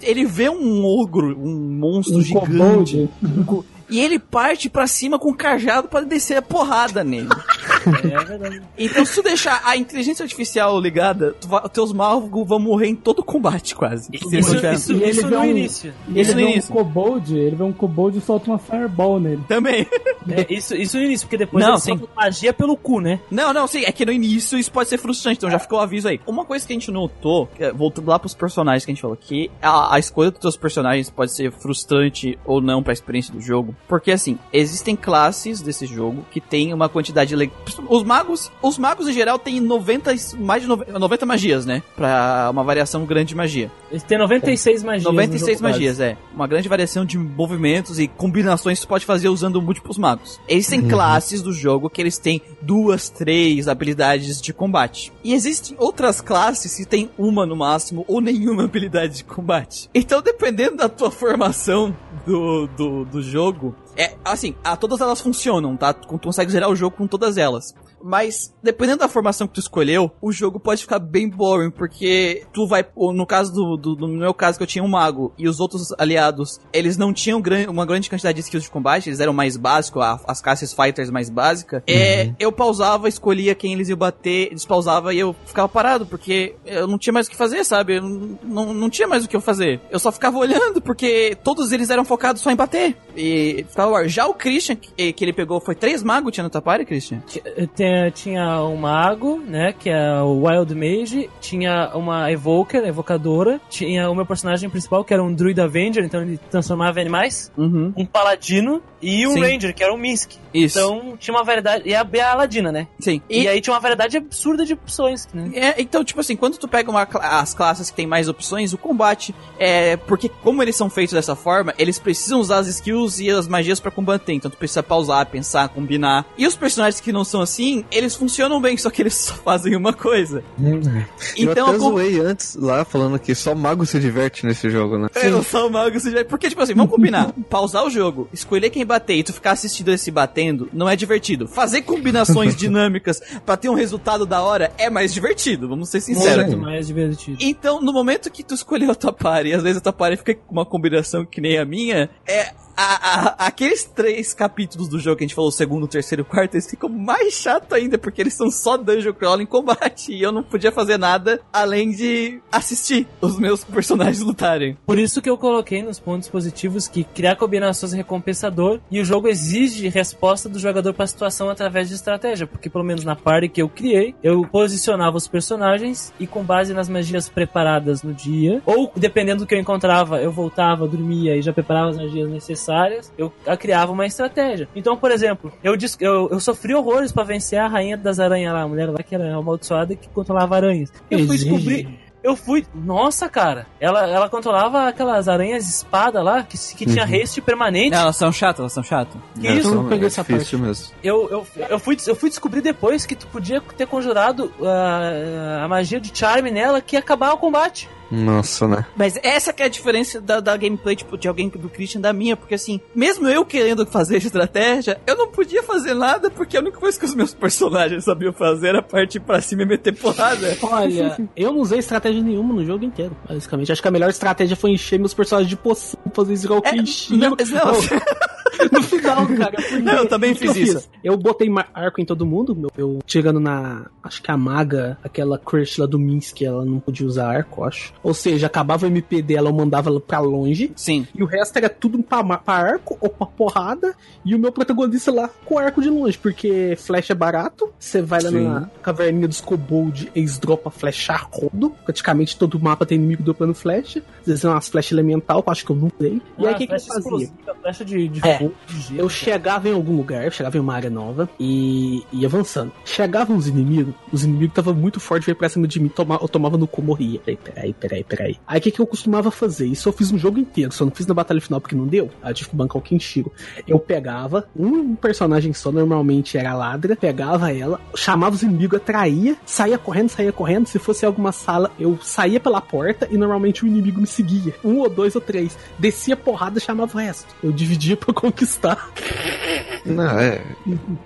Ele vê um ogro, um monstro Um gigante, kobold. E ele parte pra cima com o cajado pra descer a porrada nele. [laughs] É verdade. Então, se tu deixar a inteligência artificial ligada, tu vai- teus magos vão morrer em todo combate, quase. Isso, tiverem- isso, E ele isso vê no um- início. Ele Isso no vê um início. kobold, ele vê um kobold e solta uma fireball nele. Também. É, isso, isso no início, porque depois Não, ele sim. solta magia pelo cu, né? Não, não, sim, é que no início isso pode ser frustrante, então já ficou o aviso aí. Uma coisa que a gente notou, é, voltando lá pros personagens que a gente falou, que a, a escolha dos teus personagens pode ser frustrante ou não pra experiência do jogo, porque assim, existem classes desse jogo que tem uma quantidade... le- Os magos, os magos em geral têm 90, e- mais de 90, 90 magias, né? Pra uma variação grande de magia. Ele tem 96 magias. no 96 jogo base. magias, é. Uma grande variação de movimentos e combinações que você pode fazer usando múltiplos magos. Eles têm classes do jogo que eles têm duas, três habilidades de combate. E existem outras classes que têm uma no máximo ou nenhuma habilidade de combate. Então, dependendo da tua formação do, do, do jogo, é assim, a, todas elas funcionam, tá? Tu consegue zerar o jogo com todas elas. Mas, dependendo da formação que tu escolheu, o jogo pode ficar bem boring, porque tu vai, no caso do, do, do meu caso que eu tinha um mago e os outros aliados, eles não tinham gran, uma grande quantidade de skills de combate, eles eram mais básicos, a- as classes fighters mais básicas. É, eu pausava, escolhia quem eles iam bater, despausava e eu ficava parado, porque eu não tinha mais o que fazer, sabe? Eu não, não, não tinha mais o que eu fazer. Eu só ficava olhando, porque todos eles eram focados só em bater. E ficava, já o Christian, que, que ele pegou, foi três magos tinha no Tapari, Christian? Tem- tinha um mago, né, que é o Wild Mage, tinha uma Evoker, evocadora, tinha o meu personagem principal, que era um Druid Avenger, então ele transformava em animais, Uhum. um Paladino e um Sim. Ranger, que era um Misk. Isso. Então tinha uma variedade, e a, e a Aladina, né? Sim. E, aí tinha uma variedade absurda de opções, né? É, então, tipo assim, quando tu pega uma as classes que tem mais opções, o combate é. Porque, como eles são feitos dessa forma, eles precisam usar as skills e as magias pra combater. Então, tu precisa pausar, pensar, combinar. E os personagens que não são assim, eles funcionam bem, só que eles só fazem uma coisa. eu Então, até a com- zoei antes lá, falando que só mago se diverte nesse jogo, né? É, eu sou o mago, você já... Porque, tipo assim, vamos combinar. [laughs] Pausar o jogo, escolher quem bater e tu ficar assistindo esse batendo, não é divertido. Fazer combinações [laughs] dinâmicas pra ter um resultado da hora é mais divertido, vamos ser sinceros. Muito mais divertido. Então, no momento que tu escolheu a tua party, e às vezes a tua party fica com uma combinação que nem a minha, é. A- aqueles três capítulos do jogo que a gente falou, o segundo, o terceiro e o quarto, eles ficam mais chato ainda, porque eles são só dungeon crawl em combate. E eu não podia fazer nada além de assistir os meus personagens lutarem. Por isso que eu coloquei nos pontos positivos que criar combinações é recompensador e o jogo exige resposta do jogador para a situação através de estratégia, porque pelo menos na party que eu criei, eu posicionava os personagens e com base nas magias preparadas no dia, ou dependendo do que eu encontrava, eu voltava, dormia e já preparava as magias necessárias, eu a- criava uma estratégia. Então, por exemplo, eu, eu, eu sofri horrores para vencer a rainha das aranhas lá, a mulher lá que era amaldiçoada que controlava aranhas. Eu fui descobrir eu fui. Nossa, cara. Ela, ela controlava aquelas aranhas espada lá, que, que tinha Uhum. haste permanente. elas são chatas, elas são chatas. Que É, isso? Eu não peguei é essa difícil mesmo. Eu, eu, eu, fui, eu fui descobrir depois que tu podia ter conjurado ah, a magia de charme nela que ia acabar o combate. Nossa, né? Mas essa que é a diferença da, da gameplay, tipo, de alguém do Christian da minha, porque assim, mesmo eu querendo fazer estratégia, eu não podia fazer nada, porque a única coisa que os meus personagens sabiam fazer era partir pra cima e meter porrada. Olha, [laughs] eu não usei estratégia nenhuma no jogo inteiro, basicamente. Acho que a melhor estratégia foi encher meus personagens de poção, fazer isso igual É, não, não. [laughs] No final, cara. Não, eu também que eu fiz isso. Eu botei arco em todo mundo, meu, eu chegando na. Acho que a maga, aquela crush lá do Minsk, ela não podia usar arco, acho. Ou seja, acabava o MP dela, eu mandava ela pra longe. Sim. E o resto era tudo pra, pra arco ou pra porrada. E o meu protagonista lá com arco de longe, porque flecha é barato. Você vai lá Sim. na caverninha dos kobold, eles dropam flecha rodo. Praticamente todo mapa tem inimigo dropando flecha. Às vezes é umas flechas elemental, que eu acho que eu não dei. E aí o que, que eu Ah, fazia? Flecha de, de É. fogo, de gelo. Eu chegava em algum lugar, eu chegava em uma área nova e ia avançando. Chegavam os inimigos, os inimigos estavam muito fortes, veio pra cima de mim, toma, eu tomava no cu, morria. Peraí, peraí, peraí, peraí. Aí o que, que eu costumava fazer? Isso eu fiz no jogo inteiro, só não fiz na batalha final porque não deu. Aí eu tive que bancar o Kenshiro. Eu pegava um personagem só, normalmente era a ladra, pegava ela, chamava os inimigos, atraía, saía correndo, saía correndo. Se fosse alguma sala, eu saía pela porta e normalmente o inimigo me seguia. Um ou dois ou três. Descia porrada e chamava o resto. Eu dividia [laughs] pra conquistar. Não, é.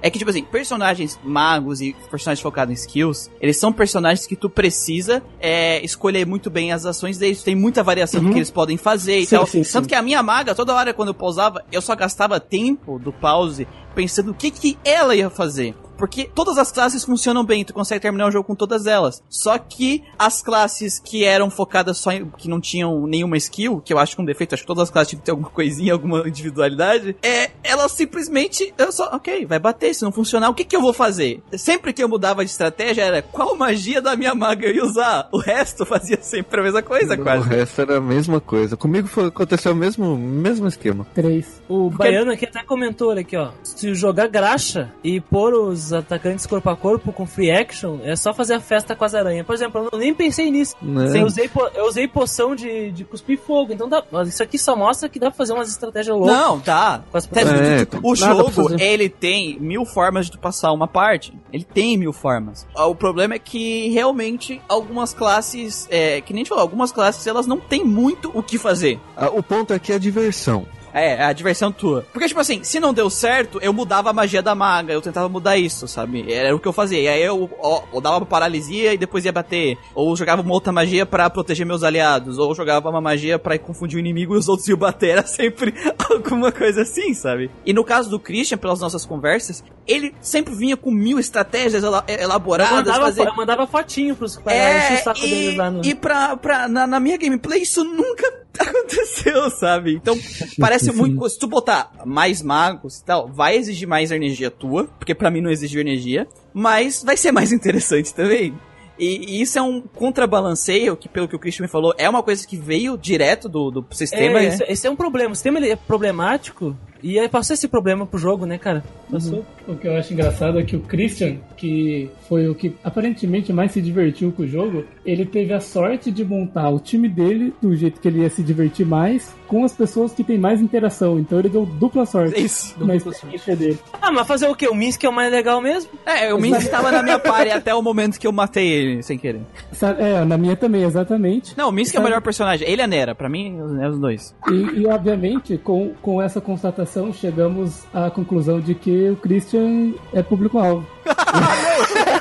É que, tipo assim, personagens magos e personagens focados em skills, eles são personagens que tu precisa é, escolher muito bem as ações deles. Tem muita variação do Uhum. que eles podem fazer e Sim, tal. sim, sim. Tanto que a minha maga, toda hora quando eu pausava, eu só gastava tempo do pause pensando o que, que ela ia fazer. Porque todas as classes funcionam bem, tu consegue terminar o jogo com todas elas. Só que as classes que eram focadas só em. que não tinham nenhuma skill, que eu acho que é um defeito, acho que todas as classes tinham que ter alguma coisinha, alguma individualidade, é. Elas simplesmente. Eu só. Ok, vai bater, se não funcionar, o que que eu vou fazer? Sempre que eu mudava de estratégia era qual magia da minha maga eu ia usar. O resto fazia sempre a mesma coisa, O quase. resto era a mesma coisa. Comigo foi, aconteceu o mesmo, mesmo esquema. Três. O Baiano aqui até comentou aqui, ó. Se jogar graxa e pôr os atacantes corpo a corpo com free action, é só fazer a festa com as aranhas. Por exemplo, eu nem pensei nisso. Né? Eu, usei, eu usei poção de, de cuspir fogo, então dá, isso aqui só mostra que dá pra fazer umas estratégias loucas Não, tá. com as Até- É, o jogo, ele tem mil formas de tu passar uma parte. Ele tem mil formas. Ah, O problema é que realmente algumas classes, é, que nem a gente falou, algumas classes elas não têm muito o que fazer. Ah, O ponto aqui é a diversão. É, a diversão tua. Porque, tipo assim, se não deu certo, eu mudava a magia da maga, eu tentava mudar isso, sabe? Era o que eu fazia. E aí eu, ó, eu dava uma paralisia e depois ia bater. Ou jogava uma outra magia pra proteger meus aliados. Ou jogava uma magia pra confundir o inimigo e os outros iam bater. Era sempre [laughs] alguma coisa assim, sabe? E no caso do Christian, pelas nossas conversas, ele sempre vinha com mil estratégias Eu elaboradas. mandava, fazer... eu mandava fotinho pros encher o É, deles lá no. e, e pra, pra, na, na minha gameplay isso nunca [laughs] aconteceu, sabe? Então, parece muito. Se tu botar mais magos e tal, vai exigir mais energia tua, porque pra mim não exigiu energia, mas vai ser mais [laughs] interessante também. E, e isso é um contrabalanceio, que pelo que o Christian me falou, é uma coisa que veio direto do, do sistema, É, né? esse, esse é um problema. O sistema ele é problemático e aí passou esse problema pro jogo, né, cara? Passou. O que eu acho engraçado é que o Christian, que foi o que aparentemente mais se divertiu com o jogo, ele teve a sorte de montar o time dele do jeito que ele ia se divertir mais, com as pessoas que têm mais interação. Então ele deu dupla sorte Isso. na experiência dele. Ah, mas fazer o quê? O Minsk é o mais legal mesmo? É, o Minsk estava na minha [laughs] party até o momento que eu matei ele, sem querer. É, na minha também, exatamente. Não, o Minsk é o melhor personagem. Ele é a Nera, pra mim, é os dois. E, e, obviamente, com, com essa constatação, chegamos à conclusão de que o Christian é público-alvo. [laughs] [laughs]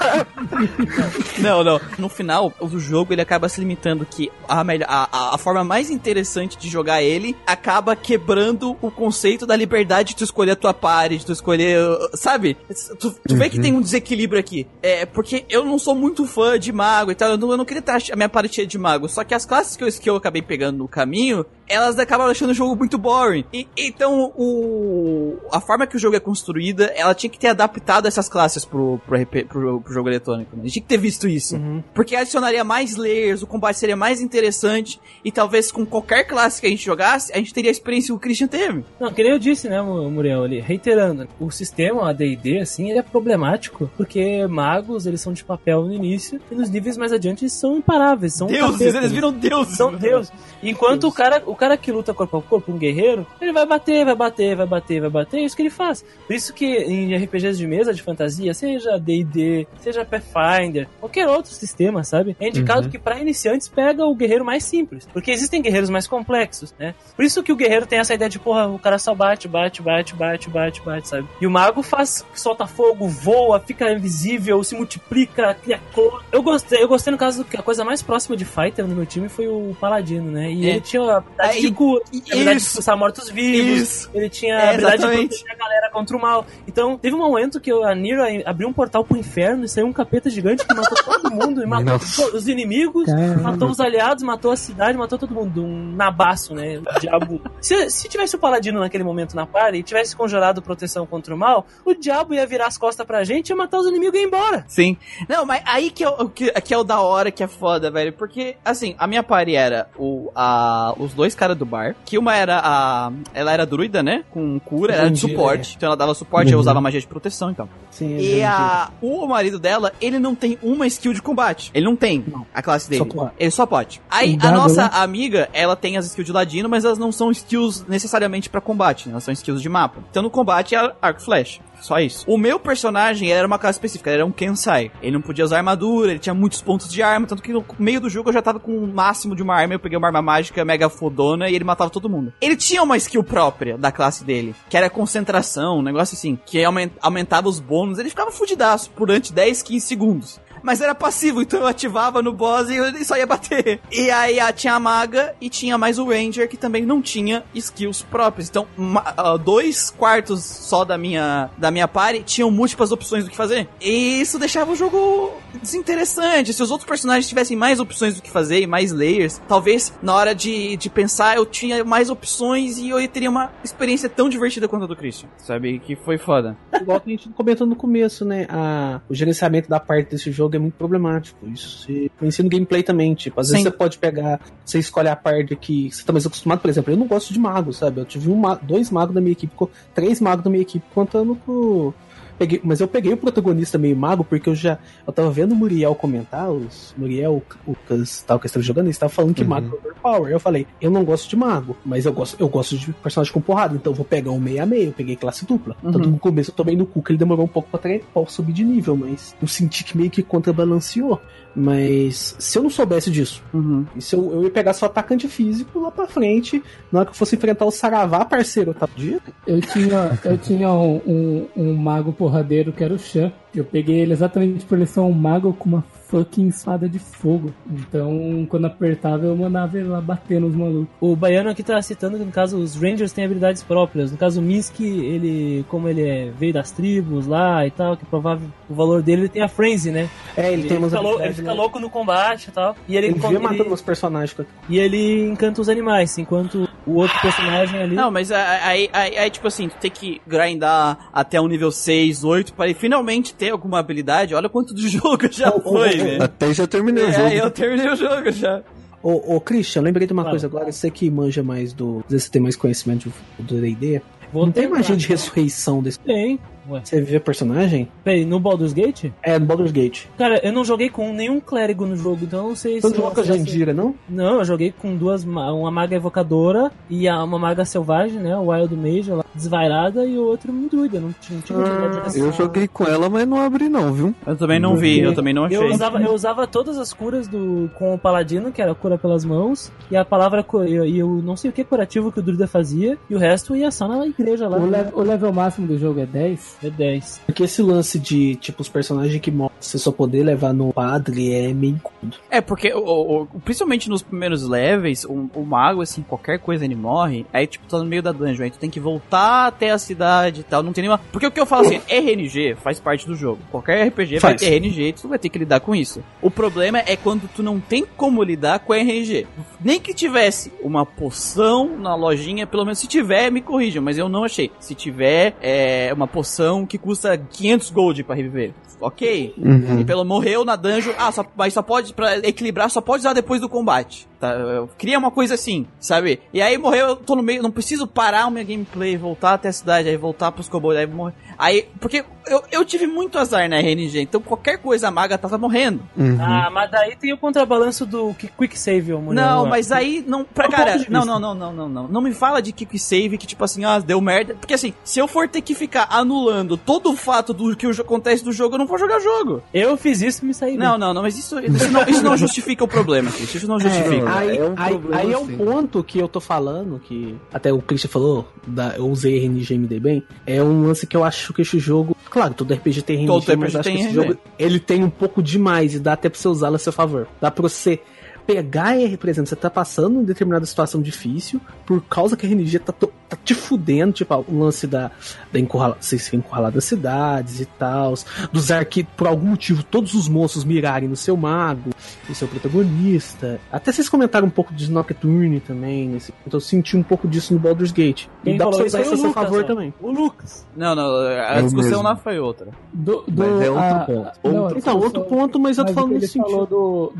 Não, não. No final, o jogo ele acaba se limitando que a, melhor, a, a- forma mais interessante de jogar ele acaba quebrando o conceito da liberdade de tu escolher a tua party, de tu escolher. uh, Sabe? Tu, tu vê que tem um desequilíbrio aqui. É, porque eu não sou muito fã de mago e tal. Eu não, eu não queria estar a minha party cheia de mago. Só que as classes que eu, que eu acabei pegando no caminho, elas acabam deixando o jogo muito boring. E, então, o, a forma que o jogo é construída, ela tinha que ter adaptado essas classes pro, pro, pro, pro jogo eletrônico. Né? A gente tinha que ter visto isso. Porque adicionaria mais layers, o combate seria mais interessante. E talvez com qualquer classe que a gente jogasse, a gente teria a experiência que o Christian teve. Não, que nem eu disse, né, Mu- Muriel, ali, reiterando, o sistema AD&D, assim, ele é problemático, porque magos, eles são de papel no início, e nos níveis mais adiante eles são imparáveis, são deuses, capeta, eles né? viram deuses. São deuses. Enquanto o cara, o cara que luta corpo a corpo, um guerreiro, ele vai bater, vai bater, vai bater, vai bater, é isso que ele faz. Por isso que em RPGs de mesa, de fantasia, seja D&D, seja Pathfinder, Pathfinder, qualquer outro sistema, sabe? É indicado que para iniciantes pega o guerreiro mais simples, porque existem guerreiros mais complexos, né? Por isso que o guerreiro tem essa ideia de, porra, o cara só bate, bate, bate, bate, bate, bate, sabe? E o mago faz, solta fogo, voa, fica invisível, se multiplica, cria cor. Eu gostei, eu gostei no caso que a coisa mais próxima de fighter no meu time foi o paladino, né? E É. ele tinha a habilidade Aí- de cura, a habilidade de expulsar mortos-vivos, ele tinha É, a habilidade de exatamente. proteger a galera contra o mal. Então, teve um momento que a Nira abriu um portal pro inferno e saiu um capeta gigante que matou todo mundo, e matou Nossa. os inimigos, Caramba. matou os aliados, matou a cidade, matou todo mundo. Um nabaço, né? O diabo. [laughs] se, se tivesse o paladino naquele momento na party e tivesse conjurado proteção contra o mal, o diabo ia virar as costas pra gente, ia matar os inimigos e ir embora. Sim. Não, mas aí que é, o, que, que é o da hora, que é foda, velho. Porque, assim, a minha party era o, a, os dois caras do bar. Que uma era a. Ela era druida, né? Com cura, era de suporte. Então ela dava suporte, eu Uhum. usava magia de proteção, então. Sim, E a, o marido dela, ele não tem uma skill de combate. Ele não tem Não. a classe dele. Só. Ele só pode. Aí Um a nossa né? amiga, ela tem as skills de ladino, mas elas não são skills necessariamente pra combate, né? Elas são skills de mapa. Então no combate é arco e flecha. Só isso. O meu personagem era uma classe específica, era um Kensai. Ele não podia usar armadura, ele tinha muitos pontos de arma, tanto que no meio do jogo eu já tava com o máximo de uma arma, eu peguei uma arma mágica mega fodona e ele matava todo mundo. Ele tinha uma skill própria da classe dele, que era concentração, um negócio assim, que aumen- aumentava os bônus, ele ficava fudidaço durante 10, 15 segundos. Mas era passivo, então eu ativava no boss e ele só ia bater. E aí ah, tinha a maga e tinha mais o ranger que também não tinha skills próprias. Então, ma- ah, dois quartos só da minha da minha party tinham múltiplas opções do que fazer. E isso deixava o jogo desinteressante. Se os outros personagens tivessem mais opções do que fazer e mais layers, talvez na hora de, de pensar eu tinha mais opções e eu teria uma experiência tão divertida quanto a do Christian. Sabe? Que foi foda. Igual que a gente comentou no começo, né? A, o gerenciamento da parte desse jogo é muito problemático. Isso se influencia no gameplay também. Tipo, às vezes Sim. você pode pegar, você escolhe a parte que você tá mais acostumado. Por exemplo, eu não gosto de mago, sabe? Eu tive um, dois magos da minha equipe, três magos da minha equipe contando com. Peguei, mas eu peguei o protagonista meio mago porque eu já. Eu tava vendo o Muriel comentar, os Muriel, o Cas tal que estava jogando, eles estavam falando que Uhum. mago é overpower. Eu falei, eu não gosto de mago, mas eu gosto, eu gosto de personagem com porrada, então eu vou pegar um meia a meia, eu peguei classe dupla. Uhum. Tanto no começo eu tomei no cu que ele demorou um pouco pra, tre- pra subir de nível, mas eu senti que meio que contrabalanceou. Mas se eu não soubesse disso, Uhum. e se eu, eu ia pegar só atacante físico lá pra frente, na hora que eu fosse enfrentar o Saravá, parceiro, tá dito? Eu tinha, eu tinha um, um, um mago porradeiro que era o Shan. Eu peguei ele exatamente por ele ser um mago com uma fucking espada de fogo. Então, quando apertava, eu mandava ele lá bater nos malucos. O Baiano aqui tá citando que, no caso, os Rangers têm habilidades próprias. No caso, o Misk, ele, como ele é, veio das tribos lá e tal, que provável o valor dele, ele tem a Frenzy, né? É, ele, Ele, tem umas fica, lou- ele fica né? louco no combate e tal. E ele, Ele via matando ele- os personagens. e ele encanta os animais, enquanto o outro personagem ali. Não, mas aí, aí, aí, tipo assim, tu tem que grindar até o nível 6, 8 para ele finalmente ter alguma habilidade. Olha quanto de [laughs] jogo já Oh, oh, foi, oh, né? Até já terminei o jogo. É, eu terminei o jogo já. Ô, ô Christian, lembrei de uma coisa agora, você que manja mais do. Às vezes você tem mais conhecimento do D&D. Não tem magia de ressurreição desse. Tem. Ué. Você vê personagem? Peraí, no Baldur's Gate? É, no Baldur's Gate. Cara, eu não joguei com nenhum clérigo no jogo, então eu não sei Você se. não joga com a Jandira, não? Não, eu joguei com duas, ma- uma maga evocadora e a- uma maga selvagem, né? O Wild Mage, lá, desvairada, e o outro um druida. Não tinha, não tinha dessa. Eu joguei com ela, mas não abri não, viu? Eu também não vi, eu também não achei. Eu usava, eu usava todas as curas do com o paladino, que era cura pelas mãos, e a palavra e e eu não sei o que curativo que o druida fazia, e o resto ia só na igreja lá. O, le- o level máximo do jogo é 10. É 10. Porque esse lance de, tipo, os personagens que morrem, você só poder levar no padre é meio incômodo. É, porque o, o- principalmente nos primeiros levels, o, o mago, assim, qualquer coisa ele morre, aí tipo, tá no meio da dungeon, aí tu tem que voltar até a cidade e tal, não tem nenhuma... Porque o que eu falo assim, RNG faz parte do jogo. Qualquer RPG vai Faz. ter RNG, tu vai ter que lidar com isso. O problema é quando tu não tem como lidar com RNG. Nem que tivesse uma poção na lojinha, pelo menos se tiver, me corrijam, mas eu não achei. Se tiver é, uma poção que custa 500 gold pra reviver, ok. Uhum. E pelo morreu na dungeon, ah, só, mas só pode, pra equilibrar, só pode usar depois do combate. Tá? Eu queria uma coisa assim, sabe? E aí morreu, eu tô no meio, não preciso parar o meu gameplay, voltar até a cidade, aí voltar pros kobolds, aí morrer. Aí, porque eu, eu tive muito azar na RNG, então qualquer coisa maga tava morrendo. Uhum. Ah, mas daí tem o contrabalanço do que Quick Save, mulher. Não, mas aí não. Pra Do cara, não, não, não, não, não, não. Não me fala de quick save que, tipo assim, ah, deu merda. Porque assim, se eu for ter que ficar anulando todo o fato do que acontece do jogo, eu não vou jogar jogo. Eu fiz isso e me saí Não, não, não, mas isso, isso, não, isso não justifica o problema. Isso não justifica. É, aí, é um aí- problema, aí é um sim. ponto que eu tô falando, que até o Christian falou, da, eu usei RNG e me dei bem, é um lance que eu acho que esse jogo, claro, todo RPG tem RNG, Todo mas RPG eu acho que esse RNG. jogo, ele tem um pouco demais e dá até pra você usá-lo a seu favor. Dá pra você pegar R, por exemplo, você tá passando em determinada situação difícil, por causa que a RNG tá, to- tá te fudendo, tipo, o lance da, da encurrala, você ser encurralado das cidades e tal, dos arquivos, por algum motivo, todos os monstros mirarem no seu mago, no seu protagonista. Até vocês comentaram um pouco de Nocturne também, nesse, então eu senti um pouco disso no Baldur's Gate. Quem e dá pra você usar isso a seu Lucas, favor ó. também. O Lucas. Não, não, a É discussão mesmo. lá foi outra. Do, do, Mas é outro a- ponto. não, Outro- Então, outro ponto, mas eu tô mas falando nesse ele falou sentido. do,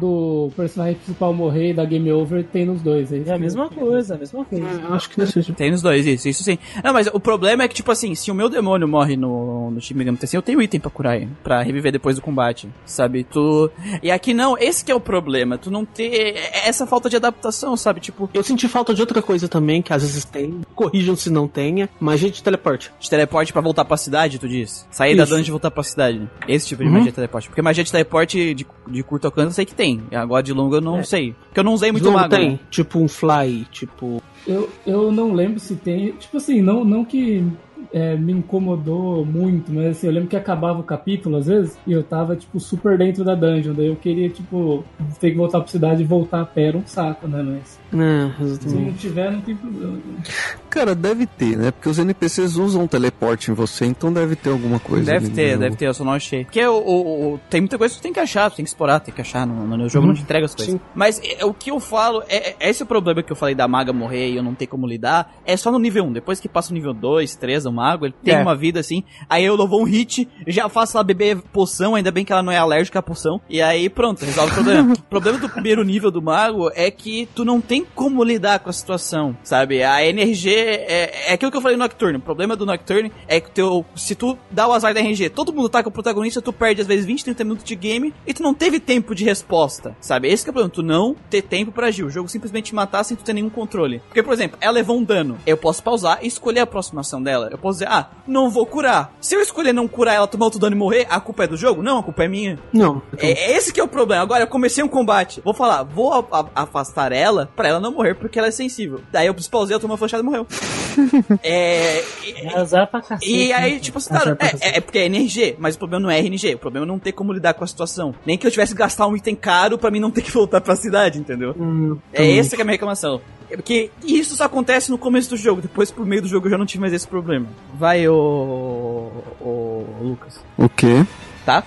do personagem principal morrer e da game over tem nos dois. É, isso É a mesma coisa, a mesma coisa. É, acho que nesse sentido. Tem nos dois, isso, isso sim. Não, mas o problema é que, tipo assim, se o meu demônio morre no, no Shin Megami Tensei, eu tenho item pra curar ele, pra reviver depois do combate, sabe? Tu... E aqui não, esse que é o problema, tu não ter essa falta de adaptação, sabe? Tipo, Eu senti falta de outra coisa também, que às vezes tem. Corrijam se não tenha. Magia de teleporte. de teleporte pra voltar pra cidade, tu diz? Sair da Isso. dungeon e voltar pra cidade. Esse tipo de Uhum. magia de teleporte. Porque magia de teleporte de, de curto alcance eu sei que tem. Agora de longo eu não É. sei. Porque eu não usei muito mago. tem? né? Tipo um fly, tipo. Eu, eu não lembro se tem. Tipo assim, não, não que é, me incomodou muito, mas assim, eu lembro que acabava o capítulo às vezes e eu tava, tipo, super dentro da dungeon. Daí eu queria, tipo, ter que voltar pra cidade e voltar a pé era um saco, né? Mas É, se não tiver, não tem problema. Cara, deve ter, né? Porque os NPCs usam teleporte em você, então deve ter alguma coisa. Deve ter, no deve ter, eu só não achei. Porque o, o- o- tem muita coisa que tu tem que achar, tu tem que explorar, tem que achar. No, no jogo não te entrega as coisas. Sim. Mas é, o que eu falo, é, é esse o problema que eu falei da maga morrer e eu não ter como lidar, é só no nível 1. Depois que passa o nível 2, 3, o mago, ele tem É. uma vida assim. Aí eu levou um hit, já faço ela beber poção, ainda bem que ela não é alérgica à poção. E aí pronto, resolve o problema. [laughs] o problema do primeiro nível do mago é que tu não tem como lidar com a situação, sabe? A NRG é, é aquilo que eu falei no Nocturne. O problema do Nocturne é que teu, se tu dá o azar da RNG, todo mundo tá com o protagonista, tu perde às vezes 20, 30 minutos de game e tu não teve tempo de resposta, sabe? Esse que é o problema, tu não ter tempo pra agir. O jogo simplesmente te matar sem tu ter nenhum controle. Porque, por exemplo, ela levou um dano. Eu posso pausar e escolher a próxima ação dela. Eu posso dizer, ah, não vou curar. Se eu escolher não curar ela, tomar outro dano e morrer, a culpa é do jogo? Não, a culpa é minha. Não. É, é esse que é o problema. Agora, eu comecei um combate. Vou falar, vou afastar ela pra ela não morrer porque ela é sensível. Daí eu pausei, eu tomei uma flechada e morreu. É. e- É azar pra cacete. E né, aí, tipo assim, é, cacete. é, é porque é NRG, mas o problema não é RNG. O problema é não ter como lidar com a situação. Nem que eu tivesse que gastar um item caro pra mim não ter que voltar pra cidade, entendeu? Hum, É essa que é a minha reclamação. É porque isso só acontece no começo do jogo. Depois, pro meio do jogo, eu já não tive mais esse problema. Vai, ô. ô Lucas. O quê? Tá?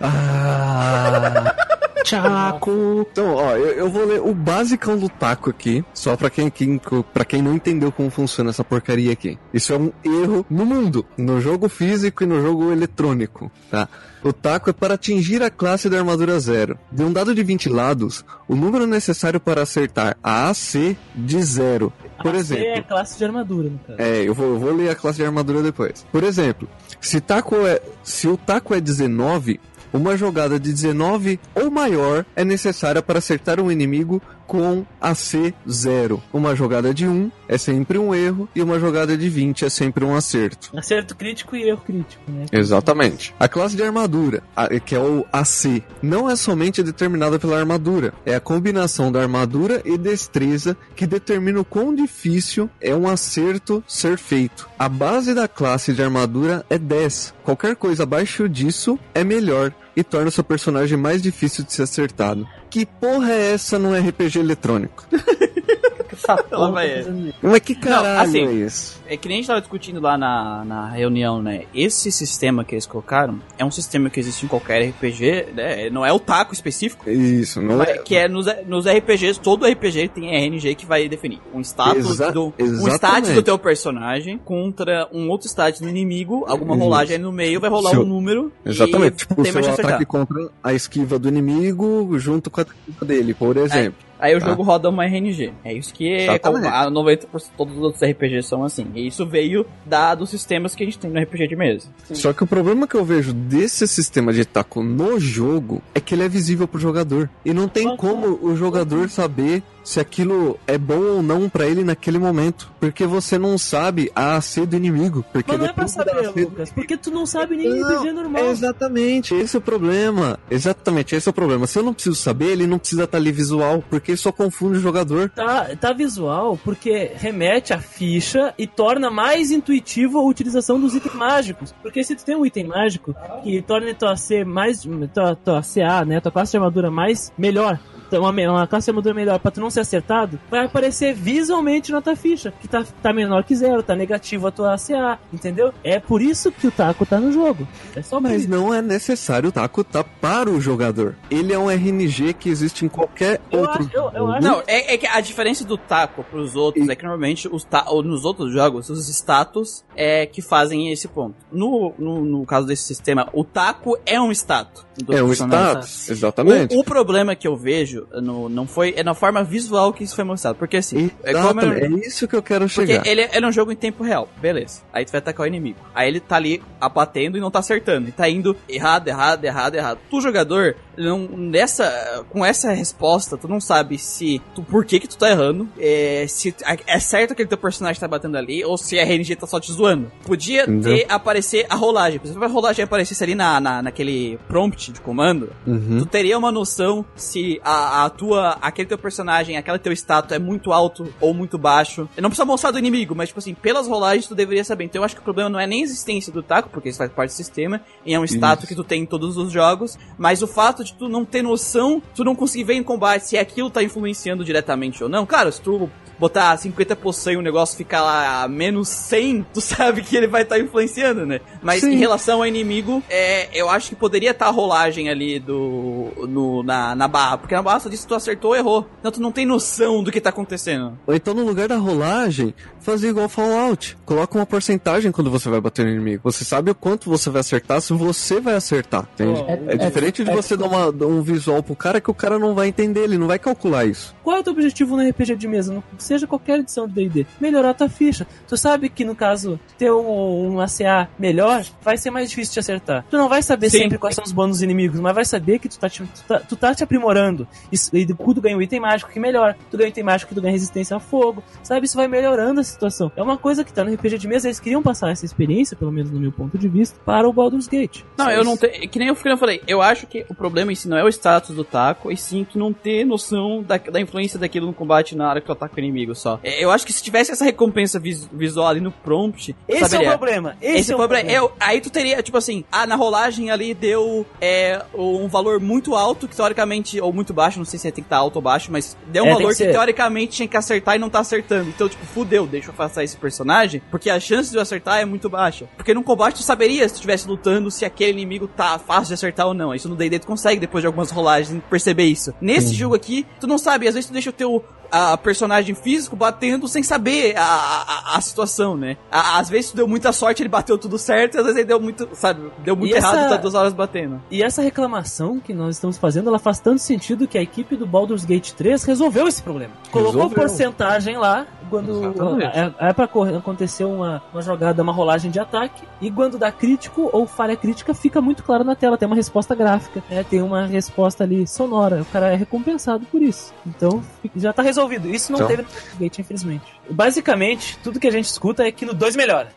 Ah. Tchaco. Então, ó, eu, eu vou ler o basicão do taco aqui, só pra quem, quem, pra quem não entendeu como funciona essa porcaria aqui. Isso é um erro no mundo, no jogo físico e no jogo eletrônico, tá? O taco é para atingir a classe da armadura zero. De um dado de 20 lados, o número necessário para acertar a AC de zero. Por AC exemplo, é classe de armadura, no caso. é, eu vou, eu vou ler a classe de armadura depois. Por exemplo, se, taco é, se o taco é 19, uma jogada de 19 ou maior é necessária para acertar um inimigo com AC 0. Uma jogada de 1 é sempre um erro e uma jogada de 20 é sempre um acerto. Acerto crítico e erro crítico, né? Exatamente. A classe de armadura, que é o AC, não é somente determinada pela armadura. É a combinação da armadura e destreza que determina o quão difícil é um acerto ser feito. A base da classe de armadura é 10. Qualquer coisa abaixo disso é melhor e torna o seu personagem mais difícil de ser acertado. Que porra é essa no RPG eletrônico? [laughs] Essa [laughs] Lá porra vai tá ele. fazendo isso. Mas que caralho assim, é isso? É que nem a gente tava discutindo lá na, na reunião, né? Esse sistema que eles colocaram é um sistema que existe em qualquer RPG, né? Não é o taco específico, Isso, não é. que é nos, nos RPGs, todo RPG tem RNG que vai definir um status Exa- do um status do teu personagem contra um outro status do inimigo, alguma Isso. rolagem aí no meio, vai rolar Seu- um número Exatamente, e tipo, o tem seu ataque contra a esquiva do inimigo junto com a esquiva dele, por exemplo. Aí o Tá. jogo roda uma RNG. É isso que é, Exatamente. a 90% todos os outros RPGs são assim. E isso veio da, dos sistemas que a gente tem no RPG de mesa. Só que o problema que eu vejo desse sistema de taco no jogo é que ele é visível pro jogador. E não tem como o jogador saber se aquilo é bom ou não pra ele naquele momento. Porque você não sabe a AC do inimigo. Porque Mas não é pra saber, AC Lucas, porque tu não sabe nem Não, RPG normal. Exatamente, esse é o problema. Exatamente, esse é o problema. Se eu não preciso saber, ele não precisa estar ali visual, porque só confunde o jogador. Tá, tá visual porque remete à ficha e torna mais intuitivo a utilização dos itens mágicos. Porque se tu tem um item mágico que torna tua C mais. tua, tua CA, né? Tua classe de armadura mais melhor. Então, Uma, uma classe de armadura melhor pra tu não ser acertado, vai aparecer visualmente na tua ficha, que tá, tá menor que zero, tá negativo a tua CA, entendeu? É por isso que o taco tá no jogo. É só Mas isso. não é necessário o taco tá para o jogador. Ele é um RNG que existe em qualquer Eu outro acho- eu- eu jogo. acho- Não, é, é que a diferença do taco pros outros é que normalmente os ta ou nos outros jogos, os status é que fazem esse ponto. No, no, no caso desse sistema, o taco é um status. Do É um status, exatamente. O, o problema que eu vejo no, não foi é na forma visual que isso foi mostrado. Porque assim, é como eu- é isso que eu quero porque chegar. ele, ele é um jogo em tempo real, beleza. Aí tu vai atacar o inimigo. Aí ele tá ali abatendo e não tá acertando. E tá indo errado, errado, errado, errado. Tu, jogador, não, nessa, com essa resposta, tu não sabe se tu, por que que tu tá errando, é, se é certo que aquele teu personagem tá batendo ali, ou se a RNG tá só te zoando. Podia ter aparecer a rolagem. Se a rolagem aparecesse ali na, na, naquele prompt de comando, Uhum. tu teria uma noção se a, a tua, aquele teu personagem, aquele teu status é muito alto ou muito baixo. Não precisa mostrar do inimigo, mas tipo assim, pelas rolagens tu deveria saber. Então eu acho que o problema não é nem a existência do taco, porque isso faz parte do sistema, e é um status que tu tem em todos os jogos, mas o fato de tu não ter noção, tu não conseguir ver em combate se aquilo tá influenciando diretamente ou não. Claro, se tu botar 50 poção e o negócio ficar lá a menos 100, [laughs] tu sabe que ele vai estar influenciando, né? Mas Sim. em relação ao inimigo, é, eu acho que poderia estar a rolagem ali do no, na, na barra, porque na barra só diz se tu acertou ou errou. Então tu não tem noção do que tá acontecendo. Ou então, no lugar da rolagem, fazer igual Fallout. Coloca uma porcentagem quando você vai bater no inimigo. Você sabe o quanto você vai acertar se você vai acertar, entende? Oh, É, diferente de é- você dar, uma- dar um visual pro cara que o cara não vai entender, ele não vai calcular isso. Qual é o teu objetivo no RPG de mesa? Seja qualquer edição do D&D. Melhorar tua ficha. Tu sabe que, no caso, ter um, um ACA melhor vai ser mais difícil de acertar. Tu não vai saber Sim. sempre quais são os bônus inimigos, mas vai saber que tu tá te, tu tá, tu tá te aprimorando. Isso, e quando tu ganha um item mágico que melhora. Tu ganha um item mágico que tu ganha resistência a fogo. Sabe? Isso vai melhorando a situação. É uma coisa que tá no RPG de mesa. Eles queriam passar essa experiência, pelo menos no meu ponto de vista, para o Baldur's Gate. Não, Só eu não isso. tenho. Que nem eu eu falei, eu acho que o problema em si não é o status do taco, e sim tu não ter noção da, da influência daquilo no combate na hora que tu ataca o inimigo só. É, Eu acho que se tivesse essa recompensa vis- visual ali no prompt, Esse é saberia. o problema. Esse, Esse é o problema, problema. é, aí tu teria, tipo assim, ah, na rolagem ali deu é, um valor muito alto, que teoricamente, ou muito baixo, não sei se tem que estar alto ou baixo, mas deu um É, valor que que, teoricamente tinha que acertar e não tá acertando. Então, tipo, fudeu, deixa eu afastar esse personagem, porque a chance de eu acertar é muito baixa. Porque no combate tu saberia, se tu estivesse lutando, se aquele inimigo tá fácil de acertar ou não. Isso no D&D tu consegue, depois de algumas rolagens, perceber isso. Nesse jogo aqui, tu não sabe, às vezes tu deixa o teu a personagem físico batendo sem saber a, a, a situação, né? A- às vezes tu deu muita sorte, ele bateu tudo certo, e às vezes ele deu muito, sabe, deu muito E errado, essa- tá duas horas batendo. E essa reclamação que nós estamos fazendo, ela faz tanto sentido que a equipe do Baldur's Gate 3 resolveu esse problema. Colocou Resolveu. porcentagem lá, quando é, é pra correr- acontecer uma, uma jogada, uma rolagem de ataque, e quando dá crítico ou falha crítica, fica muito claro na tela, tem uma resposta gráfica, né, tem uma resposta ali sonora, o cara é recompensado por isso. Então, já tá resolvido. Isso não Então. teve no Gate, infelizmente. Basicamente, tudo que a gente escuta é que no 2 melhora.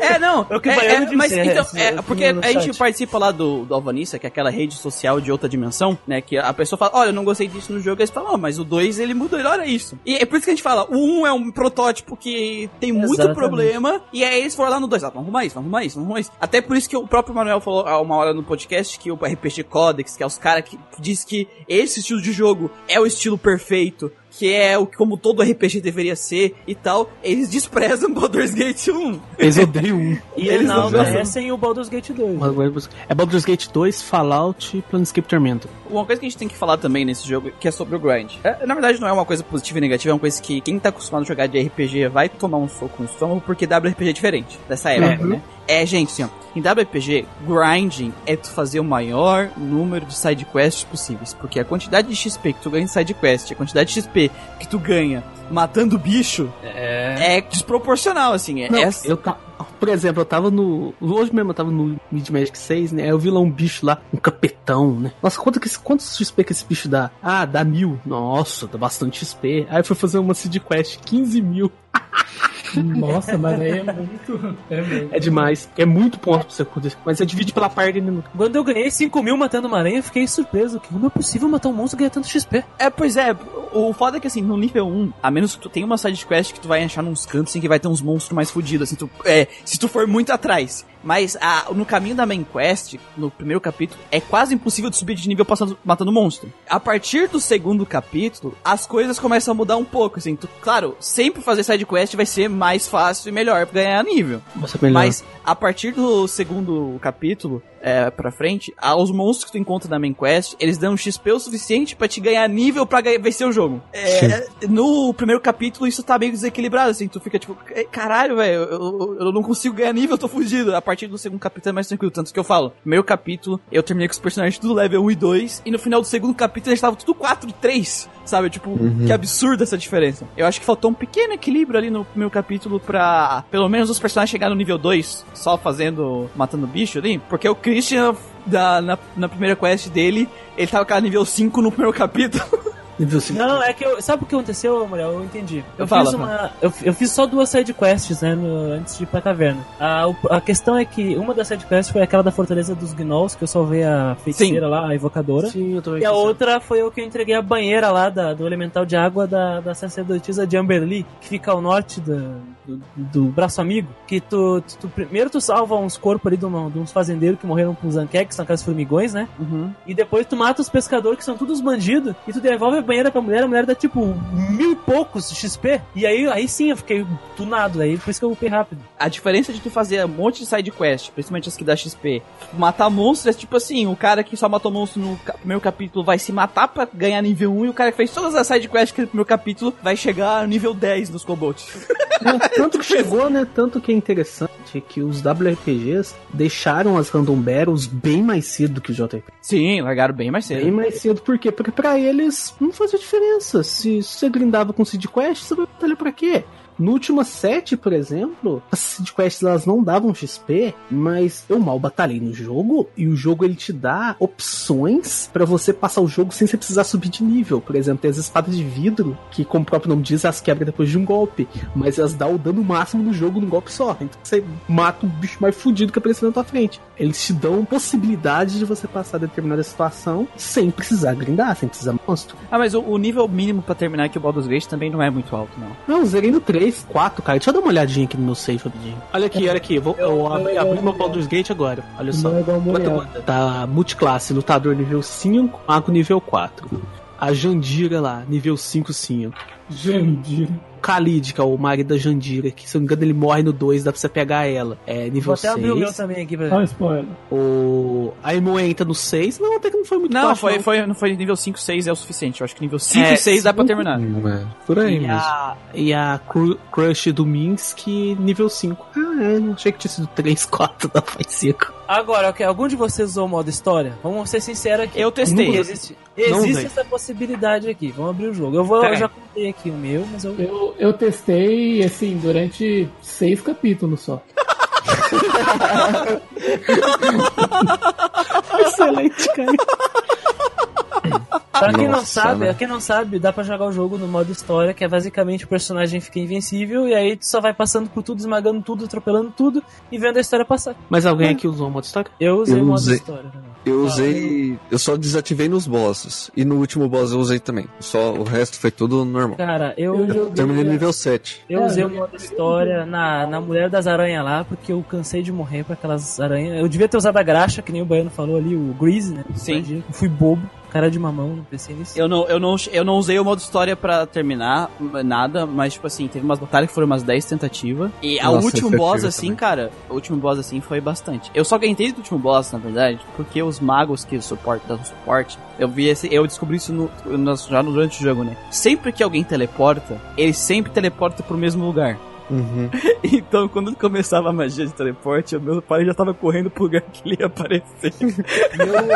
É, não. [laughs] É o que o é, é, disse, mas é, então, é, é, porque a gente chat. participa lá do, do Alvanista, que é aquela rede social de outra dimensão, né? Que a pessoa fala, olha, eu não gostei disso no jogo, aí você fala, "Ó, mas o 2 ele mudou, ele olha isso. E é por isso que a gente fala, o 1 um é um protótipo que tem muito Exatamente. problema, e aí eles foram lá no 2, ah, vamos arrumar isso, vamos arrumar isso, vamos arrumar isso. Até por isso que o próprio Manuel falou há uma hora no podcast que o RPG Codex, que é os caras que diz que esse estilo de jogo é o estilo perfeito, que é o como todo RPG deveria ser e tal, eles desprezam [laughs] Baldur's Gate 1. Eles odeiam um. E Eles não enaltecem o Baldur's Gate 2. É Baldur's Gate 2, Fallout e Planescape Tormenta. Uma coisa que a gente tem que falar também nesse jogo, que é sobre o grind. É, na verdade, não é uma coisa positiva e negativa, é uma coisa que quem tá acostumado a jogar de RPG vai tomar um soco no estômago, porque WRPG é diferente dessa época, né? É, gente, assim, ó, em WPG, grinding é tu fazer o maior número de side quests possíveis, porque a quantidade de XP que tu ganha em side quest, a quantidade de XP que tu ganha matando bicho É. é desproporcional, assim. É, Não, é- eu ta... Por exemplo, eu tava no. Hoje mesmo eu tava no Mid Magic 6, né? Aí eu vi lá um bicho lá, um capetão, né? Nossa, quanto que esse, quantos XP que esse bicho dá? Ah, dá mil. Nossa, dá bastante XP. Aí eu fui fazer uma seed quest, 15 mil. [laughs] Nossa, mas aí é muito. É muito. É demais. É muito ponto pra você acontecer. Mas você divide pela parte no... Quando eu ganhei 5 mil matando uma aranha, eu fiquei surpreso. Que como é possível matar um monstro e ganhar tanto XP? É, pois é, o foda é que assim, no nível 1, a menos que tu tenha uma side quest que tu vai achar nos cantos assim que vai ter uns monstros mais fodidos, assim, tu, é, se tu for muito atrás. Mas a, no caminho da main quest, no primeiro capítulo, é quase impossível de subir de nível passando, matando monstro. A partir do segundo capítulo, as coisas começam a mudar um pouco, assim. Tu, claro, sempre fazer side quest vai ser mais fácil e melhor pra ganhar nível. Você melhor. Mas a partir do segundo capítulo é, pra frente, os monstros que tu encontra na main quest, eles dão um XP o suficiente pra te ganhar nível pra ganhar, vencer o jogo. É, no primeiro capítulo isso tá meio desequilibrado, assim, tu fica tipo, "É, caralho, velho, eu, eu- não consigo ganhar nível, eu tô fugido. A partir do segundo capítulo é mais tranquilo, tanto que eu falo, primeiro capítulo eu terminei com os personagens tudo level 1 e 2, e no final do segundo capítulo eles estavam tudo 4 e 3, sabe? Tipo, que absurda essa diferença. Eu acho que faltou um pequeno equilíbrio ali no primeiro capítulo pra, pelo menos, os personagens chegarem no nível 2, só fazendo, matando bicho ali, porque o Christian, da, na, na primeira quest dele, ele tava com nível 5 no primeiro capítulo. [laughs] Não, é que eu, sabe o que aconteceu, mulher? Eu entendi. Eu Fala, fiz uma, eu, eu fiz só duas side quests, né, no- antes de ir pra caverna. A, a questão é que uma das side quests foi aquela da fortaleza dos gnolls que eu salvei a feiticeira lá, a evocadora. Sim, eu tô E a outra foi o que eu entreguei a banheira lá da, do elemental de água da, da sacerdotisa de Amberley, que fica ao norte da- do, do braço amigo. Que tu, tu- tu- primeiro tu salva uns corpos ali de, uma- de uns fazendeiros que morreram com os anqueques, que são aquelas formigões, né? E depois tu mata os pescadores que são todos bandidos e tu devolve a banheira pra mulher, a mulher dá tipo mil e poucos XP. E aí, aí sim eu fiquei tunado, aí por isso que eu upei rápido. A diferença de tu fazer um monte de side quest, principalmente as que dá XP, matar monstros é tipo assim, o cara que só matou monstro no primeiro capítulo vai se matar pra ganhar nível 1 e o cara que fez todas as side quests que no primeiro capítulo vai chegar no nível 10 nos combos. É, [laughs] tanto que chegou, né? Tanto que é interessante que os WRPGs deixaram as Random Battles bem mais cedo do que o JRPG. Sim, largaram bem mais cedo. Bem mais cedo, por quê? Porque pra eles não fazia diferença. Se você grindava com Seed Quest, você vai batalhar pra quê? No último 7, por exemplo, as Seed Quests elas não davam XP, mas eu mal batalhei no jogo e o jogo ele te dá opções pra você passar o jogo sem você precisar subir de nível. Por exemplo, tem as espadas de vidro, que como o próprio nome diz, elas quebram depois de um golpe, mas elas dão o dano máximo no jogo num golpe só. Então você mata um bicho mais fudido que apareceu na tua frente. Eles te dão possibilidade de você passar determinada situação sem precisar grindar, sem precisar monstro. Ah, mas o, o nível mínimo pra terminar aqui o Baldur's Gate também não é muito alto, não. Não, eu zerei no 3, 4, cara. Deixa eu dar uma olhadinha aqui no meu save rapidinho. Olha aqui, olha aqui. Eu, vou, eu, abri, abri meu Baldur's Gate agora. Olha só. Tá multiclasse, lutador nível 5, mago nível 4. A Jandira lá, nível 5, 5. Jandir. Khalid, que é o marido da Jandira, que se eu não me engano ele morre no 2, dá pra você pegar ela. É nível Vou até abrir o meu 6. também aqui pra Olha o spoiler. O... A Emo entra no 6. Não, até que não foi muito Não, baixo, foi, não. foi, não foi nível 5, 6 é o suficiente. Eu acho que nível 5 É, e 6 dá pra terminar. Hum, é, por aí E mesmo. a, e a Cru- Crush do Minsk, nível 5. Ah, é, não achei que tinha sido 3, 4, não, foi 5. Agora, ok, algum de vocês usou o modo história? Vamos ser sinceros aqui. Eu testei. Existe, Não existe essa possibilidade aqui. Vamos abrir o jogo. Eu, vou, eu já contei aqui o meu, mas eu. Eu, eu testei, assim, durante seis capítulos só. [laughs] Excelente, cara. [laughs] Pra quem não Nossa, sabe, né? pra quem não sabe, dá pra jogar o jogo no modo história, que é basicamente o personagem fica invencível e aí tu só vai passando por tudo, esmagando tudo, atropelando tudo e vendo a história passar. Mas alguém aqui usou o modo história? Eu usei Eu o modo usei. história também. Eu usei. Eu só desativei nos bosses. E no último boss eu usei também. Só o resto foi tudo normal. Cara, eu, Eu joguei- Terminei no nível 7. eu É, usei o modo história na, na Mulher das Aranhas lá, porque eu cansei de morrer pra aquelas aranhas. Eu devia ter usado a graxa, que nem o Baiano falou ali, o Grease, né? Sim. Eu fui bobo, cara de mamão, não pensei nisso. Eu não, eu, não, eu não usei o modo história pra terminar nada, mas, tipo assim, teve umas batalhas que foram umas 10 tentativas. E a Nossa, último é boss, assim, também. cara, o último boss, assim, foi bastante. Eu só ganhei do último boss, na verdade, porque os magos que suportam dão suporte, eu vi esse, eu descobri isso no, no- já durante o jogo, né? Sempre que alguém teleporta, ele sempre teleporta pro mesmo lugar. Uhum. [laughs] Então, quando começava a magia de teleporte, o meu pai já tava correndo pro lugar que ele ia aparecer. [laughs]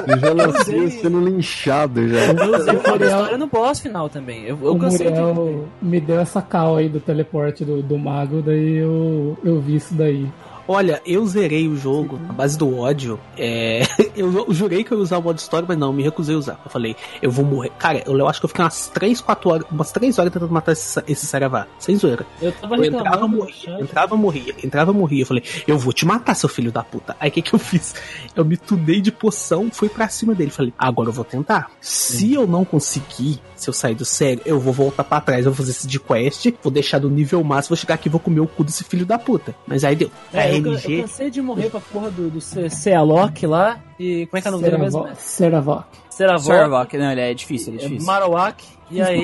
Eu já nasci sendo linchado já. Eu usei O uma Muriel- história no boss final também. Eu, eu o cansei de... Muriel me deu essa cal aí do teleporte do, do mago, daí eu, eu vi isso daí. Olha, eu zerei o jogo na base do ódio. É, [laughs] eu, jurei que eu ia usar o modo história, mas não, me recusei a usar. Eu falei, eu vou morrer. Cara, eu, eu acho que eu fiquei umas 3, 4 horas, umas 3 horas tentando matar esse, esse Saravá. Sem zoeira. Eu tava Eu entrava, morria, entrava, morria, entrava, morria. Eu falei, eu vou te matar, seu filho da puta. Aí o que que eu fiz? Eu me tunei de poção, fui pra cima dele. Falei, agora eu vou tentar. Se eu não conseguir, se eu sair do sério, eu vou voltar pra trás, eu vou fazer esse de quest, vou deixar do nível máximo, vou chegar aqui e vou comer o cu desse filho da puta. Mas aí deu. É, eu, eu RNG. cansei de morrer pra porra do, do C- Cealok lá. E como é que é o nome dele mesmo? Seravo- Seravok. Ceravok, Servok, não, ele é difícil, ele é é difícil. Marowak. E aí.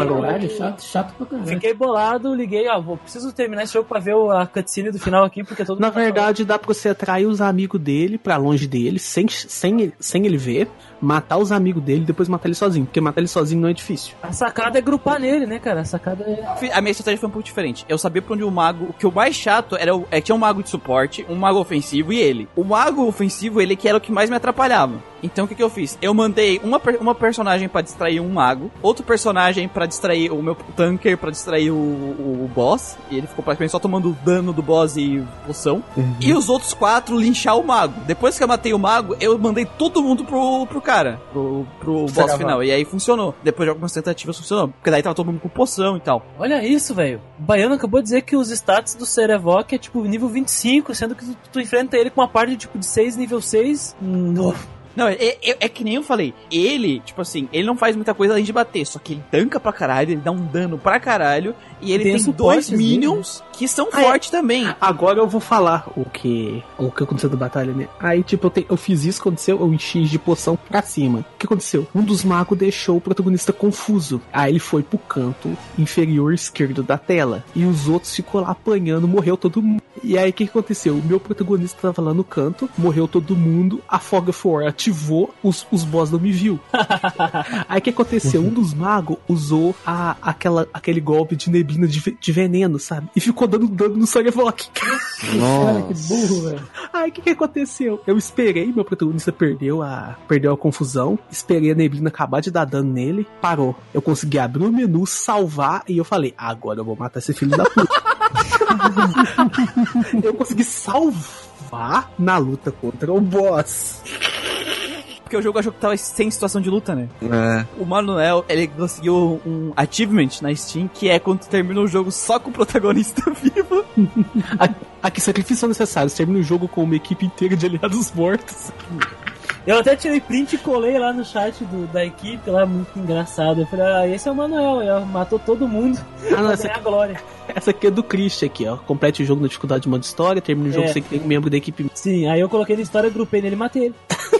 Chato, chato pra caralho. Fiquei bolado, liguei, ó, vou, preciso terminar esse jogo pra ver a cutscene do final aqui, porque todo Na mundo tá verdade, dá pra você atrair os amigos dele pra longe dele, sem, sem, ele- sem ele ver, matar os amigos dele e depois matar ele sozinho. Porque matar ele sozinho não é difícil. A sacada é grupar nele, né, cara? A sacada é. A minha estratégia foi um pouco diferente. Eu sabia pra onde o mago. O que o mais chato era. O, é, que tinha um mago de suporte, um mago ofensivo e ele. O mago ofensivo, ele que era o que mais me atrapalhava. Então o que, que eu fiz? Eu mandei uma, uma personagem pra distrair um mago, outro personagem pra distrair o meu tanker, pra distrair o, o, o boss. E ele ficou praticamente só tomando dano do boss e poção. E os outros quatro linchar o mago. Depois que eu matei o mago, eu mandei todo mundo pro, pro cara, pro, pro boss final. E aí funcionou. Depois de algumas tentativas funcionou. Porque daí tava todo mundo com poção e tal. Olha isso, velho. O Baiano acabou de dizer que os stats do Cerevok é tipo nível 25, sendo que tu, tu enfrenta ele com uma parte tipo de 6, nível 6. No. Não, é, é- é que nem eu falei. Ele, tipo assim, ele não faz muita coisa além de bater. Só que ele tanca pra caralho, ele dá um dano pra caralho. E ele Tem tem, dois dele, minions que são Ah, é. fortes também. Agora eu vou falar o que o que aconteceu da batalha, né? Aí, tipo, eu, te- eu fiz isso, aconteceu, eu enchi de poção pra cima. O que aconteceu? Um dos magos deixou o protagonista confuso. Aí ele foi pro canto inferior esquerdo da tela. E os outros ficou lá apanhando, morreu todo mundo. E aí, o que aconteceu? O meu protagonista tava lá no canto, morreu todo mundo, a Fog of War ativou, os, os boss não me viu. [laughs] Aí o que aconteceu? Um dos magos usou a, aquela, aquele golpe de neblina de, de veneno, sabe? E ficou dando dano no Sarevok. Cara, que burro, velho. Aí o que, que aconteceu? Eu esperei, meu protagonista perdeu a, perdeu a confusão, esperei a neblina acabar de dar dano nele, parou. Eu consegui abrir o menu, salvar e eu falei: agora eu vou matar esse filho da puta. [laughs] eu consegui salvar na luta contra o boss. Porque o jogo achou que tava sem situação de luta, né? É. O Manuel, ele conseguiu um achievement na Steam, que é quando tu termina o jogo só com o protagonista [laughs] vivo. Aqui, sacrifícios são necessários. Termina o jogo com uma equipe inteira de aliados mortos. Eu até tirei print e colei lá no chat do- da equipe, lá muito engraçado. Eu falei, ah, esse é o Manuel, ele matou todo mundo Ah, não, [laughs] essa, ganhar glória. essa aqui é do Christian aqui, ó. Complete o jogo na dificuldade de modo história, termina o jogo É. sem que tem um membro da equipe. Sim, aí eu coloquei na história, grupei nele e matei ele. [laughs]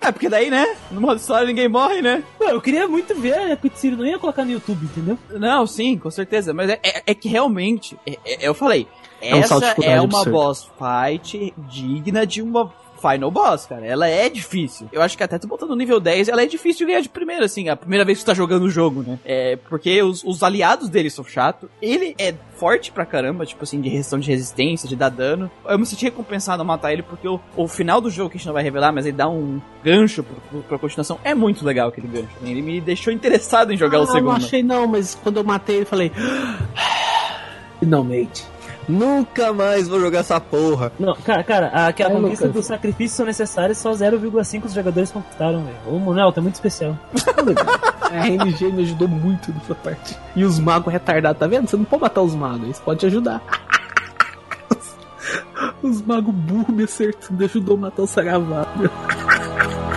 É, porque daí, né? No modo história ninguém morre, né? Pô, eu queria muito ver a cutscene, não ia colocar no YouTube, entendeu? Não, sim, com certeza. Mas é, é- é que realmente, é- é- eu falei, É um essa é uma boss fight digna de uma final boss, cara. Ela é difícil. Eu acho que até tu botando no nível 10, ela é difícil de ganhar de primeira, assim, a primeira vez que tu tá jogando o jogo, né? É, porque os, os aliados dele são chato. Ele é forte pra caramba, tipo assim, de restrição de resistência, de dar dano. Eu me senti recompensado a matar ele porque o, o final do jogo, que a gente não vai revelar, mas ele dá um gancho pro, pro, pra continuação. É muito legal aquele gancho. Ele me deixou interessado em jogar ah, o segundo. não achei não, mas quando eu matei ele, falei... Finalmente. Nunca mais vou jogar essa porra. Não, cara, cara, a, que a É, conquista Lucas. dos sacrifícios são necessárias, só 0,5 os jogadores conquistaram, velho. Ô, Manuel, tá muito especial. [laughs] A RNG me ajudou muito nessa parte. E os magos retardados, tá vendo? Você não pode matar os magos, eles podem te ajudar. [laughs] Os magos burros me acertando, ajudou a matar o Saravá. [laughs]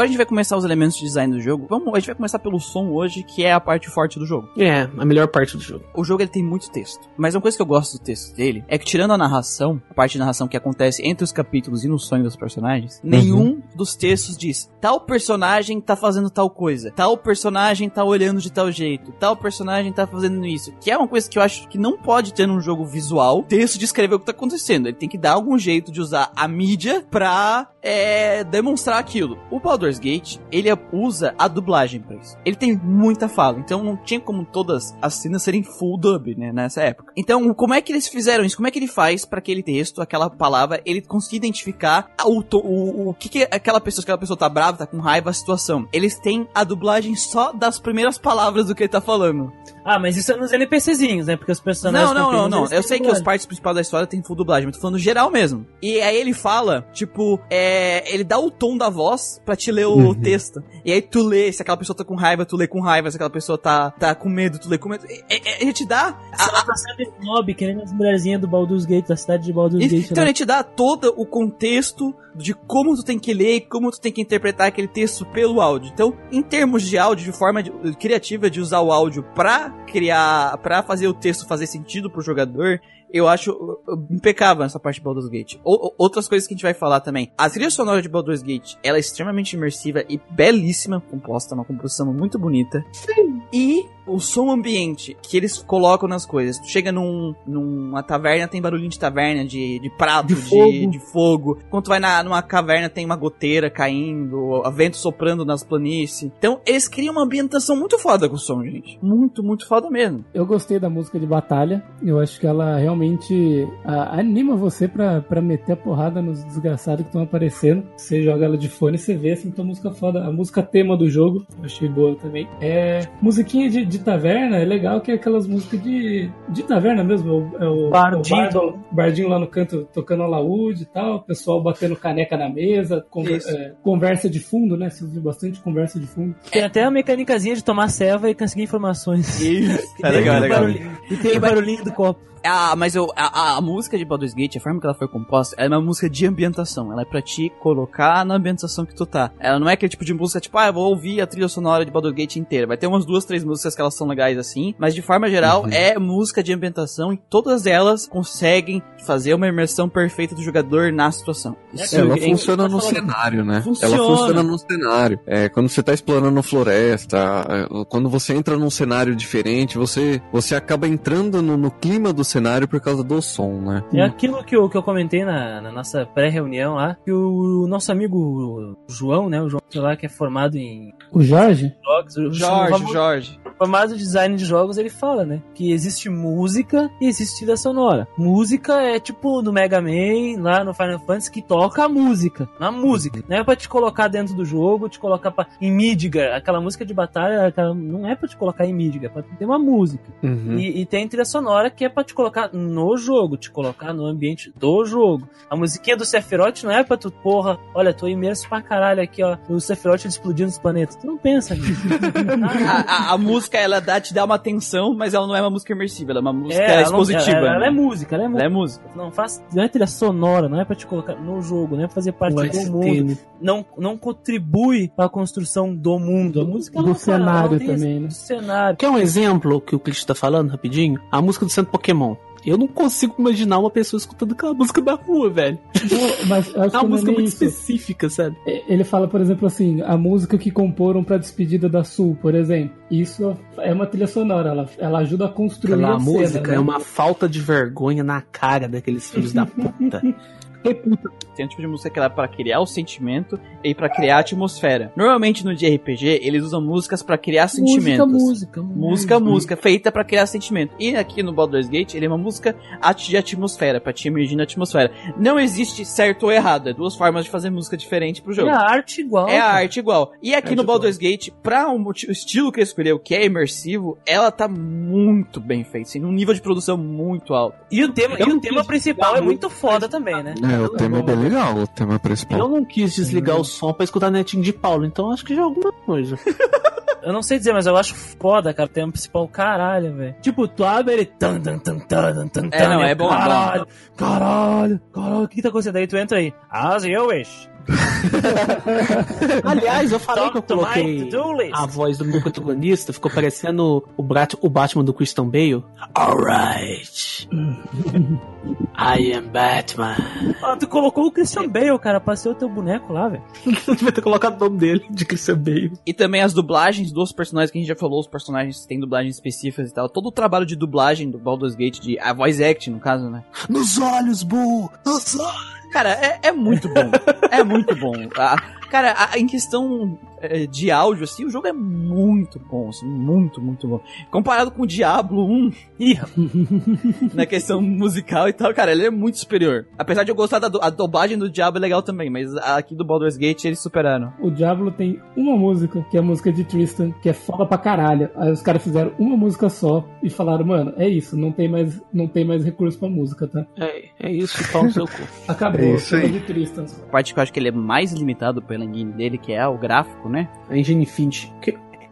Agora a gente vai começar os elementos de design do jogo. Vamos, a gente vai começar pelo som hoje, que é a parte forte do jogo. É, a melhor parte do jogo. O jogo ele tem muito texto. Mas uma coisa que eu gosto do texto dele é que, tirando a narração, a parte de narração que acontece entre os capítulos e no sonho dos personagens, nenhum dos textos diz tal personagem tá fazendo tal coisa, tal personagem tá olhando de tal jeito, tal personagem tá fazendo isso. Que é uma coisa que eu acho que não pode ter num jogo visual texto descrever o que tá acontecendo. Ele tem que dar algum jeito de usar a mídia pra é, demonstrar aquilo. O Baldur's Gate, ele usa a dublagem pra isso. Ele tem muita fala, então não tinha como todas as cenas serem full dub, né, nessa época. Então, como é que eles fizeram isso? Como é que ele faz para aquele texto, aquela palavra, ele conseguir identificar o, o, o que, que aquela pessoa, se aquela pessoa tá brava, tá com raiva, a situação. Eles têm a dublagem só das primeiras palavras do que ele tá falando. Ah, mas isso é nos NPCzinhos, né? Porque os personagens. Não, não, não, não. Eu sei que os dublagem. partes principais da história tem full dublagem, mas tô falando geral mesmo. E aí ele fala, tipo, é, ele dá o tom da voz pra te ler o Uhum. texto. E aí tu lê, se aquela pessoa tá com raiva, tu lê com raiva, se aquela pessoa tá, tá com medo, tu lê com medo. E- e- Ele te dá Se ela tá sendo snob, querendo as mulherzinhas do Baldur's Gate, da cidade de Baldur's Gate. Então né? ele te dá todo o contexto de como tu tem que ler e como tu tem que interpretar aquele texto pelo áudio. Então, em termos de áudio, de forma de- criativa de usar o áudio pra criar, pra fazer o texto fazer sentido pro jogador, eu acho impecável essa parte de Baldur's Gate. O- outras coisas que a gente vai falar também. A trilha sonora de Baldur's Gate, ela é extremamente imersiva e belíssima, composta, uma composição muito bonita. E o som ambiente que eles colocam nas coisas. Tu chega num, numa taverna, tem barulhinho de taverna, de, de prato, De de, fogo. de fogo. Quando tu vai na, numa caverna, tem uma goteira caindo, a vento soprando nas planícies. Então, eles criam uma ambientação muito foda com o som, gente. Muito, muito foda mesmo. Eu gostei da música de batalha. Eu acho que ela realmente ah, anima você pra, pra meter a porrada nos desgraçados que estão aparecendo. Você joga ela de fone e você vê assim, tua música foda. A música tema do jogo, eu achei boa também. É. Musiquinha de, de taverna, é legal que é aquelas músicas de, de taverna mesmo. É o, é Bardinho. é o bardo- bardinho lá no canto tocando alaúde e tal. O pessoal batendo caneca na mesa. conver- é, conversa de fundo, né? Você ouviu bastante conversa de fundo. Tem até a mecânicazinha de tomar serva e conseguir informações. Isso. [laughs] É legal, é legal. barulhinho- E tem o barulhinho do copo. Ah, mas eu, a, a- música de Baldur's Gate, a forma que ela foi composta, ela é uma música de ambientação. Ela é pra te colocar na ambientação que tu tá. Ela não é aquele tipo de música, tipo, ah, eu vou ouvir a trilha sonora de Baldur's Gate inteira. Vai ter umas duas, três músicas que elas são legais assim, mas de forma geral é música de ambientação e todas elas conseguem fazer uma imersão perfeita do jogador na situação. Isso Ela é- funciona no cenário, né? Funciona. Ela funciona no cenário. É, quando você tá explorando floresta, é, quando você entra num cenário diferente, você, você acaba entrando no, no clima do cenário por causa do som, né? É aquilo que eu, que eu comentei na, na nossa pré-reunião lá, que o nosso amigo João, né, o João sei lá, que é formado em O Jorge? jogos, o Jorge, famoso- Jorge. formado em design de jogos, ele fala, né, que existe música e existe trilha sonora. Música é tipo no Mega Man, lá no Final Fantasy, que toca a música, na música. Não é pra te colocar dentro do jogo, te colocar pra, em Midgar, aquela música de batalha, aquela- não é pra te colocar em Midgar, é pra ter uma música. Uhum. E, e tem trilha sonora que é pra te colocar no jogo, te colocar no ambiente do jogo. A musiquinha do Sephiroth não é pra tu, porra, olha, tô imerso pra caralho aqui, ó, o Sephiroth explodindo os planetas. Tu não pensa nisso. [laughs] A, a- a música, ela dá, te dá uma tensão, mas ela não é uma música imersiva, ela é uma música ela não- expositiva. ela, ela né? é música, ela é Ela música. é música. Não faz, não é trilha sonora, não é pra te colocar no jogo, não é pra fazer parte do mundo, não, não contribui pra construção do mundo. A música ela Do fala, ela cenário também, né? Do cenário. Quer um exemplo que o Clint tá falando rapidinho? A música do Centro Pokémon. Eu não consigo imaginar uma pessoa escutando aquela música da rua, velho. Não, mas acho É uma é música muito isso. específica, sabe? Ele fala, por exemplo, assim, a música que comporam pra despedida da Sul, por exemplo. Isso é uma trilha sonora, ela, ela ajuda a construir Aquela a música cena, né? é uma falta de vergonha na cara daqueles filhos da puta. [laughs] Reputa. Tem um tipo de música que ela é pra criar o sentimento e pra criar a atmosfera. Normalmente no de RPG, eles usam músicas pra criar sentimentos. Música, música. Música, música, feita pra criar sentimento. E aqui no Baldur's Gate, ele é uma música de atmosfera, pra te emergir na atmosfera. Não existe certo ou errado, é duas formas de fazer música diferente pro É jogo. a arte igual. É a cara. arte igual. E aqui Arte no igual. Baldur's Gate, pra o moti- o estilo que ele escolheu, que é imersivo, ela tá muito bem feita, assim, num nível de produção muito alto. E o tema, e o tema principal é muito foda também, né? É, o tema é bem legal, o tema Eu principal. não quis desligar o som pra escutar netinho de Paulo, então acho que já é alguma coisa. [laughs] eu não sei dizer, mas eu acho foda, cara, o tema principal, caralho, velho. Tipo, tu abre ele. Tan, tan, tan, tan, tan, É, não, é bom, é bom. Caralho, caralho, caralho, o que, que tá acontecendo aí? Tu entra aí. As you wish. [laughs] Aliás, eu falei que eu Talk to my coloquei a voz do meu protagonista, ficou parecendo o, Brat, o Batman do Christian Bale. Alright. I am Batman. Ah, tu colocou o Christian Bale, cara, pra ser o teu boneco lá, velho. [laughs] Devia ter colocado o nome dele, de Christian Bale. E também as dublagens dos personagens que a gente já falou, os personagens têm dublagens específicas e tal. Todo o trabalho de dublagem do Baldur's Gate, de a voice acting, no caso, né? Nos olhos, Boo! Nos olhos! Cara, é, é muito bom. é muito bom. A- cara, a- em questão é, de áudio, assim, o jogo é muito bom, assim, muito, muito bom. Comparado com o Diablo 1, [laughs] Ih, rapaz. na questão musical e tal, cara, ele é muito superior. Apesar de eu gostar da du- a dublagem do Diablo é legal também, mas aqui do Baldur's Gate eles superaram. O Diablo tem uma música, que é a música de Tristan, que é foda pra caralho. Aí os caras fizeram uma música só e falaram, mano, é isso, não tem mais, não tem mais recurso pra música, tá? É, é isso, pau no seu cu. Acabou, É isso aí. de Tristan. A parte que eu acho que ele é mais limitado pela engine dele, que é o gráfico, né? A Infinity.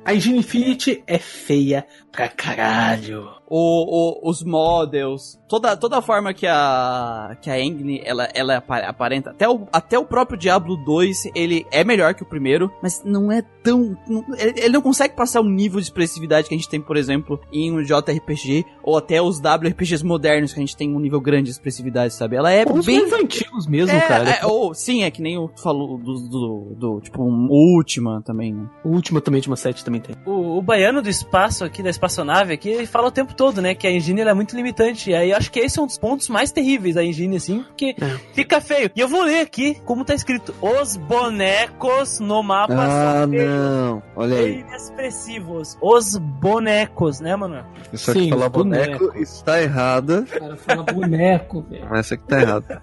A Engine Infinity é feia pra caralho. o, o- os models, toda, toda a forma que a que a engine ela, ela apa- aparenta, até o, até o próprio Diablo 2, ele é melhor que o primeiro, mas não é tão, não- ele, ele não consegue passar o nível de expressividade que a gente tem, por exemplo, em um JRPG ou até os WRPGs modernos que a gente tem um nível grande de expressividade, sabe? Ela é Os bem mais antigos mesmo, é, cara. é, ou, sim, é que nem o falou do, do, do, tipo, um Ultima também, né? O último também de uma 7 também tem. O, o baiano do espaço aqui, da espaçonave aqui, ele fala o tempo todo, né? Que a engine ela é muito limitante. E aí eu acho que esse é um dos pontos mais terríveis da engine, assim, porque É. fica feio. E eu vou ler aqui como tá escrito: Os bonecos no mapa Ah, são feios não. Olha aí. inexpressivos. Os bonecos, né, mano? Isso aqui Sim, falar boneco bonecos. está errada. O cara fala boneco, velho. Essa aqui tá errada.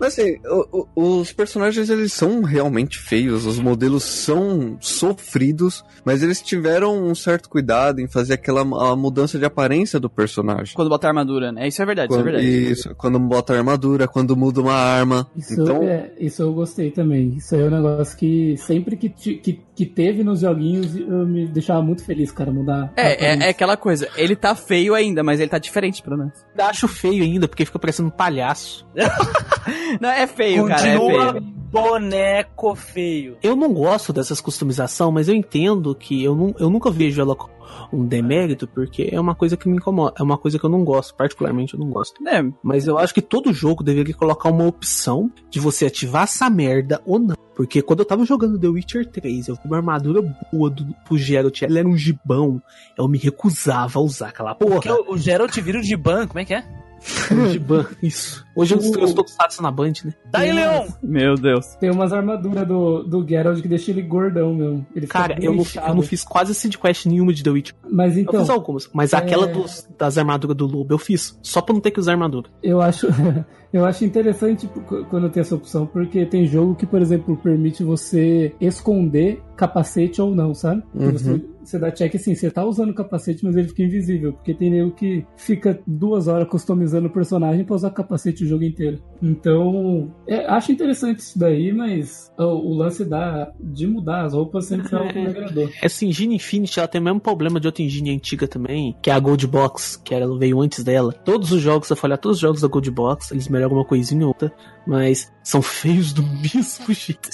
Mas assim, o- o- os personagens eles são realmente feios, os modelos são sofridos, mas eles tiveram um certo cuidado em fazer aquela a mudança de aparência do personagem. Quando bota a armadura, né? Isso é verdade, isso é Quando, verdade. isso, quando bota a armadura, quando muda uma arma. Isso, então, é, isso eu gostei também. Isso aí é um negócio que sempre que, que, que teve nos joguinhos eu me deixava muito feliz, cara, mudar. a É, é, é aquela coisa, ele tá feio ainda, mas ele tá diferente pelo menos. Ainda acho feio ainda, porque fica parecendo um palhaço. [laughs] Não, é feio, cara, é Continua feio. boneco feio. Eu não gosto dessas customização, mas eu entendo que eu, não, eu nunca vejo ela com um demérito, porque é uma coisa que me incomoda. É uma coisa que eu não gosto, particularmente eu não gosto. É, Mas eu acho que todo jogo deveria colocar uma opção de você ativar essa merda ou não. Porque quando eu tava jogando The Witcher 3, eu vi uma armadura boa do, pro Geralt, ela era um gibão, eu me recusava a usar aquela porra. Porque o, o Geralt vira o Giban, como é que é? Um gibão, isso. Hoje eu estou tokusatsu na Band, né? Daí, Leon! meu Deus. Tem umas armaduras do, do Geralt que deixa ele gordão mesmo. Ele Cara, eu não, eu não fiz quase sid quest nenhuma de The Witcher. Mas Eu então, fiz algumas, mas é- aquela dos- das armaduras do lobo eu fiz, só pra não ter que usar armadura. eu acho, [laughs] eu acho interessante quando tem essa opção, porque tem jogo que, por exemplo, permite você esconder capacete ou não, sabe? Uhum. Você, você dá check assim, você tá usando o capacete, mas ele fica invisível, porque tem nego que fica duas horas customizando o personagem pra usar capacete o jogo inteiro. Então, é, acho interessante isso daí, mas o, o lance da, de mudar as roupas sempre foi algo [laughs] que me agradou. Essa engine Infinity, ela tem o mesmo problema de outra engine antiga também, que é a Gold Box, que ela veio antes dela. Todos os jogos, se eu falar todos os jogos da Gold Box, eles melhoram alguma coisinha ou outra, mas são feios do [laughs] mesmo jeito.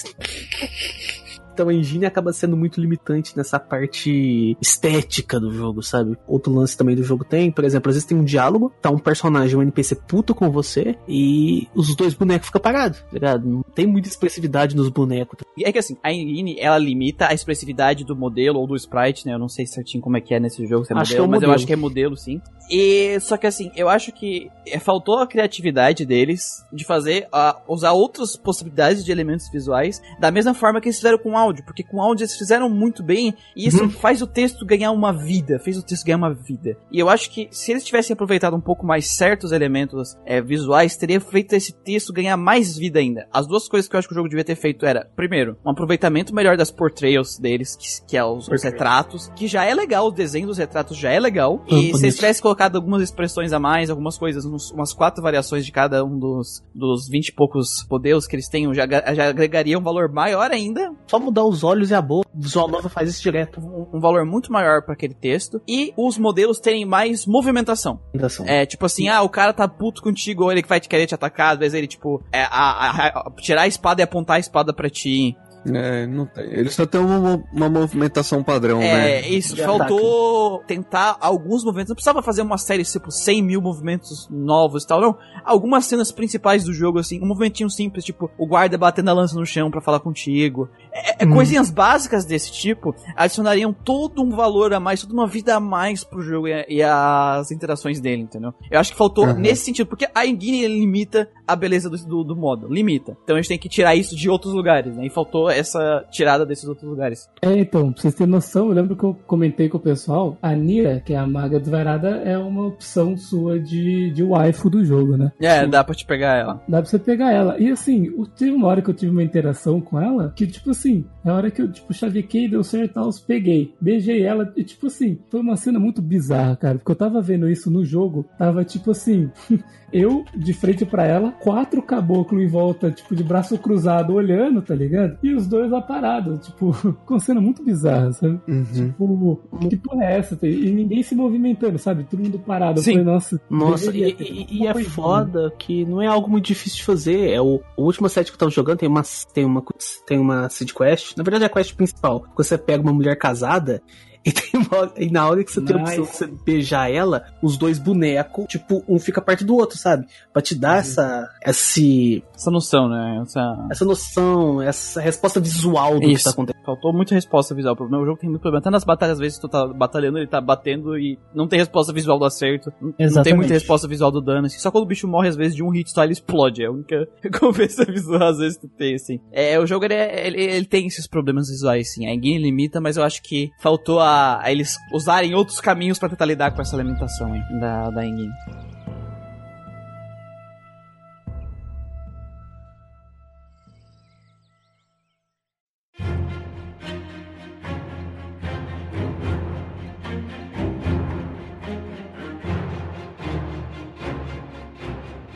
Então a engine acaba sendo muito limitante nessa parte estética do jogo, sabe? Outro lance também do jogo tem, por exemplo, às vezes tem um diálogo, tá um personagem, um NPC puto com você, e os dois bonecos ficam parados, tá ligado? Não tem muita expressividade nos bonecos. E É que assim, a engine, ela limita a expressividade do modelo ou do sprite, né? Eu não sei certinho como é que é nesse jogo, se é Acho modelo, é o mas eu modelo. acho que é modelo, sim. E só que assim, eu acho que é, faltou a criatividade deles de fazer, a, usar outras possibilidades de elementos visuais da mesma forma que eles fizeram com áudio, porque com áudio eles fizeram muito bem e isso faz o texto ganhar uma vida, fez o texto ganhar uma vida. E eu acho que se eles tivessem aproveitado um pouco mais certos elementos é, visuais, teria feito esse texto ganhar mais vida ainda. As duas coisas que eu acho que o jogo devia ter feito era, primeiro, um aproveitamento melhor das portrayals deles, que, que é os, os retratos, que já é legal, o desenho dos retratos já é legal. Ah, E se eles tivessem colocado algumas expressões a mais, algumas coisas, uns- umas quatro variações de cada um dos, dos 20 e poucos modelos que eles têm, já, já agregaria um valor maior ainda. Só mudar os olhos e a boca. O visual novel faz isso direto. Um, um valor muito maior pra aquele texto. E os modelos terem mais movimentação. Apresentação. É, tipo assim, ah, o cara tá puto contigo, ou ele que vai te querer te atacar, às vezes ele, tipo, é, a- a- a- tirar a espada e apontar a espada pra ti. É, não tem. Ele só tem uma, uma movimentação padrão, né? É, isso, De faltou tentar alguns movimentos. Não precisava fazer uma série, tipo, 100 mil movimentos novos e tal, não. Algumas cenas principais do jogo, assim, um movimentinho simples, tipo, o guarda batendo a lança no chão pra falar contigo. É, é, Coisinhas básicas desse tipo adicionariam todo um valor a mais, toda uma vida a mais pro jogo e, e as interações dele, entendeu? Eu acho que faltou Uhum. nesse sentido, porque a Engine limita a beleza do, do, do modo, limita. Então a gente tem que tirar isso de outros lugares, né? E faltou essa tirada desses outros lugares. É, então, pra vocês terem noção, eu lembro que eu comentei com o pessoal, a Nira, que é a maga desvairada, é uma opção sua de, de waifu do jogo, né? É, dá pra te pegar ela. Dá pra você pegar ela. E assim, teve uma hora que eu tive uma interação com ela, que tipo assim, assim, na hora que eu, tipo, chavequei, deu certo, tal, eu peguei. Beijei ela, e tipo assim, foi uma cena muito bizarra, cara, porque eu tava vendo isso no jogo, tava tipo assim, [laughs] eu de frente pra ela, quatro caboclos em volta, tipo, de braço cruzado, olhando, tá ligado? E os dois lá parados, tipo, [laughs] com uma cena muito bizarra, sabe? Uhum. Tipo, que porra é essa? E ninguém se movimentando, sabe? Todo mundo parado. Eu Sim. falei, nossa, Nossa, e, e- e é foda que não é algo muito difícil de fazer. É o, o último set que eu tava jogando tem uma, tem uma, tem uma seed quest. Na verdade é a quest principal. Você pega uma mulher casada [laughs] e, uma- e na hora que você tem a opção de Nice. você beijar ela, os dois bonecos, tipo, um fica perto do outro, sabe? Pra te dar essa, esse, Essa noção, né? Essa... essa noção, essa resposta visual do que Isso. tá acontecendo. Faltou muita resposta visual. O O jogo tem muito problema. Até nas batalhas, às vezes, tu tá batalhando, ele tá batendo e não tem resposta visual do acerto. Não- Não tem Exatamente. muita resposta visual do dano. assim. Só quando o bicho morre, às vezes, de um hit só, ele explode. É a única [laughs] recompensa visual, às vezes, que tu tem, assim. É, o jogo, ele, é- ele, ele tem esses problemas visuais, sim. A Engine limita, mas eu acho que faltou a, a eles usarem outros caminhos pra tentar lidar com essa limitação, hein, da, da.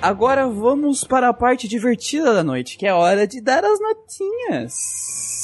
Agora vamos para a parte divertida da noite, que é hora de dar as notinhas.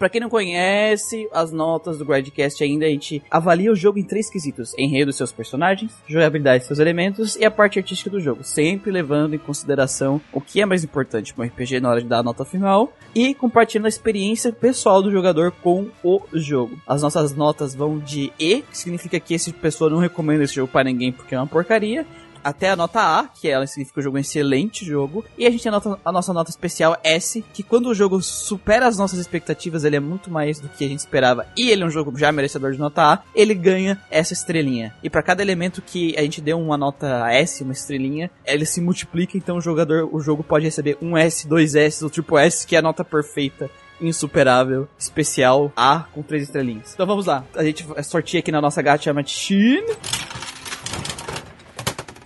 Pra quem não conhece as notas do Gradcast ainda, a gente avalia o jogo em três quesitos: enredo dos seus personagens, jogabilidade dos seus elementos e a parte artística do jogo, sempre levando em consideração o que é mais importante para um RPG na hora de dar a nota final e compartilhando a experiência pessoal do jogador com o jogo. As nossas notas vão de E, que significa que esse pessoa não recomenda esse jogo para ninguém porque é uma porcaria, até a nota A, que ela significa o jogo é um excelente jogo. E a gente tem a, nota- a nossa nota especial S, que quando o jogo supera as nossas expectativas, ele é muito mais do que a gente esperava. E ele é um jogo já merecedor de nota A, ele ganha essa estrelinha. E para cada elemento que a gente deu uma nota S, uma estrelinha, ele se multiplica, então o jogador, o jogo pode receber um S, dois S, ou tipo S, que é a nota perfeita insuperável, especial A com três estrelinhas. Então vamos lá. A gente sorteia aqui na nossa gacha machine.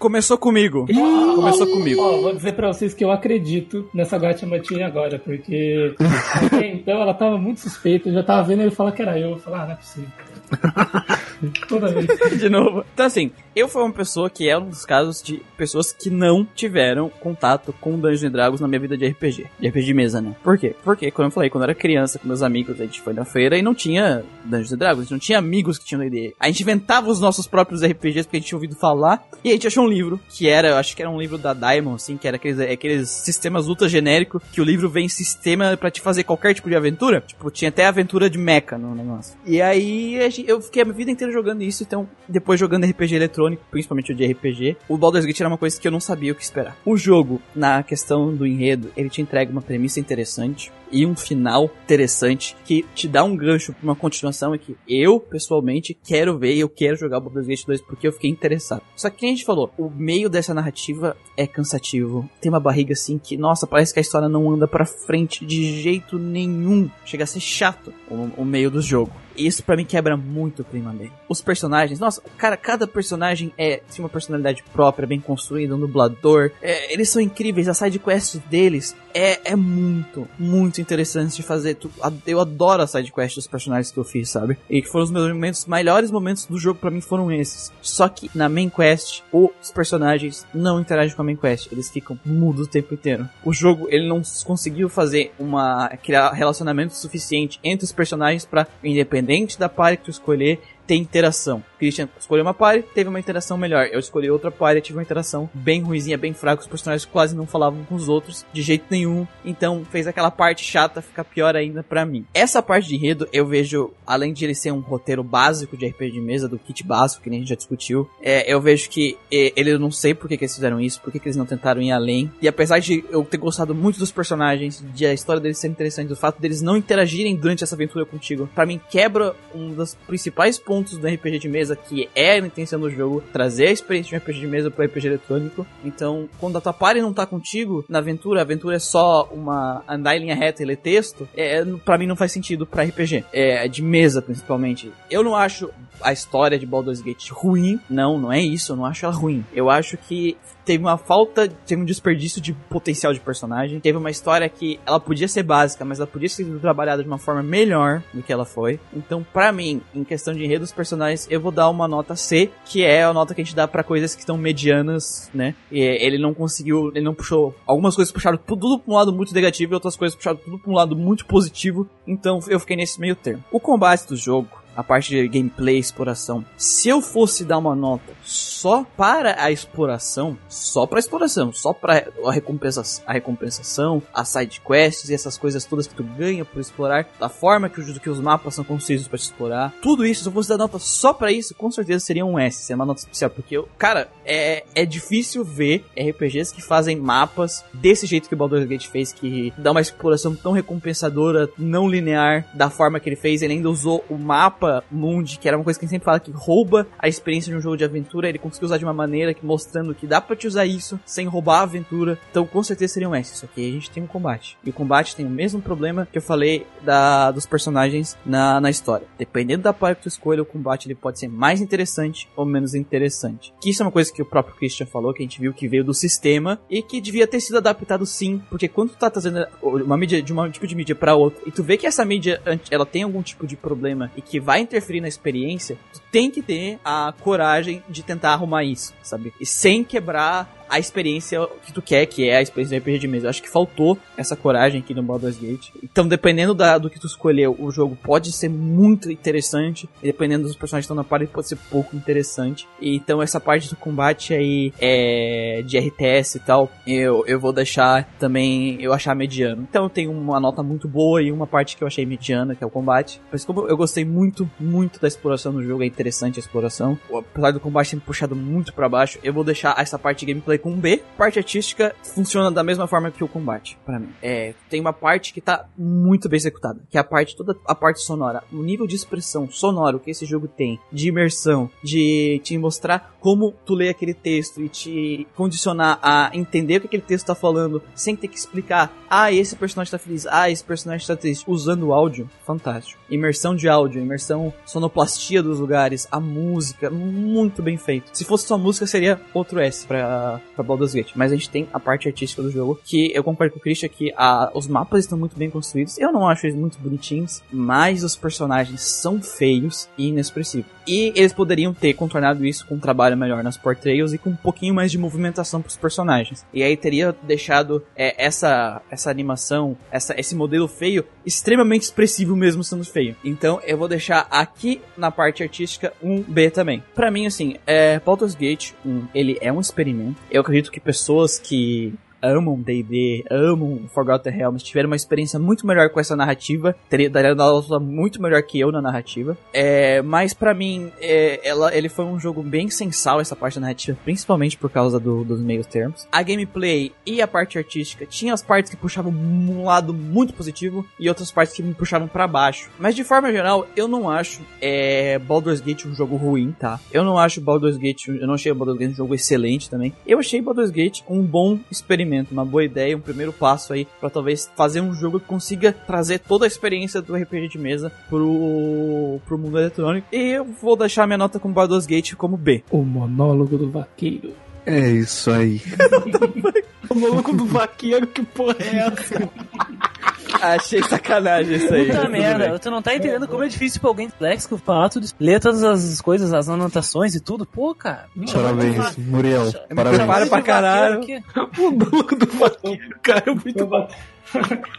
Começou comigo. Começou comigo. Ó, vou dizer pra vocês que eu acredito nessa Gacha Matinha agora, porque até então ela tava muito suspeita, eu já tava vendo ele falar que era eu, eu falei, ah, não é possível. [laughs] Toda vez. [laughs] de novo. Então, assim, eu fui uma pessoa que é um dos casos de pessoas que não tiveram contato com Dungeons Dragons na minha vida de RPG. De RPG de mesa, né? Por quê? Porque, como eu falei, quando eu era criança com meus amigos, a gente foi na feira e não tinha Dungeons Dragons, a gente não tinha amigos que tinham D&D. A gente inventava os nossos próprios RPGs porque a gente tinha ouvido falar e a gente achou um livro que era, eu acho que era um livro da Diamond, assim, que era aqueles, aqueles sistemas ultra genéricos que o livro vem em sistema pra te fazer qualquer tipo de aventura. Tipo, tinha até aventura de mecha no negócio. E aí eu fiquei a minha vida inteira jogando isso, então depois jogando RPG eletrônico, principalmente o de RPG, o Baldur's Gate era uma coisa que eu não sabia o que esperar. O jogo, na questão do enredo, ele te entrega uma premissa interessante e um final interessante que te dá um gancho pra uma continuação e que eu, pessoalmente, quero ver e eu quero jogar o Baldur's Gate 2 porque eu fiquei interessado. Só que, como a gente falou, o meio dessa narrativa é cansativo. Tem uma barriga assim que, nossa, parece que a história não anda pra frente de jeito nenhum. Chega a ser chato o, o meio do jogo. Isso pra mim quebra muito o clima dele. Os personagens, nossa, cara, cada personagem é tem uma personalidade própria, bem construída, um dublador. É, eles são incríveis, a side quest deles é, é muito, muito interessante de fazer. Eu adoro a side quest dos personagens que eu fiz, sabe? E que foram os meus momentos, melhores momentos do jogo para mim foram esses. Só que na main quest, os personagens não interagem com a main quest, eles ficam mudos o tempo inteiro. O jogo, ele não conseguiu fazer uma criar relacionamento suficiente entre os personagens para independente da parte que tu escolher, ter interação. Christian escolheu uma party, teve uma interação melhor. Eu escolhi outra party, tive uma interação bem ruizinha, bem fraca. Os personagens quase não falavam com os outros de jeito nenhum. Então fez aquela parte chata ficar pior ainda para mim. Essa parte de enredo eu vejo, além de ele ser um roteiro básico de RPG de mesa, do kit básico, que nem a gente já discutiu, é, eu vejo que é, ele eu não sei por que, que eles fizeram isso, por que, que eles não tentaram ir além. E apesar de eu ter gostado muito dos personagens, de a história deles ser interessante, do fato deles não interagirem durante essa aventura contigo, para mim quebra um dos principais pontos pontos do RPG de mesa que é a intenção do jogo, trazer a experiência de um RPG de mesa pro RPG eletrônico. Então, quando a tua party não tá contigo na aventura, a aventura é só uma andar em linha reta e ler texto, é, para mim não faz sentido para RPG. É, de mesa, principalmente. Eu não acho a história de Baldur's Gate ruim. Não, não é isso. Eu não acho ela ruim. Eu acho que teve uma falta, teve um desperdício de potencial de personagem. Teve uma história que ela podia ser básica, mas ela podia ser trabalhada de uma forma melhor do que ela foi. Então, para mim, em questão de enredo dos personagens, eu vou dar uma nota C, que é a nota que a gente dá para coisas que estão medianas, né? E ele não conseguiu, ele não puxou. Algumas coisas puxaram tudo pra um lado muito negativo e outras coisas puxaram tudo pra um lado muito positivo. Então, eu fiquei nesse meio termo. O combate do jogo a parte de gameplay, exploração. Se eu fosse dar uma nota só para a exploração, só para a exploração, só para a, recompensa, a recompensação, as side quests e essas coisas todas que tu ganha por explorar, da forma que, os, que os mapas são construídos para explorar, tudo isso, se eu fosse dar nota só para isso, com certeza seria um S, seria uma nota especial, porque, eu, cara, é, é difícil ver RPGs que fazem mapas desse jeito que o Baldur's Gate fez, que dá uma exploração tão recompensadora, não linear, da forma que ele fez, ele ainda usou o mapa mapa mundi, que era uma coisa que a gente sempre fala que rouba a experiência de um jogo de aventura, ele conseguiu usar de uma maneira que mostrando que dá para te usar isso sem roubar a aventura. Então, com certeza seria um S. Só que a gente tem um combate. E o combate tem o mesmo problema que eu falei da, dos personagens na, na história. Dependendo da parte que tu escolha, o combate ele pode ser mais interessante ou menos interessante. Que isso é uma coisa que o próprio Christian falou, que a gente viu que veio do sistema e que devia ter sido adaptado sim, porque quando tu tá trazendo uma mídia de um tipo de mídia para outra e tu vê que essa mídia ela tem algum tipo de problema e que vai vai interferir na experiência, tu tem que ter a coragem de tentar arrumar isso, sabe? E sem quebrar a experiência que tu quer, que é a experiência do RPG de mesa. Eu acho que faltou essa coragem aqui no Baldur's Gate. Então, dependendo da, do que tu escolheu, o jogo pode ser muito interessante, e dependendo dos personagens que estão na party, pode ser pouco interessante. E, então, essa parte do combate aí, é, de RTS e tal, eu, eu vou deixar também, eu achar mediano. Então, tenho uma nota muito boa e uma parte que eu achei mediana, que é o combate. Mas como eu gostei muito, muito da exploração do jogo, é interessante a exploração. Apesar do combate me puxado muito para baixo, eu vou deixar essa parte de gameplay com B. Parte artística funciona da mesma forma que o combate, para mim. É, tem uma parte que tá muito bem executada, que é a parte toda a parte sonora, o nível de expressão sonoro que esse jogo tem, de imersão, de te mostrar como tu lê aquele texto e te condicionar a entender o que aquele texto tá falando, sem ter que explicar, ah, esse personagem tá feliz, ah, esse personagem tá triste, usando o áudio, fantástico. Imersão de áudio, imersão sonoplastia dos lugares, a música, muito bem feito. Se fosse só música, seria outro S pra, pra Baldur's Gate. Mas a gente tem a parte artística do jogo, que eu concordo com o Christian que a, os mapas estão muito bem construídos. Eu não acho eles muito bonitinhos, mas os personagens são feios e inexpressivos. E eles poderiam ter contornado isso com um trabalho melhor nas portrayals e com um pouquinho mais de movimentação pros personagens. E aí teria deixado é, essa, essa animação, essa, esse modelo feio, extremamente expressivo mesmo sendo feio. Então eu vou deixar aqui na parte artística um B também. Para mim, assim, é, Baldur's Gate 1, ele é um experimento. Eu acredito que pessoas que amam D&D, amam Forgotten Realms, tiveram uma experiência muito melhor com essa narrativa, daria uma muito melhor que eu na narrativa. É, mas para mim, é, ela, ele foi um jogo bem sensal essa parte da narrativa, principalmente por causa do, dos meios termos. A gameplay e a parte artística tinha as partes que puxavam um lado muito positivo e outras partes que me puxavam para baixo. Mas de forma geral, eu não acho é, Baldur's Gate um jogo ruim, tá? Eu não acho Baldur's Gate, eu não achei Baldur's Gate um jogo excelente também. Eu achei Baldur's Gate um bom experimento experimento, uma boa ideia, um primeiro passo aí para talvez fazer um jogo que consiga trazer toda a experiência do RPG de mesa pro, pro mundo eletrônico. E eu vou deixar minha nota com Baldur's Gate como B. O monólogo do vaqueiro. É isso aí. [laughs] O maluco do vaqueiro, que porra é essa? [laughs] Achei sacanagem isso aí. Puta Tudo merda, bem. tu não tá entendendo como é difícil pra alguém léxico falar tudo isso. Ler todas as coisas, as anotações e tudo. Pô, cara. Parabéns, Muriel. Para Parabéns. pra caralho. [laughs] O maluco do vaqueiro, cara, é muito bat- [laughs]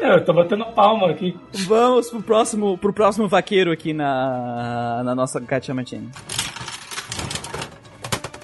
É, eu tô batendo palma aqui. Vamos pro próximo, pro próximo vaqueiro aqui na, na nossa Gacha Machine.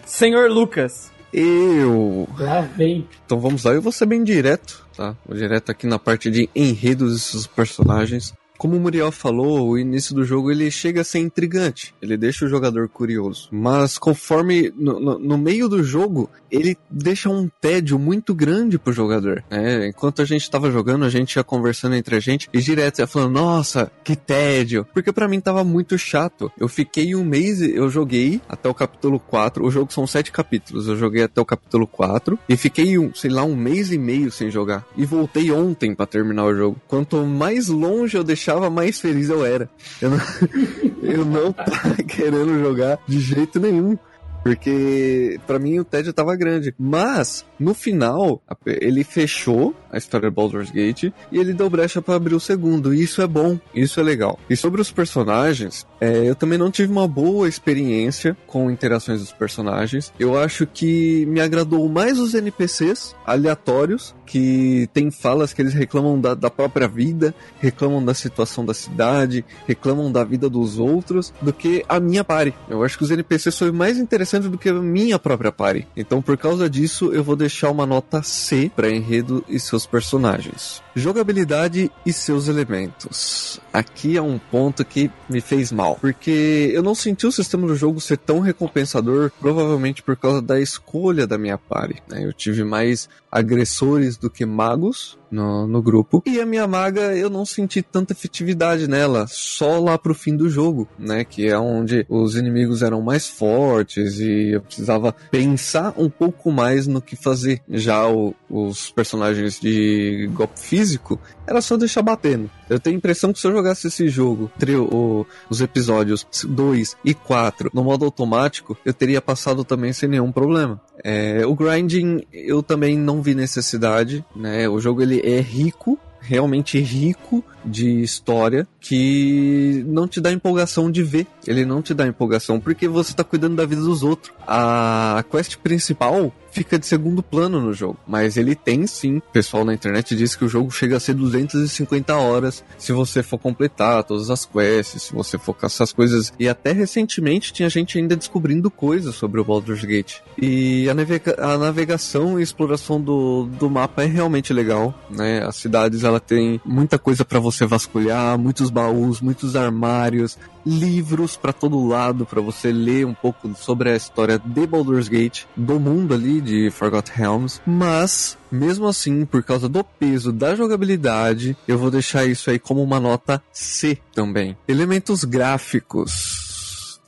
Senhor Lucas. Eu. Lá vem. Então vamos lá, eu vou ser bem direto, tá? Vou direto aqui na parte de enredos desses personagens. Como o Muriel falou, o início do jogo ele chega a ser intrigante, ele deixa o jogador curioso. Mas conforme no, no- no meio do jogo, ele deixa um tédio muito grande pro jogador. né? Enquanto a gente tava jogando, a gente ia conversando entre a gente e direto ia falando: Nossa, que tédio! Porque pra mim tava muito chato. Eu fiquei um mês, eu joguei até o capítulo 4. O jogo são sete capítulos, eu joguei até o capítulo 4 e fiquei, um, sei lá, um mês e meio sem jogar. E voltei ontem pra terminar o jogo. Quanto mais longe eu deixava, mais feliz eu era. Eu não, [laughs] eu não tava [laughs] querendo jogar de jeito nenhum. Porque pra mim o tédio tava grande. Mas, no final, ele fechou a história de Baldur's Gate e ele deu brecha pra abrir o segundo. E isso é bom, isso é legal. E sobre os personagens, é, eu também não tive uma boa experiência com interações dos personagens. Eu acho que me agradou mais os NPCs aleatórios, que tem falas que eles reclamam da, da própria vida, reclamam da situação da cidade, reclamam da vida dos outros, do que a minha party. Eu acho que os NPCs foi mais interessante do que a minha própria party. Então, por causa disso, eu vou deixar uma nota C para enredo e seus personagens. Jogabilidade e seus elementos. Aqui é um ponto que me fez mal, porque eu não senti o sistema do jogo ser tão recompensador, provavelmente por causa da escolha da minha party. né? Eu tive mais agressores do que magos no, no grupo. E a minha maga, eu não senti tanta efetividade nela, só lá pro fim do jogo, né? Que é onde os inimigos eram mais fortes e eu precisava pensar um pouco mais no que fazer. Já o- os personagens de golpe físico, era só deixar batendo. Eu tenho a impressão que se eu jogasse esse jogo, o- os episódios 2 e 4 no modo automático, eu teria passado também sem nenhum problema. É, o grinding eu também não vi necessidade, né? O jogo ele é rico, realmente rico de história que não te dá empolgação de ver. Ele não te dá empolgação porque você tá cuidando da vida dos outros. A quest principal fica de segundo plano no jogo, mas ele tem sim. O pessoal na internet diz que o jogo chega a ser 250 horas se você for completar todas as quests, se você for caçar as coisas. E até recentemente tinha gente ainda descobrindo coisas sobre o Baldur's Gate. E a, navega- a navegação e exploração do, do mapa é realmente legal, né? As cidades ela tem muita coisa para você vasculhar, muitos baús, muitos armários, livros para todo lado para você ler um pouco sobre a história de Baldur's Gate, do mundo ali de Forgotten Realms, mas mesmo assim, por causa do peso da jogabilidade, eu vou deixar isso aí como uma nota C também. Elementos gráficos.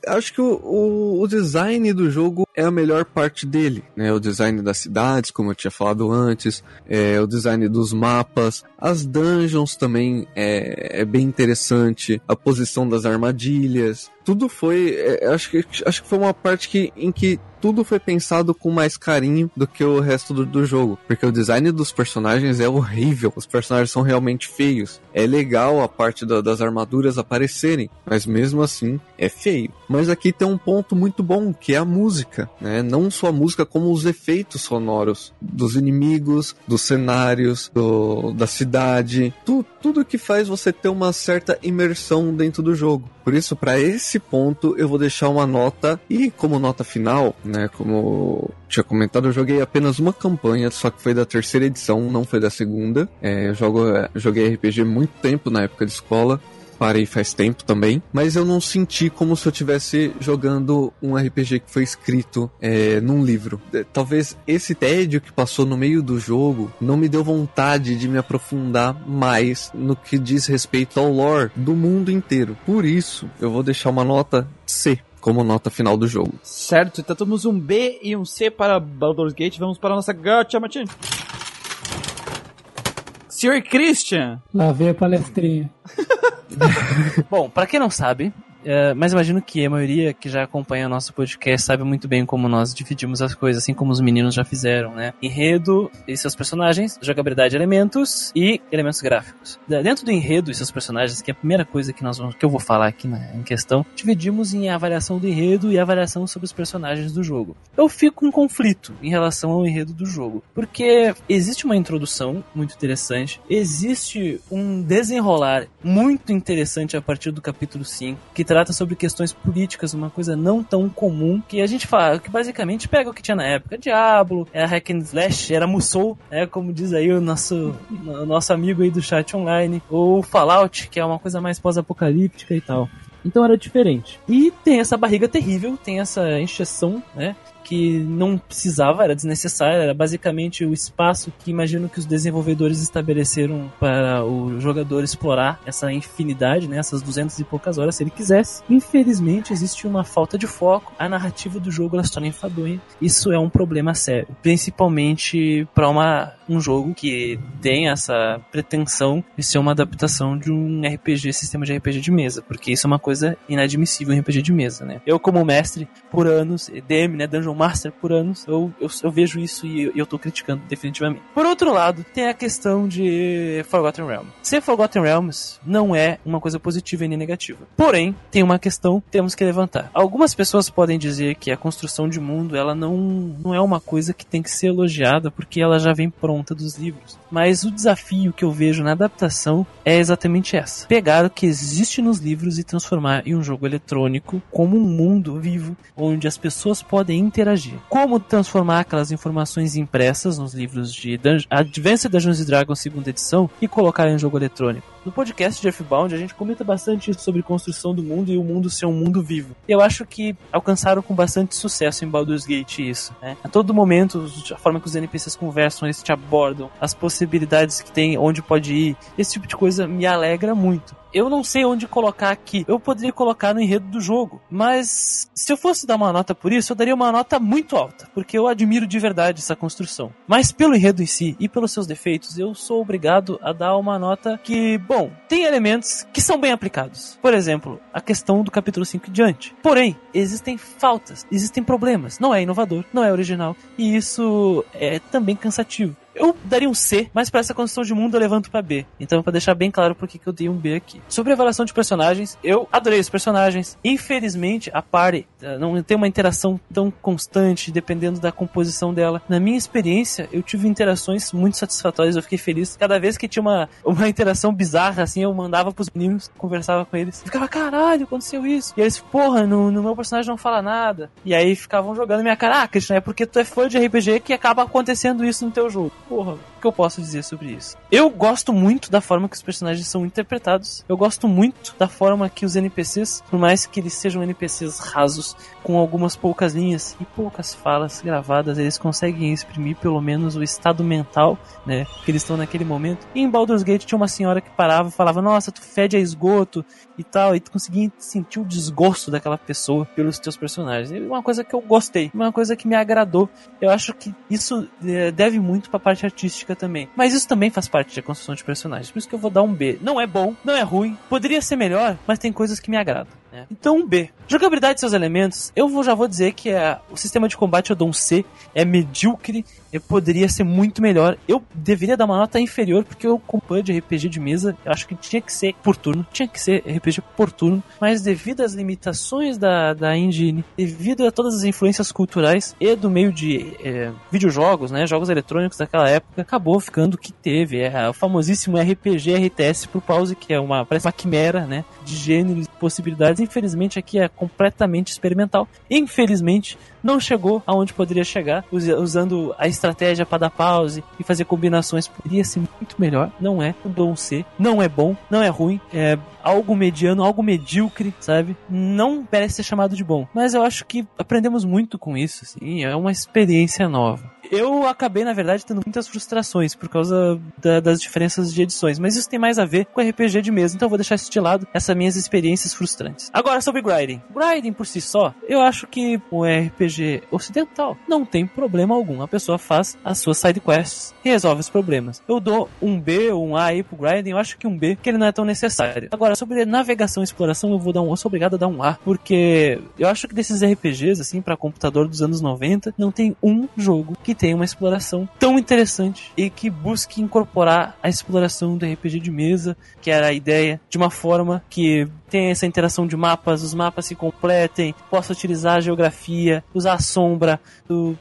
Acho que o, o, o design do jogo é a melhor parte dele, né? O design das cidades, como eu tinha falado antes, é, o design dos mapas, as dungeons também é, é bem interessante, a posição das armadilhas, tudo foi, é, acho que acho que foi uma parte que, em que tudo foi pensado com mais carinho do que o resto do, do jogo. Porque o design dos personagens é horrível. Os personagens são realmente feios. É legal a parte da- das armaduras aparecerem, mas mesmo assim é feio. Mas aqui tem um ponto muito bom, que é a música. Né? Não só a música, como os efeitos sonoros dos inimigos, dos cenários, do- da cidade. Tu, tudo que faz você ter uma certa imersão dentro do jogo. Por isso, para esse ponto, eu vou deixar uma nota. E como nota final, né? Como tinha comentado, eu joguei apenas uma campanha, só que foi da terceira edição, não foi da segunda. É, eu jogo, é, joguei RPG muito tempo na época de escola. Parei faz tempo também, mas eu não senti como se eu estivesse jogando um RPG que foi escrito é, num livro. É, Talvez esse tédio que passou no meio do jogo não me deu vontade de me aprofundar mais no que diz respeito ao lore do mundo inteiro. Por isso, eu vou deixar uma nota C. como nota final do jogo. Certo, então temos um B e um C para Baldur's Gate. Vamos para a nossa Gacha. Sr. Christian. Lá vem a palestrinha. [laughs] Bom, pra quem não sabe, é, mas imagino que a maioria que já acompanha o nosso podcast sabe muito bem como nós dividimos as coisas, assim como os meninos já fizeram, né? Enredo e seus personagens, jogabilidade, elementos e elementos gráficos. Dentro do enredo e seus personagens, que é a primeira coisa que nós vamos, que eu vou falar aqui na, em questão, dividimos em avaliação do enredo e avaliação sobre os personagens do jogo. Eu fico em conflito em relação ao enredo do jogo, porque existe uma introdução muito interessante, existe um desenrolar muito interessante a partir do capítulo 5, que trata sobre questões políticas, uma coisa não tão comum, que a gente fala, que basicamente pega o que tinha na época, Diablo, era Hack and Slash, era Musou, né, como diz aí o nosso, o nosso amigo aí do chat online, ou Fallout, que é uma coisa mais pós-apocalíptica e tal. Então era diferente. E tem essa barriga terrível, tem essa encheção, né? Que não precisava, era desnecessária, era basicamente o espaço que imagino que os desenvolvedores estabeleceram para o jogador explorar essa infinidade, né? Essas duzentas e poucas horas, se ele quisesse. Infelizmente, existe uma falta de foco, a narrativa do jogo ela se torna enfadonha. Isso é um problema sério, principalmente para uma um jogo que tem essa pretensão de ser uma adaptação de um RPG, sistema de RPG de mesa, porque isso é uma coisa inadmissível em RPG de mesa, né? Eu, como mestre por anos, DM, né, Dungeon Master por anos, eu, eu, eu vejo isso e eu, eu tô criticando definitivamente. Por outro lado, tem a questão de Forgotten Realms. Ser Forgotten Realms não é uma coisa positiva e nem negativa. Porém, tem uma questão que temos que levantar. Algumas pessoas podem dizer que a construção de mundo, ela não, não é uma coisa que tem que ser elogiada porque ela já vem pronta dos livros. Mas o desafio que eu vejo na adaptação é exatamente essa: pegar o que existe nos livros e transformar em um jogo eletrônico como um mundo vivo onde as pessoas podem interagir. Como transformar aquelas informações impressas nos livros de Dun Advanced Dungeons Dragons segunda edição e colocar em jogo eletrônico. No podcast de Earthbound a gente comenta bastante sobre construção do mundo e o mundo ser um mundo vivo. E eu acho que alcançaram com bastante sucesso em Baldur's Gate isso. Né? A todo momento, a forma que os NPCs conversam, eles te abordam, as possibilidades que tem, onde pode ir, esse tipo de coisa me alegra muito. Eu não sei onde colocar aqui. Eu poderia colocar no enredo do jogo, mas se eu fosse dar uma nota por isso, eu daria uma nota muito alta, porque eu admiro de verdade essa construção. Mas pelo enredo em si e pelos seus defeitos, eu sou obrigado a dar uma nota que, bom, tem elementos que são bem aplicados. Por exemplo, a questão do capítulo 5 em diante. Porém, existem faltas, existem problemas. Não é inovador, não é original, e isso é também cansativo. Eu daria um C, mas para essa construção de mundo eu levanto para B. Então, para deixar bem claro por que eu dei um B aqui. Sobre a avaliação de personagens, eu adorei os personagens. Infelizmente, a party eh, não tem uma interação tão constante, dependendo da composição dela. Na minha experiência, eu tive interações muito satisfatórias, eu fiquei feliz. Cada vez que tinha uma, uma interação bizarra, assim, eu mandava pros meninos, conversava com eles. Ficava, caralho, aconteceu isso. E eles, porra, no, no meu personagem não fala nada. E aí ficavam jogando minha cara, ah, Christian, é porque tu é fã de RPG que acaba acontecendo isso no teu jogo. Porra, o que eu posso dizer sobre isso? Eu gosto muito da forma que os personagens são interpretados. Eu gosto muito da forma que os NPCs, por mais que eles sejam NPCs rasos, com algumas poucas linhas e poucas falas gravadas, eles conseguem exprimir pelo menos o estado mental, né, que eles estão naquele momento. E em Baldur's Gate tinha uma senhora que parava e falava: "Nossa, tu fede a esgoto" e tal, e tu conseguia sentir o desgosto daquela pessoa pelos teus personagens. E uma coisa que eu gostei, uma coisa que me agradou. Eu acho que isso eh, deve muito pra parte artística também. Mas isso também faz parte da construção de personagens. Por isso que eu vou dar um B. Não é bom, não é ruim, poderia ser melhor, mas tem coisas que me agradam. Né? Então B. Jogabilidade de seus elementos, eu vou, já vou dizer que é, o sistema de combate eu dou um C, é medíocre, eu poderia ser muito melhor. Eu deveria dar uma nota inferior, porque eu acompanho de RPG de mesa, eu acho que tinha que ser por turno, tinha que ser RPG por turno, mas devido às limitações da, da engine, devido a todas as influências culturais e do meio de é, videojogos, né, jogos eletrônicos daquela época, acabou ficando o que teve, é o famosíssimo RPG RTS pro pause, que é uma, parece uma quimera, né, de gêneros e possibilidades. Infelizmente aqui é completamente experimental. Infelizmente não chegou aonde poderia chegar, usa- usando a estratégia para dar pause e fazer combinações. Poderia ser muito melhor, não é. Dou um C. Não é bom, não é ruim. É algo mediano, algo medíocre, sabe? Não merece ser chamado de bom. Mas eu acho que aprendemos muito com isso, assim. É uma experiência nova. Eu acabei, na verdade, tendo muitas frustrações por causa da, das diferenças de edições, mas isso tem mais a ver com RPG de mesa, então eu vou deixar isso de lado, essas minhas experiências frustrantes. Agora, sobre grinding. Grinding por si só, eu acho que o RPG ocidental não tem problema algum. A pessoa faz as suas side quests e resolve os problemas. Eu dou um B ou um A aí pro grinding, eu acho que um B, que ele não é tão necessário. Agora, sobre navegação e exploração, eu vou dar um, eu sou obrigado a dar um A, porque eu acho que desses RPGs, assim, para computador dos anos 90, não tem um jogo que tem uma exploração tão interessante e que busque incorporar a exploração do RPG de mesa, que era a ideia, de uma forma que tem essa interação de mapas, os mapas se completem, possa utilizar a geografia, usar a sombra,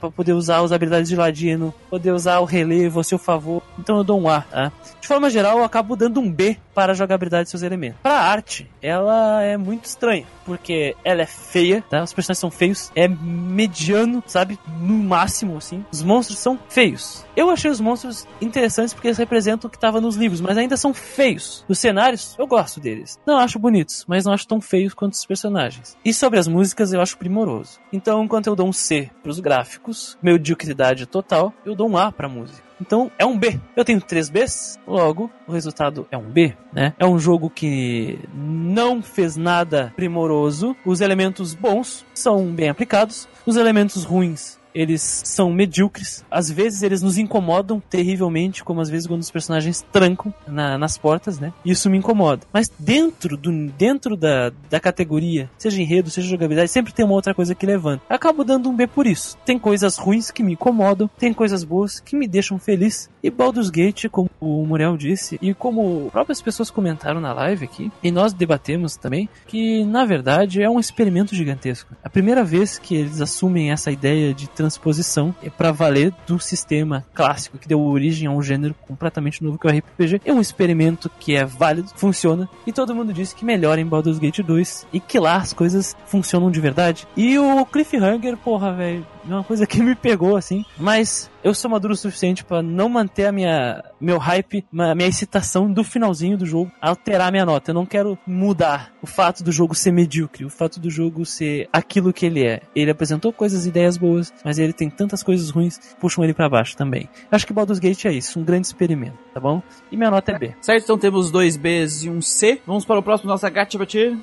para poder usar as habilidades de ladino, poder usar o relevo a seu favor. Então eu dou um A, tá? De forma geral, eu acabo dando um B para a jogabilidade de seus elementos. Para a arte, ela é muito estranha, porque ela é feia, tá? Os personagens são feios, é mediano, sabe? No máximo, assim. Os monstros são feios. Eu achei os monstros interessantes porque eles representam o que estava nos livros, mas ainda são feios. Os cenários, eu gosto deles. Não acho bonitos, mas não acho tão feios quanto os personagens. E sobre as músicas, eu acho primoroso. Então, enquanto eu dou um C para os gráficos, mediocridade total, eu dou um A para a música. Então é um B. Eu tenho três Bs, logo o resultado é um B, né? É um jogo que não fez nada primoroso. Os elementos bons são bem aplicados, os elementos ruins eles são medíocres. Às vezes eles nos incomodam terrivelmente, como às vezes quando os personagens trancam na, nas portas, né? Isso me incomoda. Mas dentro do dentro da, da categoria, seja enredo, seja jogabilidade, sempre tem uma outra coisa que levanta. Acabo dando um B por isso. Tem coisas ruins que me incomodam, tem coisas boas que me deixam feliz. E Baldur's Gate, como o Muriel disse, e como próprias pessoas comentaram na live aqui, e nós debatemos também, que na verdade é um experimento gigantesco. A primeira vez que eles assumem essa ideia de transposição é para valer do sistema clássico que deu origem a um gênero completamente novo que é o RPG. É um experimento que é válido, funciona, e todo mundo diz que melhora em Baldur's Gate 2 e que lá as coisas funcionam de verdade. E o Cliffhanger, porra, velho, é uma coisa que me pegou assim, mas eu sou maduro o suficiente para não manter a minha meu hype, a minha excitação do finalzinho do jogo, alterar a minha nota. Eu não quero mudar o fato do jogo ser medíocre, o fato do jogo ser aquilo que ele é. Ele apresentou coisas, ideias boas, mas ele tem tantas coisas ruins que puxam ele para baixo também. Acho que Baldur's Gate é isso, um grande experimento, tá bom? E minha nota é B. Certo, então temos dois Bs e um C. Vamos para o próximo nossa gacha.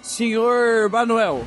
Senhor Manuel.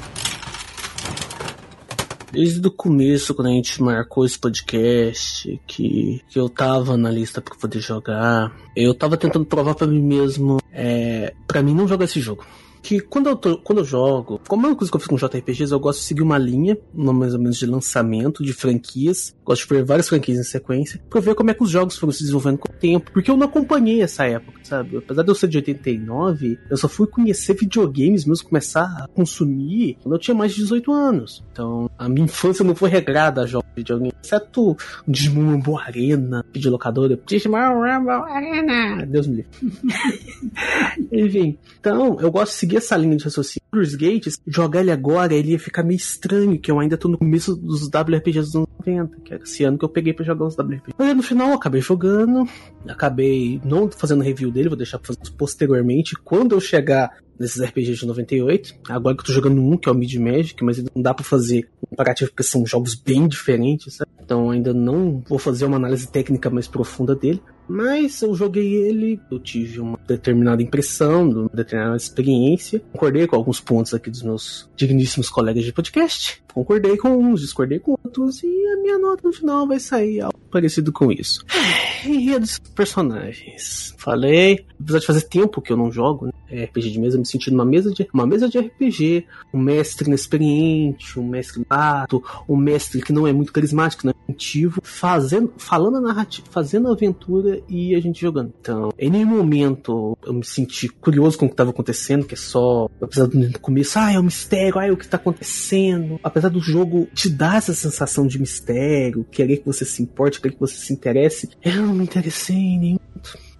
Desde o começo, quando a gente marcou esse podcast, que, que eu tava na lista para poder jogar, eu tava tentando provar para mim mesmo, é, para mim não jogar esse jogo que quando eu, tô, quando eu jogo, como é uma coisa que eu fiz com JRPGs, eu gosto de seguir uma linha, mais ou menos de lançamento de franquias. Gosto de ver várias franquias em sequência, pra ver como é que os jogos foram se desenvolvendo com o tempo, porque eu não acompanhei essa época, sabe? Apesar de eu ser de 89, eu só fui conhecer videogames mesmo, começar a consumir quando eu tinha mais de 18 anos. Então, a minha infância não foi regrada a jogos videogame, exceto Digimon Arena, videolocadora, Digimon Rainbow Arena, Deus me livre. [laughs] Enfim, então, eu gosto de seguir essa linha de raciocínio. Baldur's Gates, jogar ele agora, ele ia ficar meio estranho, que eu ainda tô no começo dos WRPGs dos anos 90, que era esse ano que eu peguei pra jogar os WRPGs. Mas no final eu acabei jogando, acabei não fazendo review dele, vou deixar pra fazer posteriormente. Quando eu chegar nesses RPGs de 98. Agora que eu tô jogando um, que é o Mid Magic, mas não dá para fazer um comparativo porque são jogos bem diferentes, sabe? Então ainda não vou fazer uma análise técnica mais profunda dele. Mas eu joguei ele, eu tive uma determinada impressão, uma determinada experiência. Concordei com alguns pontos aqui dos meus digníssimos colegas de podcast. Concordei com uns, discordei com outros, e a minha nota no final vai sair algo parecido com isso. [sighs] Enredo dos personagens. Falei, apesar de fazer tempo que eu não jogo né, RPG de mesa, me senti numa mesa de, uma mesa de RPG, um mestre inexperiente, um mestre ato, um mestre que não é muito carismático, não é motivo, fazendo, falando a narrativa, fazendo a aventura e a gente jogando. Então, em nenhum momento eu me senti curioso com o que estava acontecendo, que é só, apesar do começo, ah, é um mistério, ah, é o que está acontecendo. Apesar do jogo te dar essa sensação de mistério, querer que você se importe, querer que você se interesse, eu não me interessei em nenhum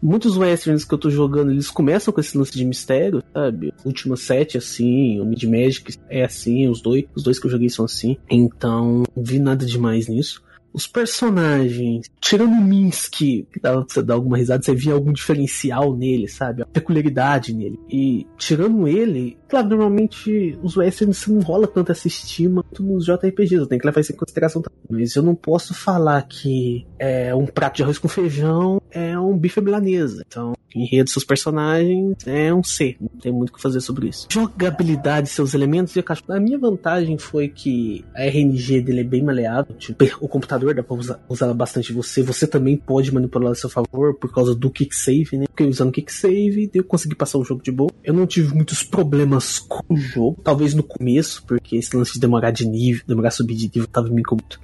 muitos westerns que eu tô jogando, eles começam com esse lance de mistério, sabe? O último set assim, o Mid Magic é assim, os dois, os dois que eu joguei são assim. Então, não vi nada demais nisso. Os personagens, tirando o Minsky, que dava pra você dar alguma risada, você via algum diferencial nele, sabe? A peculiaridade nele. E tirando ele, claro, normalmente os westerns não rola tanto essa estima nos JRPGs, eu tenho que levar isso em consideração também. Mas eu não posso falar que é um prato de arroz com feijão é um bife milanesa. Então, enredo seus personagens é um C. Não tem muito o que fazer sobre isso. Jogabilidade, seus elementos e a caixa. A minha vantagem foi que a RNG dele é bem maleável. Tipo, o computador dá pra usar, usar bastante você. Você também pode manipular a seu favor por causa do kick save, né? Porque usando kick save, eu consegui passar o jogo de boa. Eu não tive muitos problemas com o jogo. Talvez no começo, porque esse lance de demorar de nível, demorar subir de nível, tava me incomodando.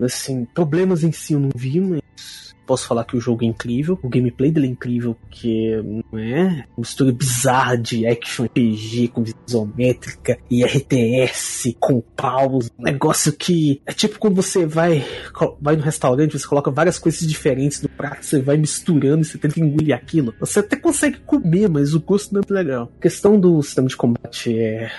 Assim, problemas em si eu não vi, mas posso falar que o jogo é incrível, o gameplay dele é incrível, porque não é uma mistura bizarra de action RPG com isométrica e RTS com paus, um negócio que é tipo quando você vai vai no restaurante, você coloca várias coisas diferentes no prato, você vai misturando e você tenta engolir aquilo. Você até consegue comer, mas o gosto não é muito legal. A questão do sistema de combate é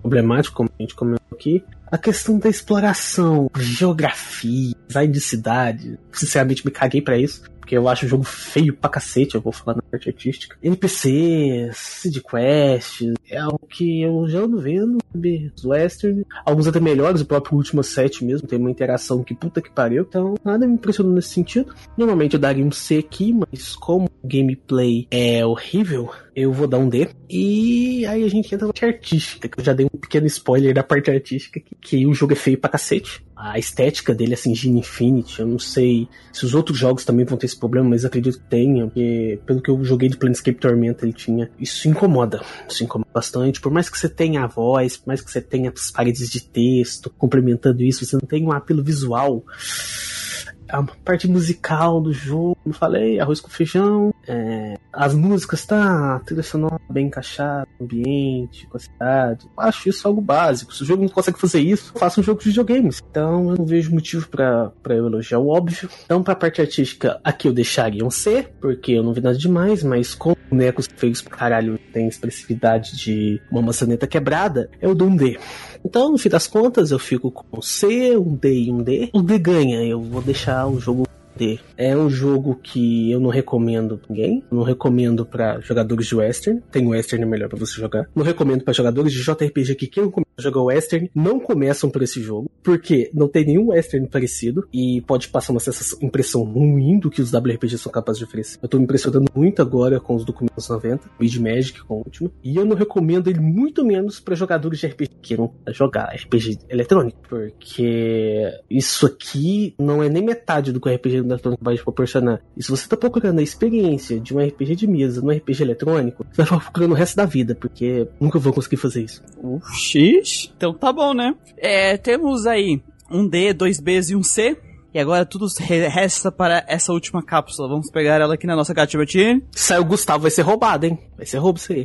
problemático, como a gente comentou aqui. A questão da exploração, geografia, design de cidade, sinceramente me caguei para isso porque eu acho o jogo feio pra cacete, eu vou falar na parte artística. NPCs, Seed Quest, é algo que eu já ando vendo, sabe? Os Western, alguns até melhores, o próprio último set mesmo, tem uma interação que puta que pariu, então nada me impressionou nesse sentido. Normalmente eu daria um C aqui, mas como o gameplay é horrível, eu vou dar um D. E aí a gente entra na parte artística, que eu já dei um pequeno spoiler da parte artística, que, que o jogo é feio pra cacete a estética dele, assim, Gene Infinity. Eu não sei se os outros jogos também vão ter esse problema, mas acredito que tenha, porque pelo que eu joguei de Planescape Tormenta, ele tinha. Isso incomoda. Isso incomoda bastante. Por mais que você tenha a voz, por mais que você tenha as paredes de texto complementando isso, você não tem um apelo visual a parte musical do jogo, como falei, arroz com feijão, é, as músicas, tá, trilha sonora bem encaixada, ambiente, com a cidade. Acho isso algo básico. Se o jogo não consegue fazer isso, faça um jogo de videogames. Então eu não vejo motivo para eu elogiar o óbvio. Então, pra parte artística, aqui eu deixaria um C, porque eu não vi nada demais, mas como o Necos fez pra caralho tem expressividade de uma maçaneta quebrada, eu dou um D. Então, no fim das contas, eu fico com um C, um D e um D. O D ganha, eu vou deixar o jogo D. É um jogo que eu não recomendo pra ninguém. Não recomendo para jogadores de Western. Tem Western melhor para você jogar. Não recomendo para jogadores de JRPG que queiram jogar Western. Não começam por esse jogo. Porque não tem nenhum Western parecido. E pode passar uma impressão ruim do que os WRPGs são capazes de oferecer. Eu tô me impressionando muito agora com os documentos 90. Mid Magic com o último. E eu não recomendo ele muito menos para jogadores de RPG que queiram jogar RPG eletrônico. Porque isso aqui não é nem metade do que o RPG eletrônico vai proporcionar. E se você tá procurando a experiência de um RPG de mesa no RPG eletrônico, você vai ficar procurando o resto da vida, porque nunca vou conseguir fazer isso. Então tá bom, né? É, temos aí um D, dois Bs e um C. E agora tudo resta para essa última cápsula. Vamos pegar ela aqui na nossa gatinha. Saiu o Gustavo, vai ser roubado, hein? Vai ser roubo isso aí.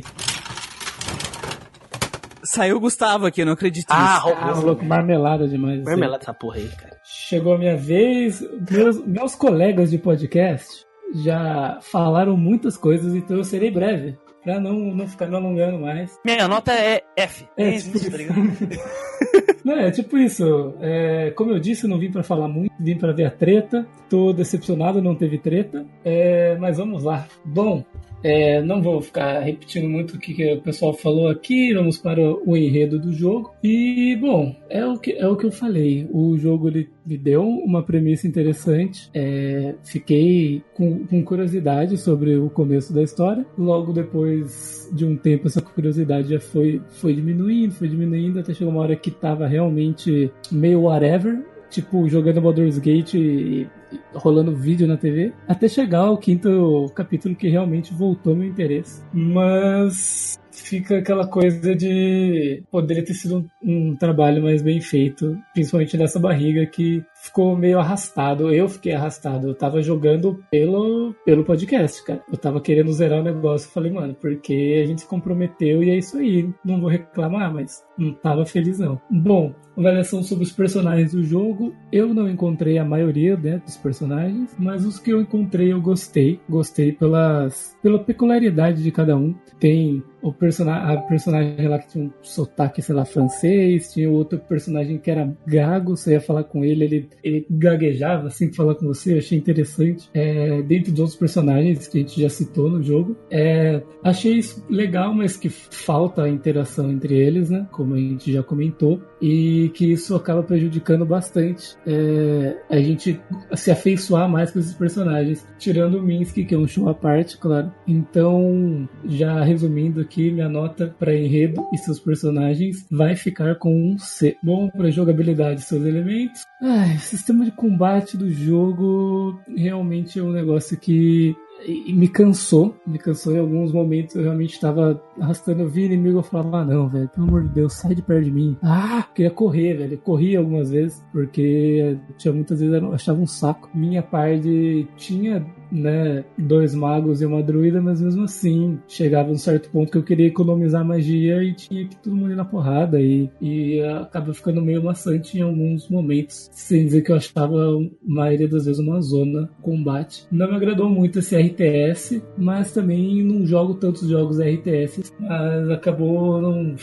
Saiu o Gustavo aqui, eu não acredito ah, nisso. Ah, louco, marmelada demais. Marmelada essa porra aí, cara. Chegou a minha vez. Meus, meus colegas de podcast já falaram muitas coisas, então eu serei breve. Pra não, não ficar me alongando mais. Minha nota é F. É, é tipo isso, tá [laughs] não, é tipo isso. É, como eu disse, não vim para falar muito, vim para ver a treta. Tô decepcionado, não teve treta. É, mas vamos lá. Bom, é, não vou ficar repetindo muito o que, o pessoal falou aqui, vamos para o enredo do jogo. E, bom, é o que, é o que eu falei. O jogo ele me deu uma premissa interessante. É, fiquei com, com curiosidade sobre o começo da história. Logo depois de um tempo, essa curiosidade já foi, foi diminuindo, foi diminuindo, até chegou uma hora que tava realmente meio whatever tipo, jogando Baldur's Gate e, e rolando vídeo na TV, até chegar ao quinto capítulo que realmente voltou meu interesse. Mas fica aquela coisa de poderia ter sido um, um, trabalho mais bem feito, principalmente nessa barriga que ficou meio arrastado. Eu fiquei arrastado. Eu tava jogando pelo, pelo podcast, cara. Eu tava querendo zerar o negócio. Falei, mano, porque a gente se comprometeu e é isso aí. Não vou reclamar, mas não tava feliz não. Bom, avaliação sobre os personagens do jogo. Eu não encontrei a maioria né, dos personagens, mas os que eu encontrei eu gostei. Gostei pelas, pela peculiaridade de cada um. Tem o personagem, a personagem lá que tinha um sotaque, sei lá, francês, tinha outro personagem que era gago, você ia falar com ele, ele, ele gaguejava assim que falar com você, eu achei interessante. É, dentro dos outros personagens que a gente já citou no jogo. É, achei isso legal, mas que falta a interação entre eles, né? Como a gente já comentou. E que isso acaba prejudicando bastante é, a gente se afeiçoar mais com esses personagens. Tirando o Minsky, que é um show à parte, claro. Então, já resumindo aqui, minha nota para enredo e seus personagens vai ficar com um C. Bom para jogabilidade seus elementos. Ai, sistema de combate do jogo realmente é um negócio que e, me cansou, me cansou em alguns momentos. Eu realmente estava arrastando, eu vi inimigo, eu falava, ah, não, velho, pelo amor de Deus, sai de perto de mim. Ah, queria correr, velho. Corria algumas vezes, porque tinha muitas vezes eu achava um saco. Minha parte tinha né, dois magos e uma druida, mas mesmo assim chegava um certo ponto que eu queria economizar magia e tinha que todo mundo ir na porrada e, e acaba ficando meio maçante em alguns momentos, sem dizer que eu achava a maioria das vezes uma zona combate. Não me agradou muito esse RTS, mas também não jogo tantos jogos RTS, mas acabou não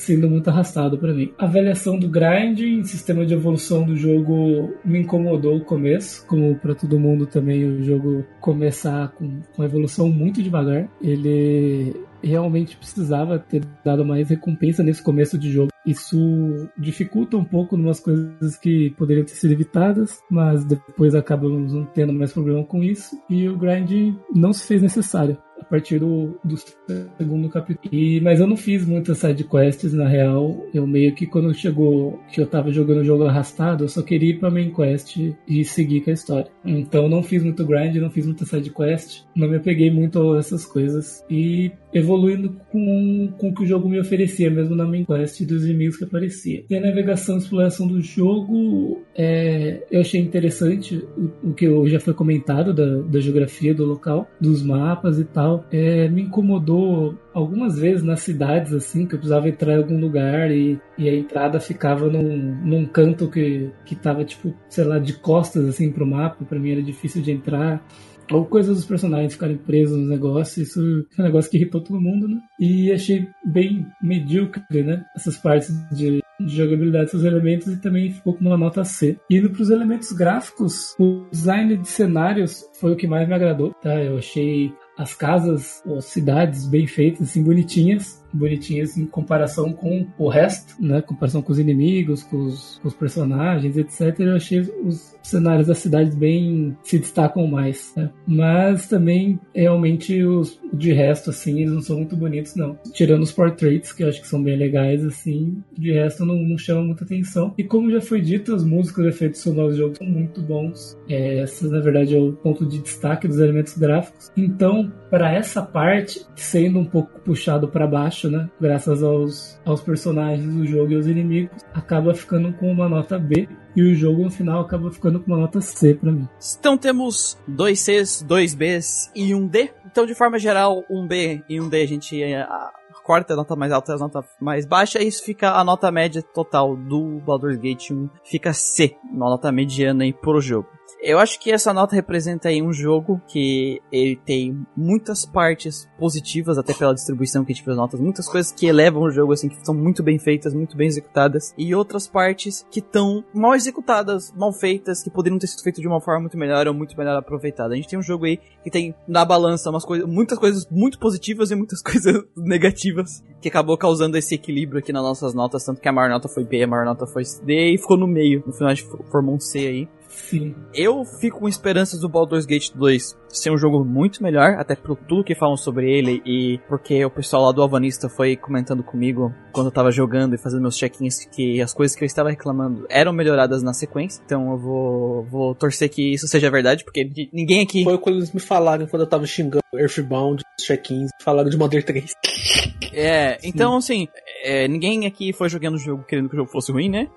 sendo muito arrastado para mim. A avaliação do grinding, sistema de evolução do jogo me incomodou o começo, como para todo mundo também o jogo começar com, com evolução muito devagar. Ele realmente precisava ter dado mais recompensa nesse começo de jogo. Isso dificulta um pouco umas coisas que poderiam ter sido evitadas, mas depois acabamos não tendo mais problema com isso e o grind não se fez necessário a partir do, do segundo capítulo. E, mas eu não fiz muitas side quests, na real. Eu meio que quando chegou que eu tava jogando o jogo arrastado, eu só queria ir pra main quest e seguir com a história. Então não fiz muito grind, não fiz muita side quest, não me apeguei muito a essas coisas. E evoluindo com, com o que o jogo me oferecia, mesmo na main quest dos inimigos que aparecia. E a navegação e exploração do jogo, é, eu achei interessante o, o que já foi comentado da, da geografia do local, dos mapas e tal tal, é, me incomodou algumas vezes nas cidades, assim, que eu precisava entrar em algum lugar e, e a entrada ficava num, num canto que, que tava, tipo, sei lá, de costas, assim, pro mapa. Pra mim era difícil de entrar ou coisas dos personagens ficarem presos nos negócios, isso é um negócio que irritou todo mundo, né? E achei bem medíocre, né? Essas partes de, de jogabilidade dos elementos e também ficou com uma nota C. Indo para os elementos gráficos, o design de cenários foi o que mais me agradou, tá? Eu achei as casas, as cidades bem feitas, assim, bonitinhas bonitinhas em comparação com o resto, né? Comparação com os inimigos, com os, com os personagens, etc. Eu achei os cenários das cidades bem se destacam mais, né? Mas também realmente os de resto assim, eles não são muito bonitos não. Tirando os portraits que eu acho que são bem legais assim, de resto não, não chama muita atenção. E como já foi dito, as músicas e efeitos sonoros do jogo são muito bons. É, na verdade é o ponto de destaque dos elementos gráficos. Então, para essa parte, sendo um pouco puxado para baixo baixo, né? Graças aos, aos personagens do jogo e aos inimigos, acaba ficando com uma nota B. E o jogo no final acaba ficando com uma nota C para mim. Então temos dois Cs, dois Bs e um D. Então, de forma geral, um B e um D a gente é, a, corta a nota mais alta e a nota mais baixa, e isso fica a nota média total do Baldur's Gate 1 fica C, uma nota mediana aí pro jogo. Eu acho que essa nota representa aí um jogo que ele tem muitas partes positivas, até pela distribuição que a gente fez notas, muitas coisas que elevam o jogo, assim, que são muito bem feitas, muito bem executadas, e outras partes que estão mal executadas, mal feitas, que poderiam ter sido feitas de uma forma muito melhor ou muito melhor aproveitada. A gente tem um jogo aí que tem na balança umas coisas, muitas coisas muito positivas e muitas [laughs] coisas negativas, que acabou causando esse equilíbrio aqui nas nossas notas, tanto que a maior nota foi B, a maior nota foi D, e ficou no meio. No final a gente formou um C aí. Sim. Eu fico com esperanças do Baldur's Gate 2 ser um jogo muito melhor, até por tudo que falam sobre ele e porque o pessoal lá do Alvanista foi comentando comigo quando eu tava jogando e fazendo meus check-ins que as coisas que eu estava reclamando eram melhoradas na sequência. Então eu vou, vou torcer que isso seja verdade, porque ninguém aqui. Foi quando eles me falaram quando eu tava xingando Earthbound, check-ins, falaram de Modern 3. É, então assim, é, ninguém aqui foi jogando o jogo querendo que o jogo fosse ruim, né?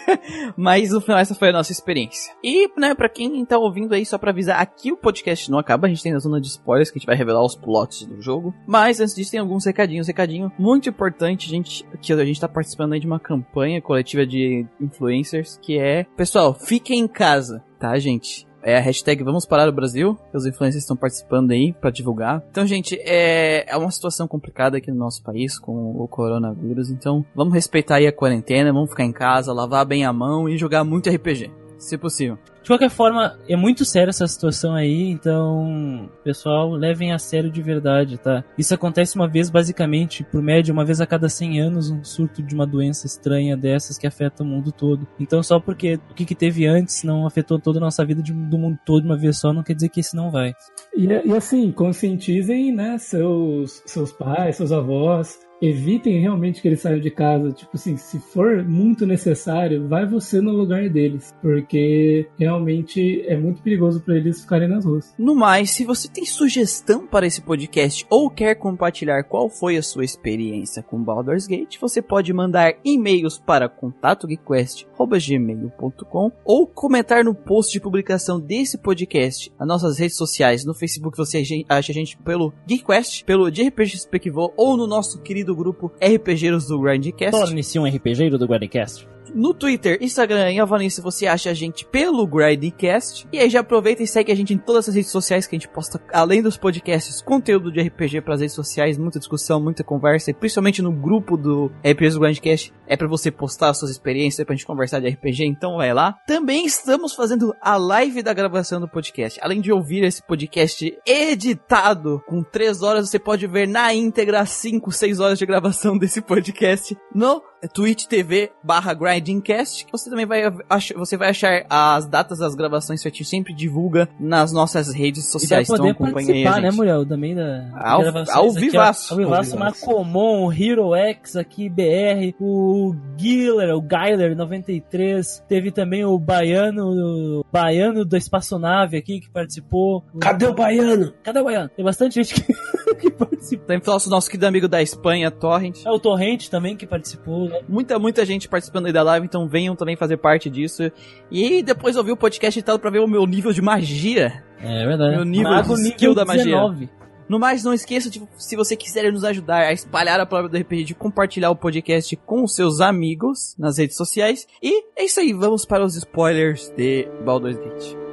[laughs] Mas no final essa foi a nossa experiência. E, né, pra quem tá ouvindo aí, só pra avisar, aqui o podcast não acaba, a gente tem a zona de spoilers que a gente vai revelar os plots do jogo. Mas antes disso tem alguns recadinhos. Recadinho muito importante, gente, que a gente tá participando aí de uma campanha coletiva de influencers que é, pessoal, fiquem em casa, tá, gente? É a hashtag Vamos Parar o Brasil. Os influencers estão participando aí pra divulgar. Então, gente, é, é uma situação complicada aqui no nosso país com o coronavírus. Então, vamos respeitar aí a quarentena, vamos ficar em casa, lavar bem a mão e jogar muito RPG. Se possível. De qualquer forma, é muito séria essa situação aí, então, pessoal, levem a sério de verdade, tá? Isso acontece uma vez, basicamente, por média, uma vez a cada 100 anos, um surto de uma doença estranha dessas que afeta o mundo todo. Então, só porque o que, que teve antes não afetou toda a nossa vida de, do mundo todo de uma vez só, não quer dizer que esse não vai. E, e assim, conscientizem, né, seus, seus pais, seus avós, evitem realmente que eles saiam de casa. Tipo assim, se for muito necessário, vai você no lugar deles. Porque realmente é muito perigoso para eles ficarem nas ruas. No mais, se você tem sugestão para esse podcast ou quer compartilhar qual foi a sua experiência com Baldur's Gate, você pode mandar e-mails para contatogeekquest.gmail.com ou comentar no post de publicação desse podcast nas nossas redes sociais. No Facebook você acha a gente pelo GeekQuest, pelo DRPG Specvô ou no nosso querido do grupo RPGeiros do Grindcast. Torne-se um RPGeiro do Grindcast no Twitter, Instagram e Alvanice você acha a gente pelo Grindcast. E aí já aproveita e segue a gente em todas as redes sociais que a gente posta, além dos podcasts, conteúdo de RPG para as redes sociais, muita discussão, muita conversa, e principalmente no grupo do RPGs do Grindcast, é para você postar suas experiências, é pra gente conversar de RPG, então vai lá. Também estamos fazendo a live da gravação do podcast. Além de ouvir esse podcast editado com 3 horas, você pode ver na íntegra 5, 6 horas de gravação [laughs] desse podcast no Twitch TV barra Grindingcast. Você também vai, achar, você vai achar as datas das gravações que a gente sempre divulga nas nossas redes sociais. E vai poder então participar, né, Muriel? Também da ao, ao vivaço. Ao vivaço, Macomon, o Hero X aqui, BR, o Giller, o Gyler 93, teve também o Baiano, o Baiano da Espaçonave aqui que participou. Cadê o Baiano? Cadê o Baiano? Tem bastante gente que, [laughs] que participou. Tem o nosso querido amigo da Espanha, Torrent. É o Torrent também que participou. Muita, muita gente participando aí da live, então venham também fazer parte disso. E depois ouvir o podcast editado pra ver o meu nível de magia. É verdade. Meu nível Mago de skill da magia. 19. No mais, não esqueça de, se você quiser nos ajudar a espalhar a palavra do RPG, de compartilhar o podcast com os seus amigos nas redes sociais. E é isso aí, vamos para os spoilers de Baldur's Gate.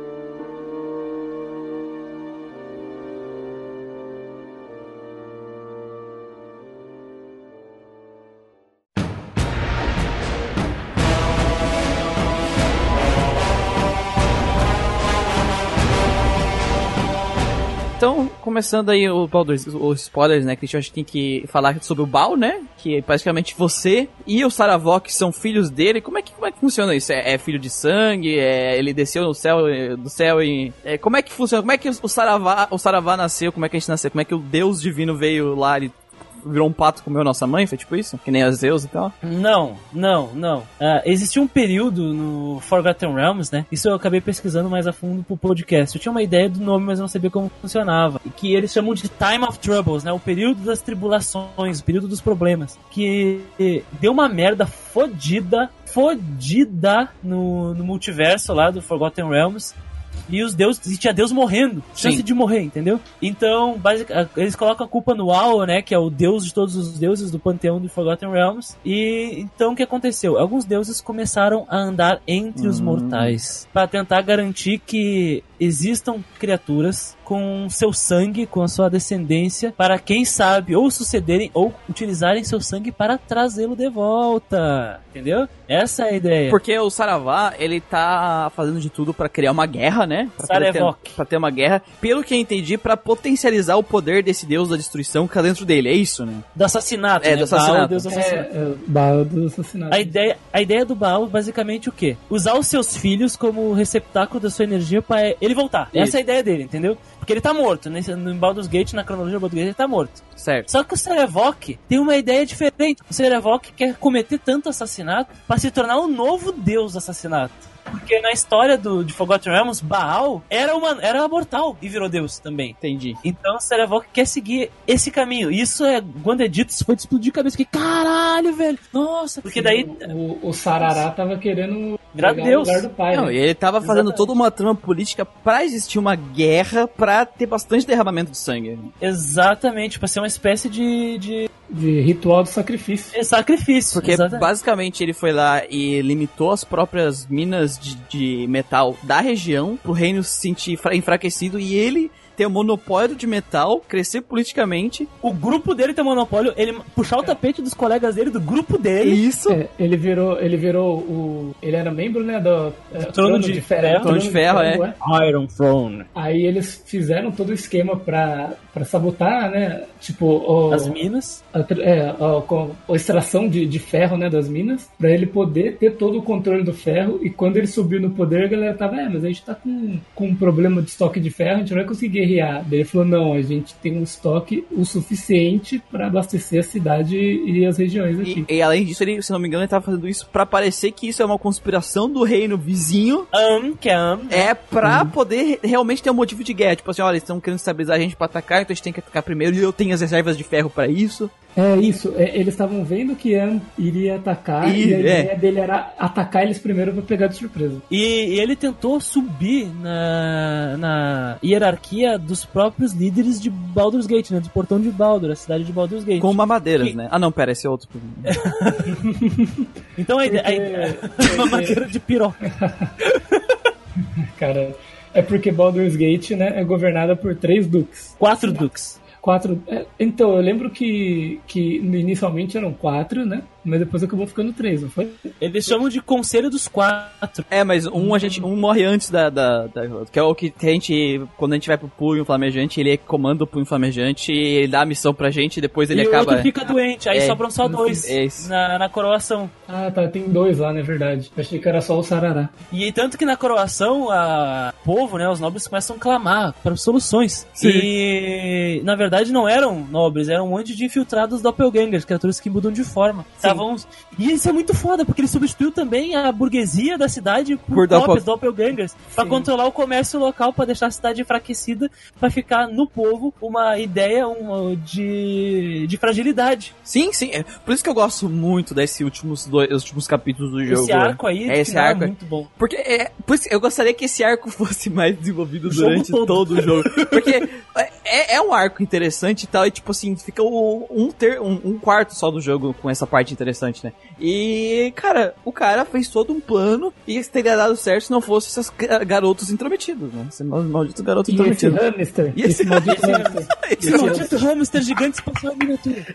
Então, começando aí o Baldur's, os spoilers, né, Christian, a gente tem que falar sobre o Bal, né, que é basicamente você e o Saravok são filhos dele. Como é que, como é que funciona isso? É, é filho de sangue? É, ele desceu no céu, é, do céu e... É, como é que funciona? Como é que o Saravá, o Saravá nasceu? Como é que a gente nasceu? Como é que o Deus divino veio lá e virou um pato comeu nossa mãe? Foi tipo isso? Que nem as Zeus e tal? Não, não, não. Uh, existia um período no Forgotten Realms, né? Isso eu acabei pesquisando mais a fundo pro podcast. Eu tinha uma ideia do nome, mas não sabia como funcionava. Que eles chamam de Time of Troubles, né? O período das tribulações, o período dos problemas. Que deu uma merda fodida, fodida no, no multiverso lá do Forgotten Realms e os deuses, e tinha Deus morrendo, chance Sim. de morrer, entendeu? Então, basicamente, eles colocam a culpa no Al, né, que é o deus de todos os deuses do panteão de Forgotten Realms. E então o que aconteceu? Alguns deuses começaram a andar entre hum. os mortais para tentar garantir que existam criaturas com seu sangue, com a sua descendência, para quem sabe ou sucederem ou utilizarem seu sangue para trazê-lo de volta. Entendeu? Essa é a ideia. Porque o Saravá, ele tá fazendo de tudo para criar uma guerra, né? Pra Sarevok. Ter, pra ter uma guerra. Pelo que eu entendi, para potencializar o poder desse deus da destruição que tá dentro dele. É isso, né? Do assassinato, é, né? Do assassinato. Baal, deus do assassinato. É, é, Baal do assassinato. A ideia, a ideia do Baal, basicamente, o quê? Usar os seus filhos como receptáculo da sua energia para ele voltar. Isso. Essa é a ideia dele, entendeu? Porque ele tá morto. Nesse, no Baldur's Gate, na cronologia do Baldur's Gate, ele tá morto. Certo. Só que o Serevok tem uma ideia diferente. O Serevok quer cometer tanto assassinato para se tornar o um novo deus do assassinato. Porque na história do, de Forgotten Realms, Baal era, uma, era mortal e virou Deus também. Entendi. Então o Serevok quer seguir esse caminho. Isso é, quando é dito, isso foi de explodir a cabeça. Que caralho, velho. Nossa, porque daí. O, o, o Sarará tava querendo Virar Deus. lugar do pai. Não, né? ele tava fazendo Exatamente. toda uma trama política pra existir uma guerra pra ter bastante derramamento de sangue. Exatamente, pra ser uma espécie de, de de ritual do sacrifício. É sacrifício. Porque exatamente. basicamente ele foi lá e limitou as próprias minas de, de metal da região pro reino se sentir fra- enfraquecido e ele ter o monopólio de metal, crescer politicamente. O grupo dele tem monopólio, ele puxar o tapete dos colegas dele, do grupo dele. Isso. É, ele virou, ele virou o. Ele era membro, né? Do é, Trono de Ferro. Trono de Ferro, é. Iron Throne. Aí eles fizeram todo o esquema pra, pra sabotar, né? Tipo, o, As minas. a, é, a, a extração de, de ferro, né, das minas, pra ele poder ter todo o controle do ferro. E quando ele subiu no poder, a galera tava, é, mas a gente tá com, com um problema de estoque de ferro, a gente não vai conseguir guerrear. Daí ele falou, não, a gente tem um estoque o suficiente pra abastecer a cidade e as regiões aqui. E, e além disso, ele, se não me engano, ele tava fazendo isso pra parecer que isso é uma conspiração do reino vizinho. Am, que é Am. É pra poder realmente ter um motivo de guerra. Tipo assim, olha, eles estão querendo estabilizar a gente pra atacar, então a gente tem que atacar primeiro. E eu tenho as reservas de ferro pra isso. É isso, é, eles estavam vendo que Ian iria atacar Ih, e a é. ideia dele era atacar eles primeiro pra pegar de surpresa. E, e ele tentou subir na, na hierarquia dos próprios líderes de Baldur's Gate, né? Do portão de Baldur, a cidade de Baldur's Gate. Com mamadeiras, Que- né? Ah, não, pera, esse é outro. [laughs] Então a ideia. a Porque- ideia- [laughs] uma madeira de piroca. [laughs] Cara, é porque Baldur's Gate, né, é governada por três duques. Quatro duques. Quatro. é, então, eu lembro que, que inicialmente eram quatro, né? Mas depois acabou ficando três, não foi? Eles chamam de Conselho dos Quatro. É, mas um a gente um morre antes da, da, da- que é o que a gente quando a gente vai pro punho flamejante, ele comanda o punho flamejante, e ele dá a missão pra gente e depois ele e o acaba outro fica doente, aí É, sobram só dois é na, na coroação. Ah, tá, tem dois lá, na verdade. Achei que era só o Sarará. E tanto que na coroação, a o povo, né, os nobres começam a clamar para soluções. Sim. E na verdade não eram nobres, eram um monte de infiltrados doppelgangers, criaturas que mudam de forma. Estavam E isso é muito foda, porque ele substituiu também a burguesia da cidade por, Por cópias doppel- doppelgangers, pra Sim. controlar o comércio local, pra deixar a cidade enfraquecida, pra ficar no povo uma ideia uma, de, de fragilidade. Sim, sim. É por isso que eu gosto muito desses últimos dois, os últimos capítulos do jogo. Esse arco aí É, esse final arco é é- muito bom. Porque é, por isso, eu gostaria que esse arco [laughs] fosse mais desenvolvido O durante todo. todo. o jogo. Porque é, é um arco interessante e tal, e tipo assim, fica um, ter, um, um quarto só do jogo com essa parte interessante, né? E, cara, o cara fez todo um plano e teria dado certo se não fosse esses ga- garotos intrometidos, né? Esse mal- maldito garoto E esse intrometido. hamster. E esse esse maldito hamster. Esse maldito hamster gigante espacial miniatura.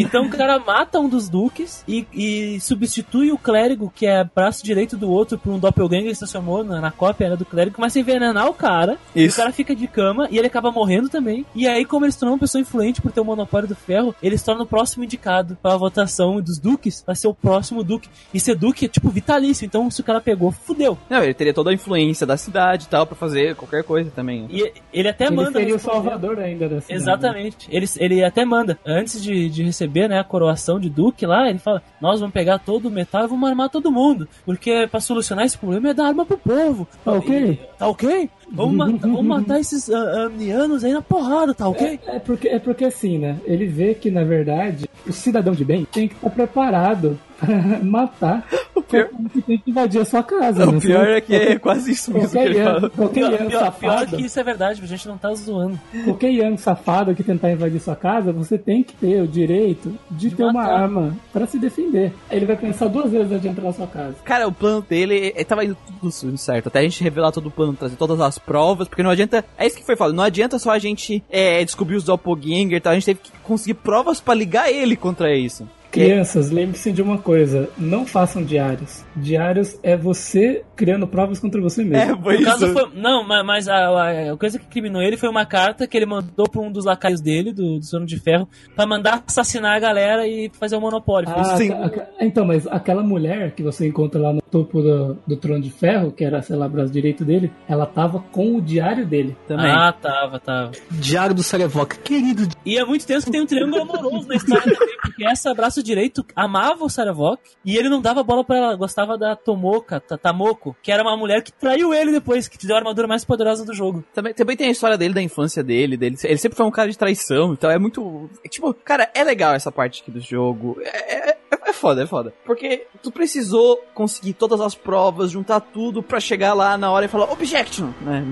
Então o cara mata um dos duques e, e substitui o clérigo, que é braço direito do outro, por um doppelganger que se transformou na, na cópia era do clérigo, começa a envenenar o cara. E o Isso. cara fica de cama e ele acaba morrendo também. E aí, como ele se tornou uma pessoa influente por ter o monopólio do ferro, ele se torna o próximo indicado para a votação dos duques, pra ser o próximo duque. E ser duque é tipo vitalício, então se o cara pegou, fudeu. Não, ele teria toda a influência da cidade e tal pra fazer qualquer coisa também. E ele até Ele manda. seria o salvador ainda da cidade. Exatamente. Ele, ele até manda, antes de, de receber né, a coroação de Duque lá, ele fala: Nós vamos pegar todo o metal e vamos armar todo mundo. Porque pra solucionar esse problema é dar arma pro povo. Tá ok? Tá ok? Vamos, matar, vamos matar esses amnianos aí na porrada, tá ok? É porque, é porque assim, né? Ele vê que, na verdade, o cidadão de bem tem que estar preparado pra [laughs] matar o pior- que tem que invadir a sua casa. o né? pior é que é quase isso mesmo que Qualquer ele Ian, fala. qualquer Pior, pior, pior safado, que isso é verdade, a gente não tá zoando. qualquer Ian safado que tentar invadir sua casa, você tem que ter o direito de, ter uma matar. arma pra se defender. Ele vai pensar duas vezes antes de entrar na sua casa. Cara, o plano dele ele tava indo tudo certo. Até a gente revelar todo o plano, trazer todas as provas, porque não adianta. É isso que foi falado. Não adianta só a gente é, descobrir os doppelganger e tal. A gente teve que conseguir provas pra ligar ele contra isso. Crianças, lembre-se de uma coisa: não façam diários. Diários é você criando provas contra você mesmo. É, foi No isso. foi, não, ma- mas a, a- a coisa que criminou ele foi uma carta que ele mandou pra um dos lacaios dele, do, do Sono de Ferro, pra mandar assassinar a galera e fazer o monopólio. Foi isso. Ah, Sim. a- a- então, mas aquela mulher que você encontra lá no topo do, do trono de ferro, que era, sei lá, o braço direito dele, ela tava com o diário dele. Também. Ah, tava, tava. Diário do Sarevok, querido. E é muito tenso que tem um triângulo amoroso na história também, porque essa braço direito amava o Saravok e ele não dava bola pra ela, gostava da Tomoka, Ta- Tamoko, que era uma mulher que traiu ele depois, que te deu a armadura mais poderosa do jogo. Também, também tem a história dele, da infância dele, dele. Ele sempre foi um cara de traição, então é muito. é tipo, cara, é legal essa parte aqui do jogo. É, é- é foda, é foda. Porque tu precisou conseguir todas as provas, juntar tudo pra chegar lá na hora e falar objection, né?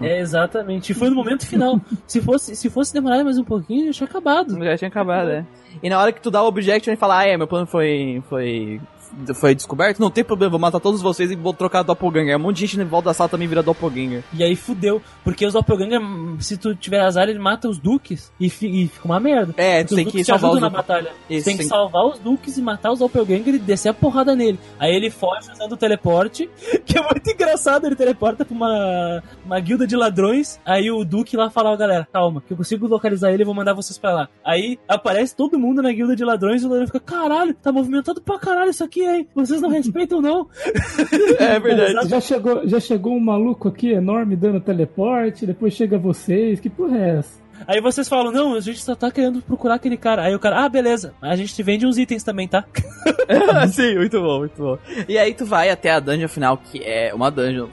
É, exatamente. E foi no momento final. se, fosse, se fosse demorar mais um pouquinho, já tinha acabado. Já tinha acabado, é. E na hora que tu dá o objection e fala, ah, é, meu plano foi, foi, foi descoberto, não tem problema, vou matar todos vocês e vou trocar doppelganger. Um monte de gente em volta da sala também vira doppelganger. E aí fudeu. Porque os doppelganger, se tu tiver azar, ele mata os duques e, fi- e fica uma merda. É, tem os que salvar os na batalha. Isso, tem que tem- salvar os duques e matar os doppelganger e descer a porrada nele. Aí ele foge usando o teleporte, [laughs] que é muito engraçado. Ele teleporta pra uma, uma guilda de ladrões. Aí o duque lá fala, ó, galera, calma, que eu consigo localizar ele e vou mandar vocês pra lá. Aí aparece todo mundo na guilda de ladrões e o ladrão fica, caralho, tá movimentado pra caralho isso aqui, hein? Vocês não respeitam, não? [laughs] É verdade. Já chegou, já chegou um maluco aqui enorme dando teleporte, depois chega vocês. Que porra é essa? Aí vocês falam, não, a gente só tá querendo procurar aquele cara. Aí o cara, ah, beleza, a gente te vende uns itens também, tá? [laughs] Sim, muito bom, muito bom. E aí tu vai até a dungeon final, que é uma dungeon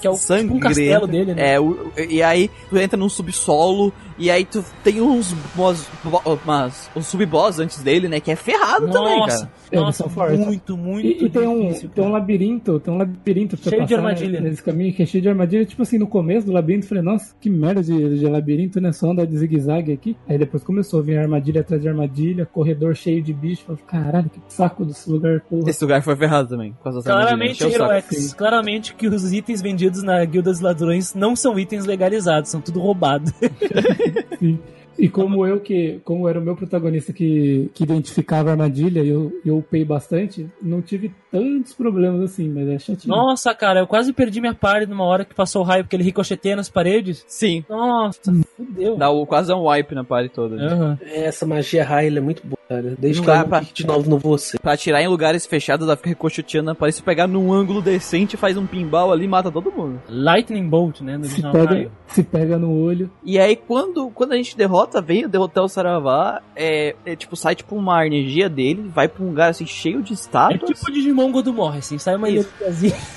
Que é o- tipo um castelo dele, né? É, o- e aí tu entra num subsolo, e aí tu tem uns boss, bo- umas, um sub-boss antes dele, né, que é ferrado também, cara. Nossa, fortes. muito, muito E, e tem, um, tem um labirinto, tem um labirinto pra Cheio de passar armadilha. nesse caminho que é cheio de armadilha. Tipo assim, no começo do labirinto, eu falei, nossa, que merda de, de labirinto, né? Só andar de zigue-zague aqui. Aí depois começou a vir armadilha atrás de armadilha, corredor cheio de bicho. Eu Falei, caralho, que saco desse lugar, porra. Esse lugar foi ferrado também, Claramente, armadilhas, encheu o Hero saco. X, claramente que os itens vendidos na Guilda dos Ladrões não são itens legalizados, são tudo roubado. [laughs] Sim. [laughs] E como eu que, como era o meu protagonista que, que identificava a armadilha e eu, eu upei bastante, não tive tantos problemas assim, mas é chatinho. Nossa, cara, eu quase perdi minha party numa hora que passou o raio, porque ele ricocheteia nas paredes. Sim, Nossa, fudeu. dá o, quase um wipe na party toda. né? Aham. Essa magia ela é muito boa, cara. Desde que pra- de novo no você. Pra atirar em lugares fechados, ela fica ricocheteando, parece pegar num ângulo decente, faz um pinball ali e mata todo mundo. Lightning Bolt, né? No Se original pega, raio. se pega no olho. E aí, quando, quando a gente derrota, vem derrotar o Saravá, é, é tipo, sai tipo uma energia dele, vai pra um lugar assim cheio de É estátuas. tipo o Digimon quando morre, assim, sai uma Isso.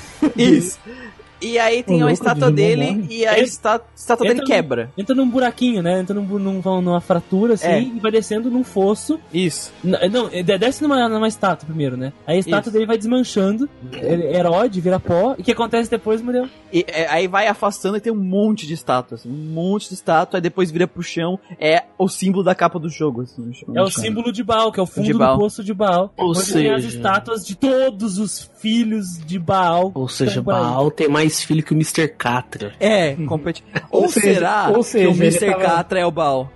[laughs] Isso. E aí tem uma estátua Digimon dele morre. e a está- estátua dele quebra. Entra num buraquinho, né? Entra num, num- numa fratura, assim, É. e vai descendo num fosso. Isso. N- Não, de- desce numa, numa estátua primeiro, né? Aí a estátua Isso. dele vai desmanchando, ele erode, vira pó. E o que acontece depois, Muriel? E é, aí vai afastando e tem um monte de estátuas. assim, um monte de estátua, aí depois vira pro chão. É o símbolo da capa do jogo. Assim. É o símbolo de Baal, que é o fundo De Baal. do poço de Baal. Ou onde tem as seja- estátuas de todos os filhos de Baal. Ou seja, aí. Baal tem mais filho que o Mr. Catra. É, competi... [laughs] ou, Ou seja- será ou seja, que o Mr. tava- Catra é o Baal?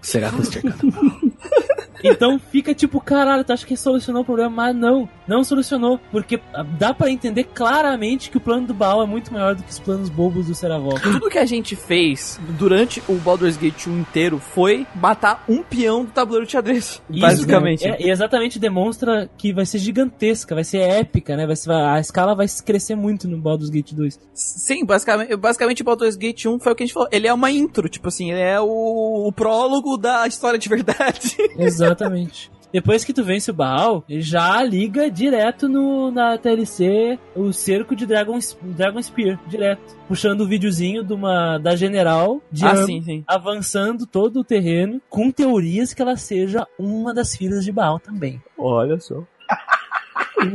Será que? [laughs] Então fica tipo, caralho, tu acha que solucionou o problema? Mas não, não solucionou. Porque ah, dá pra entender claramente que o plano do Baal é muito maior do que os planos bobos do Seravok. Tudo que a gente fez durante o Baldur's Gate 1 inteiro foi matar um peão do tabuleiro de xadrez. Isso, [laughs] basicamente. né? É, e exatamente demonstra que vai ser gigantesca, vai ser épica, né? Vai ser, a escala vai crescer muito no Baldur's Gate 2. Sim, basicamente, basicamente o Baldur's Gate 1 foi o que a gente falou. Ele é uma intro, tipo assim, ele é o, o prólogo da história de verdade. [laughs] Exatamente. Depois que tu vence o Baal, já liga direto no, na TLC o cerco de Dragon, Dragon Spear, direto. Puxando o videozinho de uma, da general de ah, sim, sim. avançando todo o terreno, com teorias que ela seja uma das filhas de Baal também. Olha só. [laughs]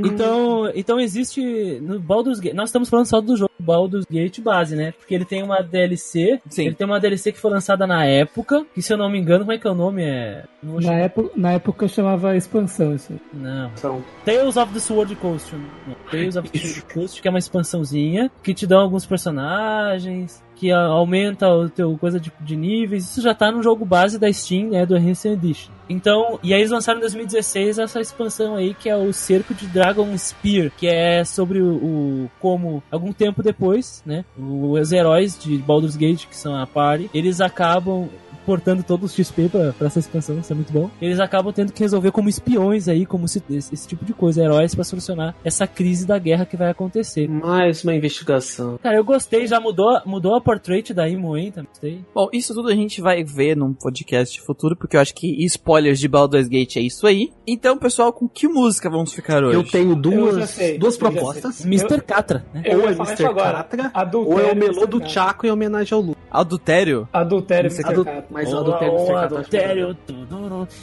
Então, [laughs] então existe no Baldur's Gate. Nós estamos falando só do jogo Baldur's Gate base, né? Porque ele tem uma DLC. Sim. Ele tem uma DLC que foi lançada na época. Que se eu não me engano, como é que é o nome? É. Na chamar- época, na época chamava expansão isso aí. não. São Tales of the Sword Coast. Não, Tales of the Sword Coast, que é uma expansãozinha que te dá alguns personagens, que aumenta o teu coisa de, de níveis. Isso já tá no jogo base da Steam, né, do Enhanced Edition. Então, e aí eles lançaram em 2016 essa expansão aí que é o Cerco de Dragon Spear, que é sobre o, o- como algum tempo depois, né, os heróis de Baldur's Gate, que são a party, eles acabam portando todos os XP pra, pra essa expansão, isso é muito bom. Eles acabam tendo que resolver como espiões aí, como se- esse, esse tipo de coisa, heróis pra solucionar essa crise da guerra que vai acontecer. mais uma investigação. Cara, eu gostei, já mudou, mudou a portrait da Imo, hein? Também gostei. Bom, isso tudo a gente vai ver num podcast futuro, porque eu acho que spoilers de Baldur's Gate é isso aí. Então, pessoal, com que música vamos ficar hoje? Eu tenho Eu duas, já sei, duas eu propostas. Mr. Catra, né? Eu Ou é Mr. Catra, ou é o melô do. Chaco em homenagem ao Lu. Adultério? Adultério Você me Adu- secata. Mas Oh, adultério oh, adultério.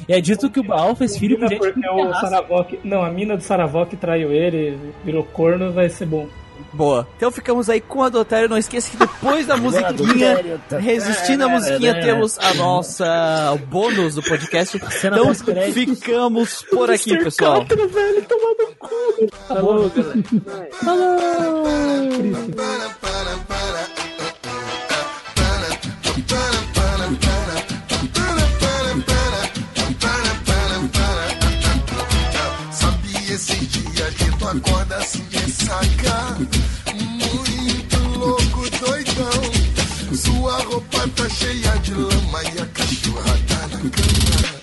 E é dito que o Baal fez filho com gente porque que o. Saravok. Não, a mina do Saravok traiu ele, virou corno, vai ser bom. Boa. Então ficamos aí com Adultério. Não esqueça que depois da [laughs] musiquinha, resistindo à musiquinha, temos a nossa o bônus do podcast. Então ficamos por aqui, pessoal. Falou, galera. Sabe Sua roupa tá cheia de lama e a cachorra tá na cama.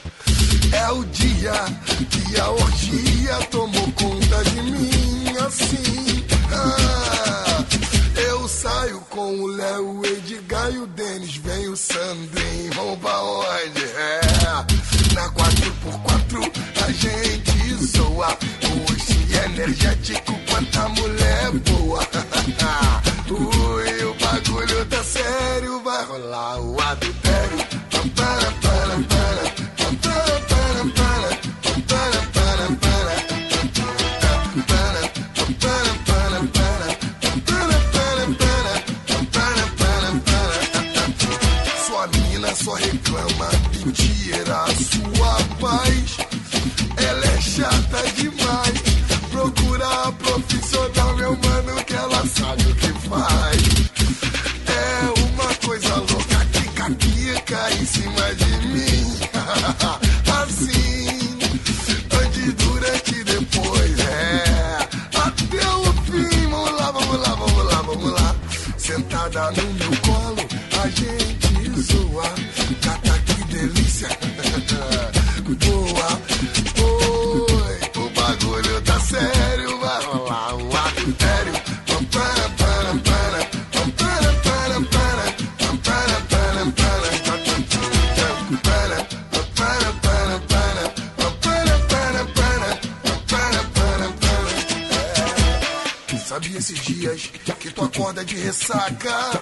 É o dia que a orgia tomou conta de mim assim. Ah, Eu saio com o Léo, o Edgar e o Denis Vem o Sandrinho, vão pra onde? É, na 4x4 a gente zoa. Hoje energético quanta mulher boa. [laughs] Ui, o bagulho tá Vai rolar o adultério para, para, para. Sua mina só reclama e tira a sua paz. Ela é chata demais. Procura a profissional, meu mano, que ela sabe o que faz. Cima de mim. [laughs] Assim, antes, durante e depois. É, até o fim. Vamos lá, vamos lá, vamos lá, vamos lá. Sentada no meu colo, a gente zoa. Gata, que delícia. [laughs] esses dias que tu acorda de ressaca?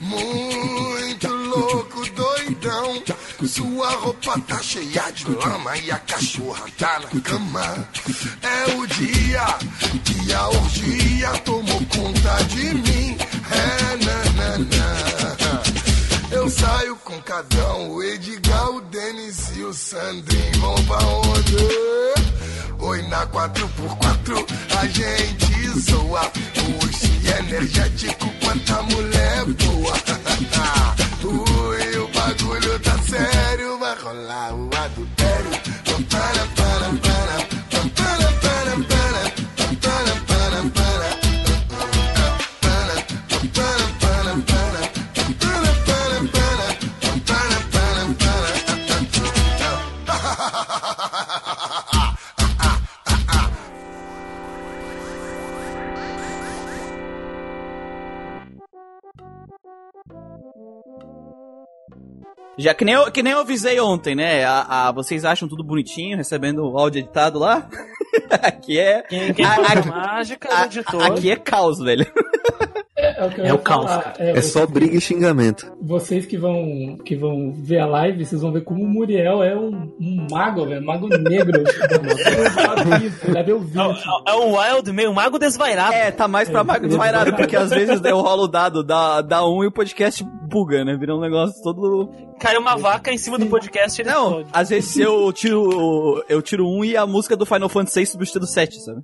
Muito louco, doidão. Sua roupa tá cheia de lama e a cachorra tá na cama. É o dia que a orgia tomou conta de mim. É, nanana. Eu saio com o Cadão, o Edgar, o Denis e o Sandrinho vão pra onde? Oi, na 4x4 a gente zoa. Hoje energético, quanta mulher boa. [laughs] Ui, o bagulho tá sério, vai rolar o adultério. Para, para, Para, Já que nem eu, que nem eu avisei ontem, né? A, a- vocês acham tudo bonitinho, recebendo o áudio editado lá? [laughs] aqui é. Quem, quem a- a- mágica é a- editor. aqui é caos, velho. É, o que eu É o caos, falar, É, É só briga e xingamento. Vocês que vão, que vão ver a live, vocês vão ver como o Muriel é um, um mago, velho. Mago negro. [laughs] O É, vídeo. o- é um wild, meio um mago desvairado. É, tá mais pra mago desvairado, porque às vezes eu rolo o dado, dá, dá um e o podcast buga, né? Vira um negócio todo. Cai uma vaca em cima do podcast e Não, explode. às vezes eu tiro. Eu tiro um e a música do Final Fantasy VI substitui [laughs] o 7, sabe?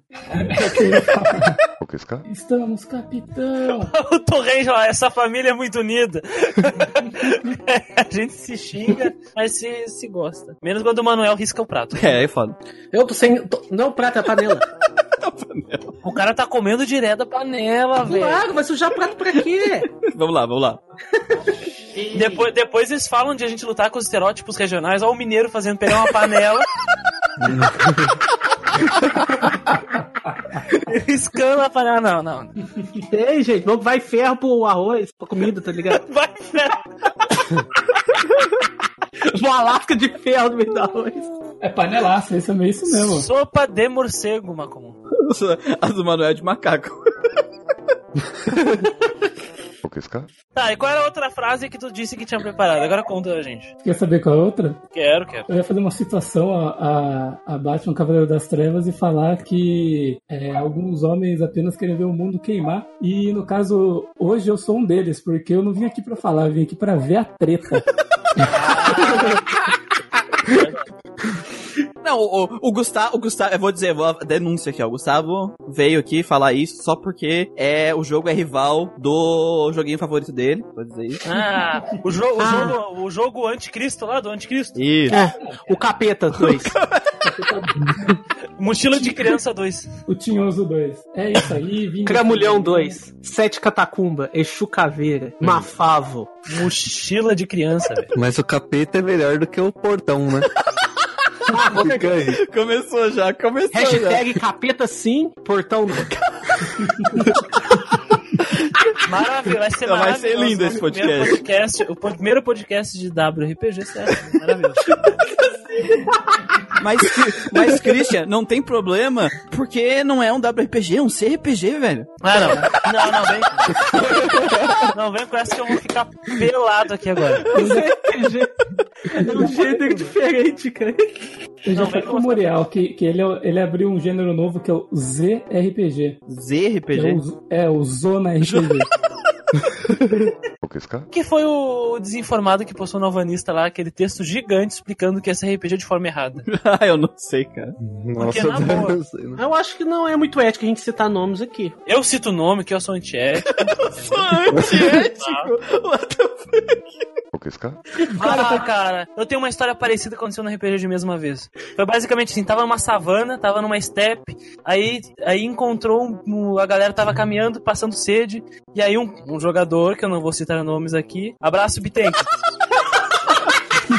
Estamos, capitão. [laughs] o Torrente, ó, essa família é muito unida. [laughs] a gente se xinga, mas se, se gosta. Menos quando o Manuel risca o prato. É, aí foda. Eu tô sem. tô- não, prata, é panela. [laughs] O cara tá comendo direto da panela, velho. Claro, vai sujar prato pra quê? Vamos lá, vamos lá. Depois, depois eles falam de a gente lutar com os estereótipos regionais. Ó, o mineiro fazendo pegar uma panela. Riscando a panela. Não, não. Ei, gente, vai ferro pro arroz, pra comida, tá ligado? [laughs] Vai, velho. [laughs] Uma lasca de ferro no meio do arroz. É panelaço, isso é meio isso mesmo. Sopa de morcego, Macomum. [laughs] A do Manuel é de macaco. Tá, e qual era a outra frase que tu disse que tinha preparado? Agora conta a gente. Quer saber qual é a outra? Quero, quero. Eu ia fazer uma situação a, a, a Batman Cavaleiro das Trevas e falar que é, alguns homens apenas querem ver o mundo queimar. E no caso, hoje eu sou um deles, porque eu não vim aqui pra falar, eu vim aqui pra ver a treta. [laughs] Não, o, o Gustavo, o Gustavo, eu vou dizer, vou denúncia aqui, ó. O Gustavo veio aqui falar isso só porque é o jogo é rival do joguinho favorito dele. Vou dizer isso. Ah, o, jo o jogo, o jogo anticristo lá, do anticristo. Isso. É, o Capeta 2. [laughs] Mochila de criança 2. o Tinhoso 2. É isso aí, vim. Cramulhão 2. Sete Catacumba. Exu Caveira. Mafavo. Mochila de criança, velho. Mas o capeta é melhor do que o portão, né? [laughs] Fica aí. Começou já, começou já. Hashtag capeta sim, portão não. [laughs] Maravilha, vai ser Vai ser lindo esse O primeiro podcast. O primeiro podcast de WRPG, sério. Maravilhoso. Mas, mas, Christian, não tem problema, porque não é um WRPG, é um CRPG, velho. Ah, não. Não, não, vem. Não, vem com essa que eu vou ficar pelado aqui agora. [laughs] É um gênero diferente, cara. Eu já Não, falei vem pro Muriel que, que ele, ele abriu um gênero novo que é o ZRPG. Que É ZRPG? o, é o Zona RPG. [laughs] [laughs] Que foi o desinformado que postou no Alvanista lá, aquele texto gigante explicando que esse RPG de forma errada. [laughs] ah, eu não sei, cara. Porque, na boa, eu sei, né? Eu acho que não é muito ético a gente citar nomes aqui. Eu cito o nome, que eu sou antiético. [laughs] Sou antiético. What the fuck? Ah, cara, eu tenho uma história parecida que aconteceu no RPG de mesma vez. Foi basicamente assim, tava numa savana, tava numa steppe, aí, aí encontrou, um- a galera tava caminhando, passando sede, e aí um, um jogador, que eu não vou citar nomes aqui, abraço Bitenk.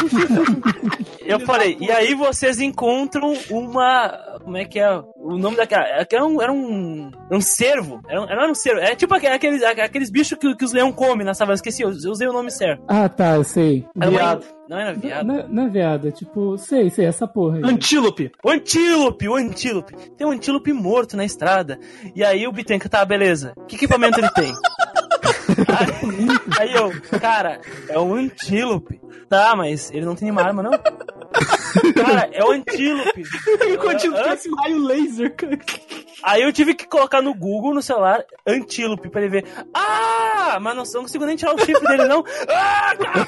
[laughs] Eu falei, e aí vocês encontram uma. Como é que é? O nome daquela. Era um. Era um, um cervo. Era um, era um cervo. É tipo aqueles, aqueles bichos que, que os leão comem na savana. Esqueci, eu, eu usei o nome certo. ah, tá, eu sei. Era uma- Viado. Não era viado. Não, é- não é viado, é tipo, sei, sei, essa porra aí. Antílope. O antílope, o antílope. Tem um antílope morto na estrada. E aí o Bitenca, tá, beleza. Que equipamento ele tem? [laughs] aí, aí eu, cara, é um antílope. Tá, mas ele não tem nenhuma arma, não? Cara, é o antílope. Ele continua parece um raio laser, cara. Aí eu tive que colocar no Google, no celular, antílope, pra ele ver. Ah! Mas não, não consigo nem tirar o chifre dele, não. Ah, cara!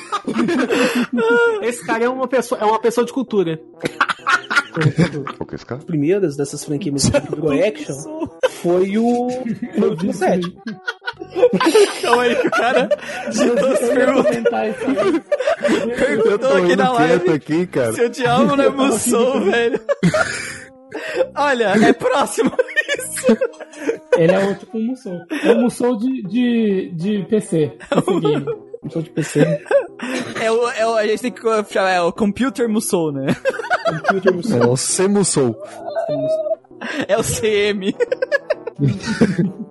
Esse cara é uma pessoa, é uma pessoa de cultura. As primeiras dessas franquias de [laughs] Pro Action foi o. Foi o último set. Calma aí que o cara digitou as Eu perguntas. isso aí. Perguntou aqui na Tô live aqui, cara. se eu te amo não é Musou, velho. Olha, é próximo. Ele é o tipo um Musou. É um Musou de, de, de PC. Game. Musou de PC. É o, é o, a gente tem que chamar, é o Computer Musou, né? É o Semusou. É o CM. [laughs]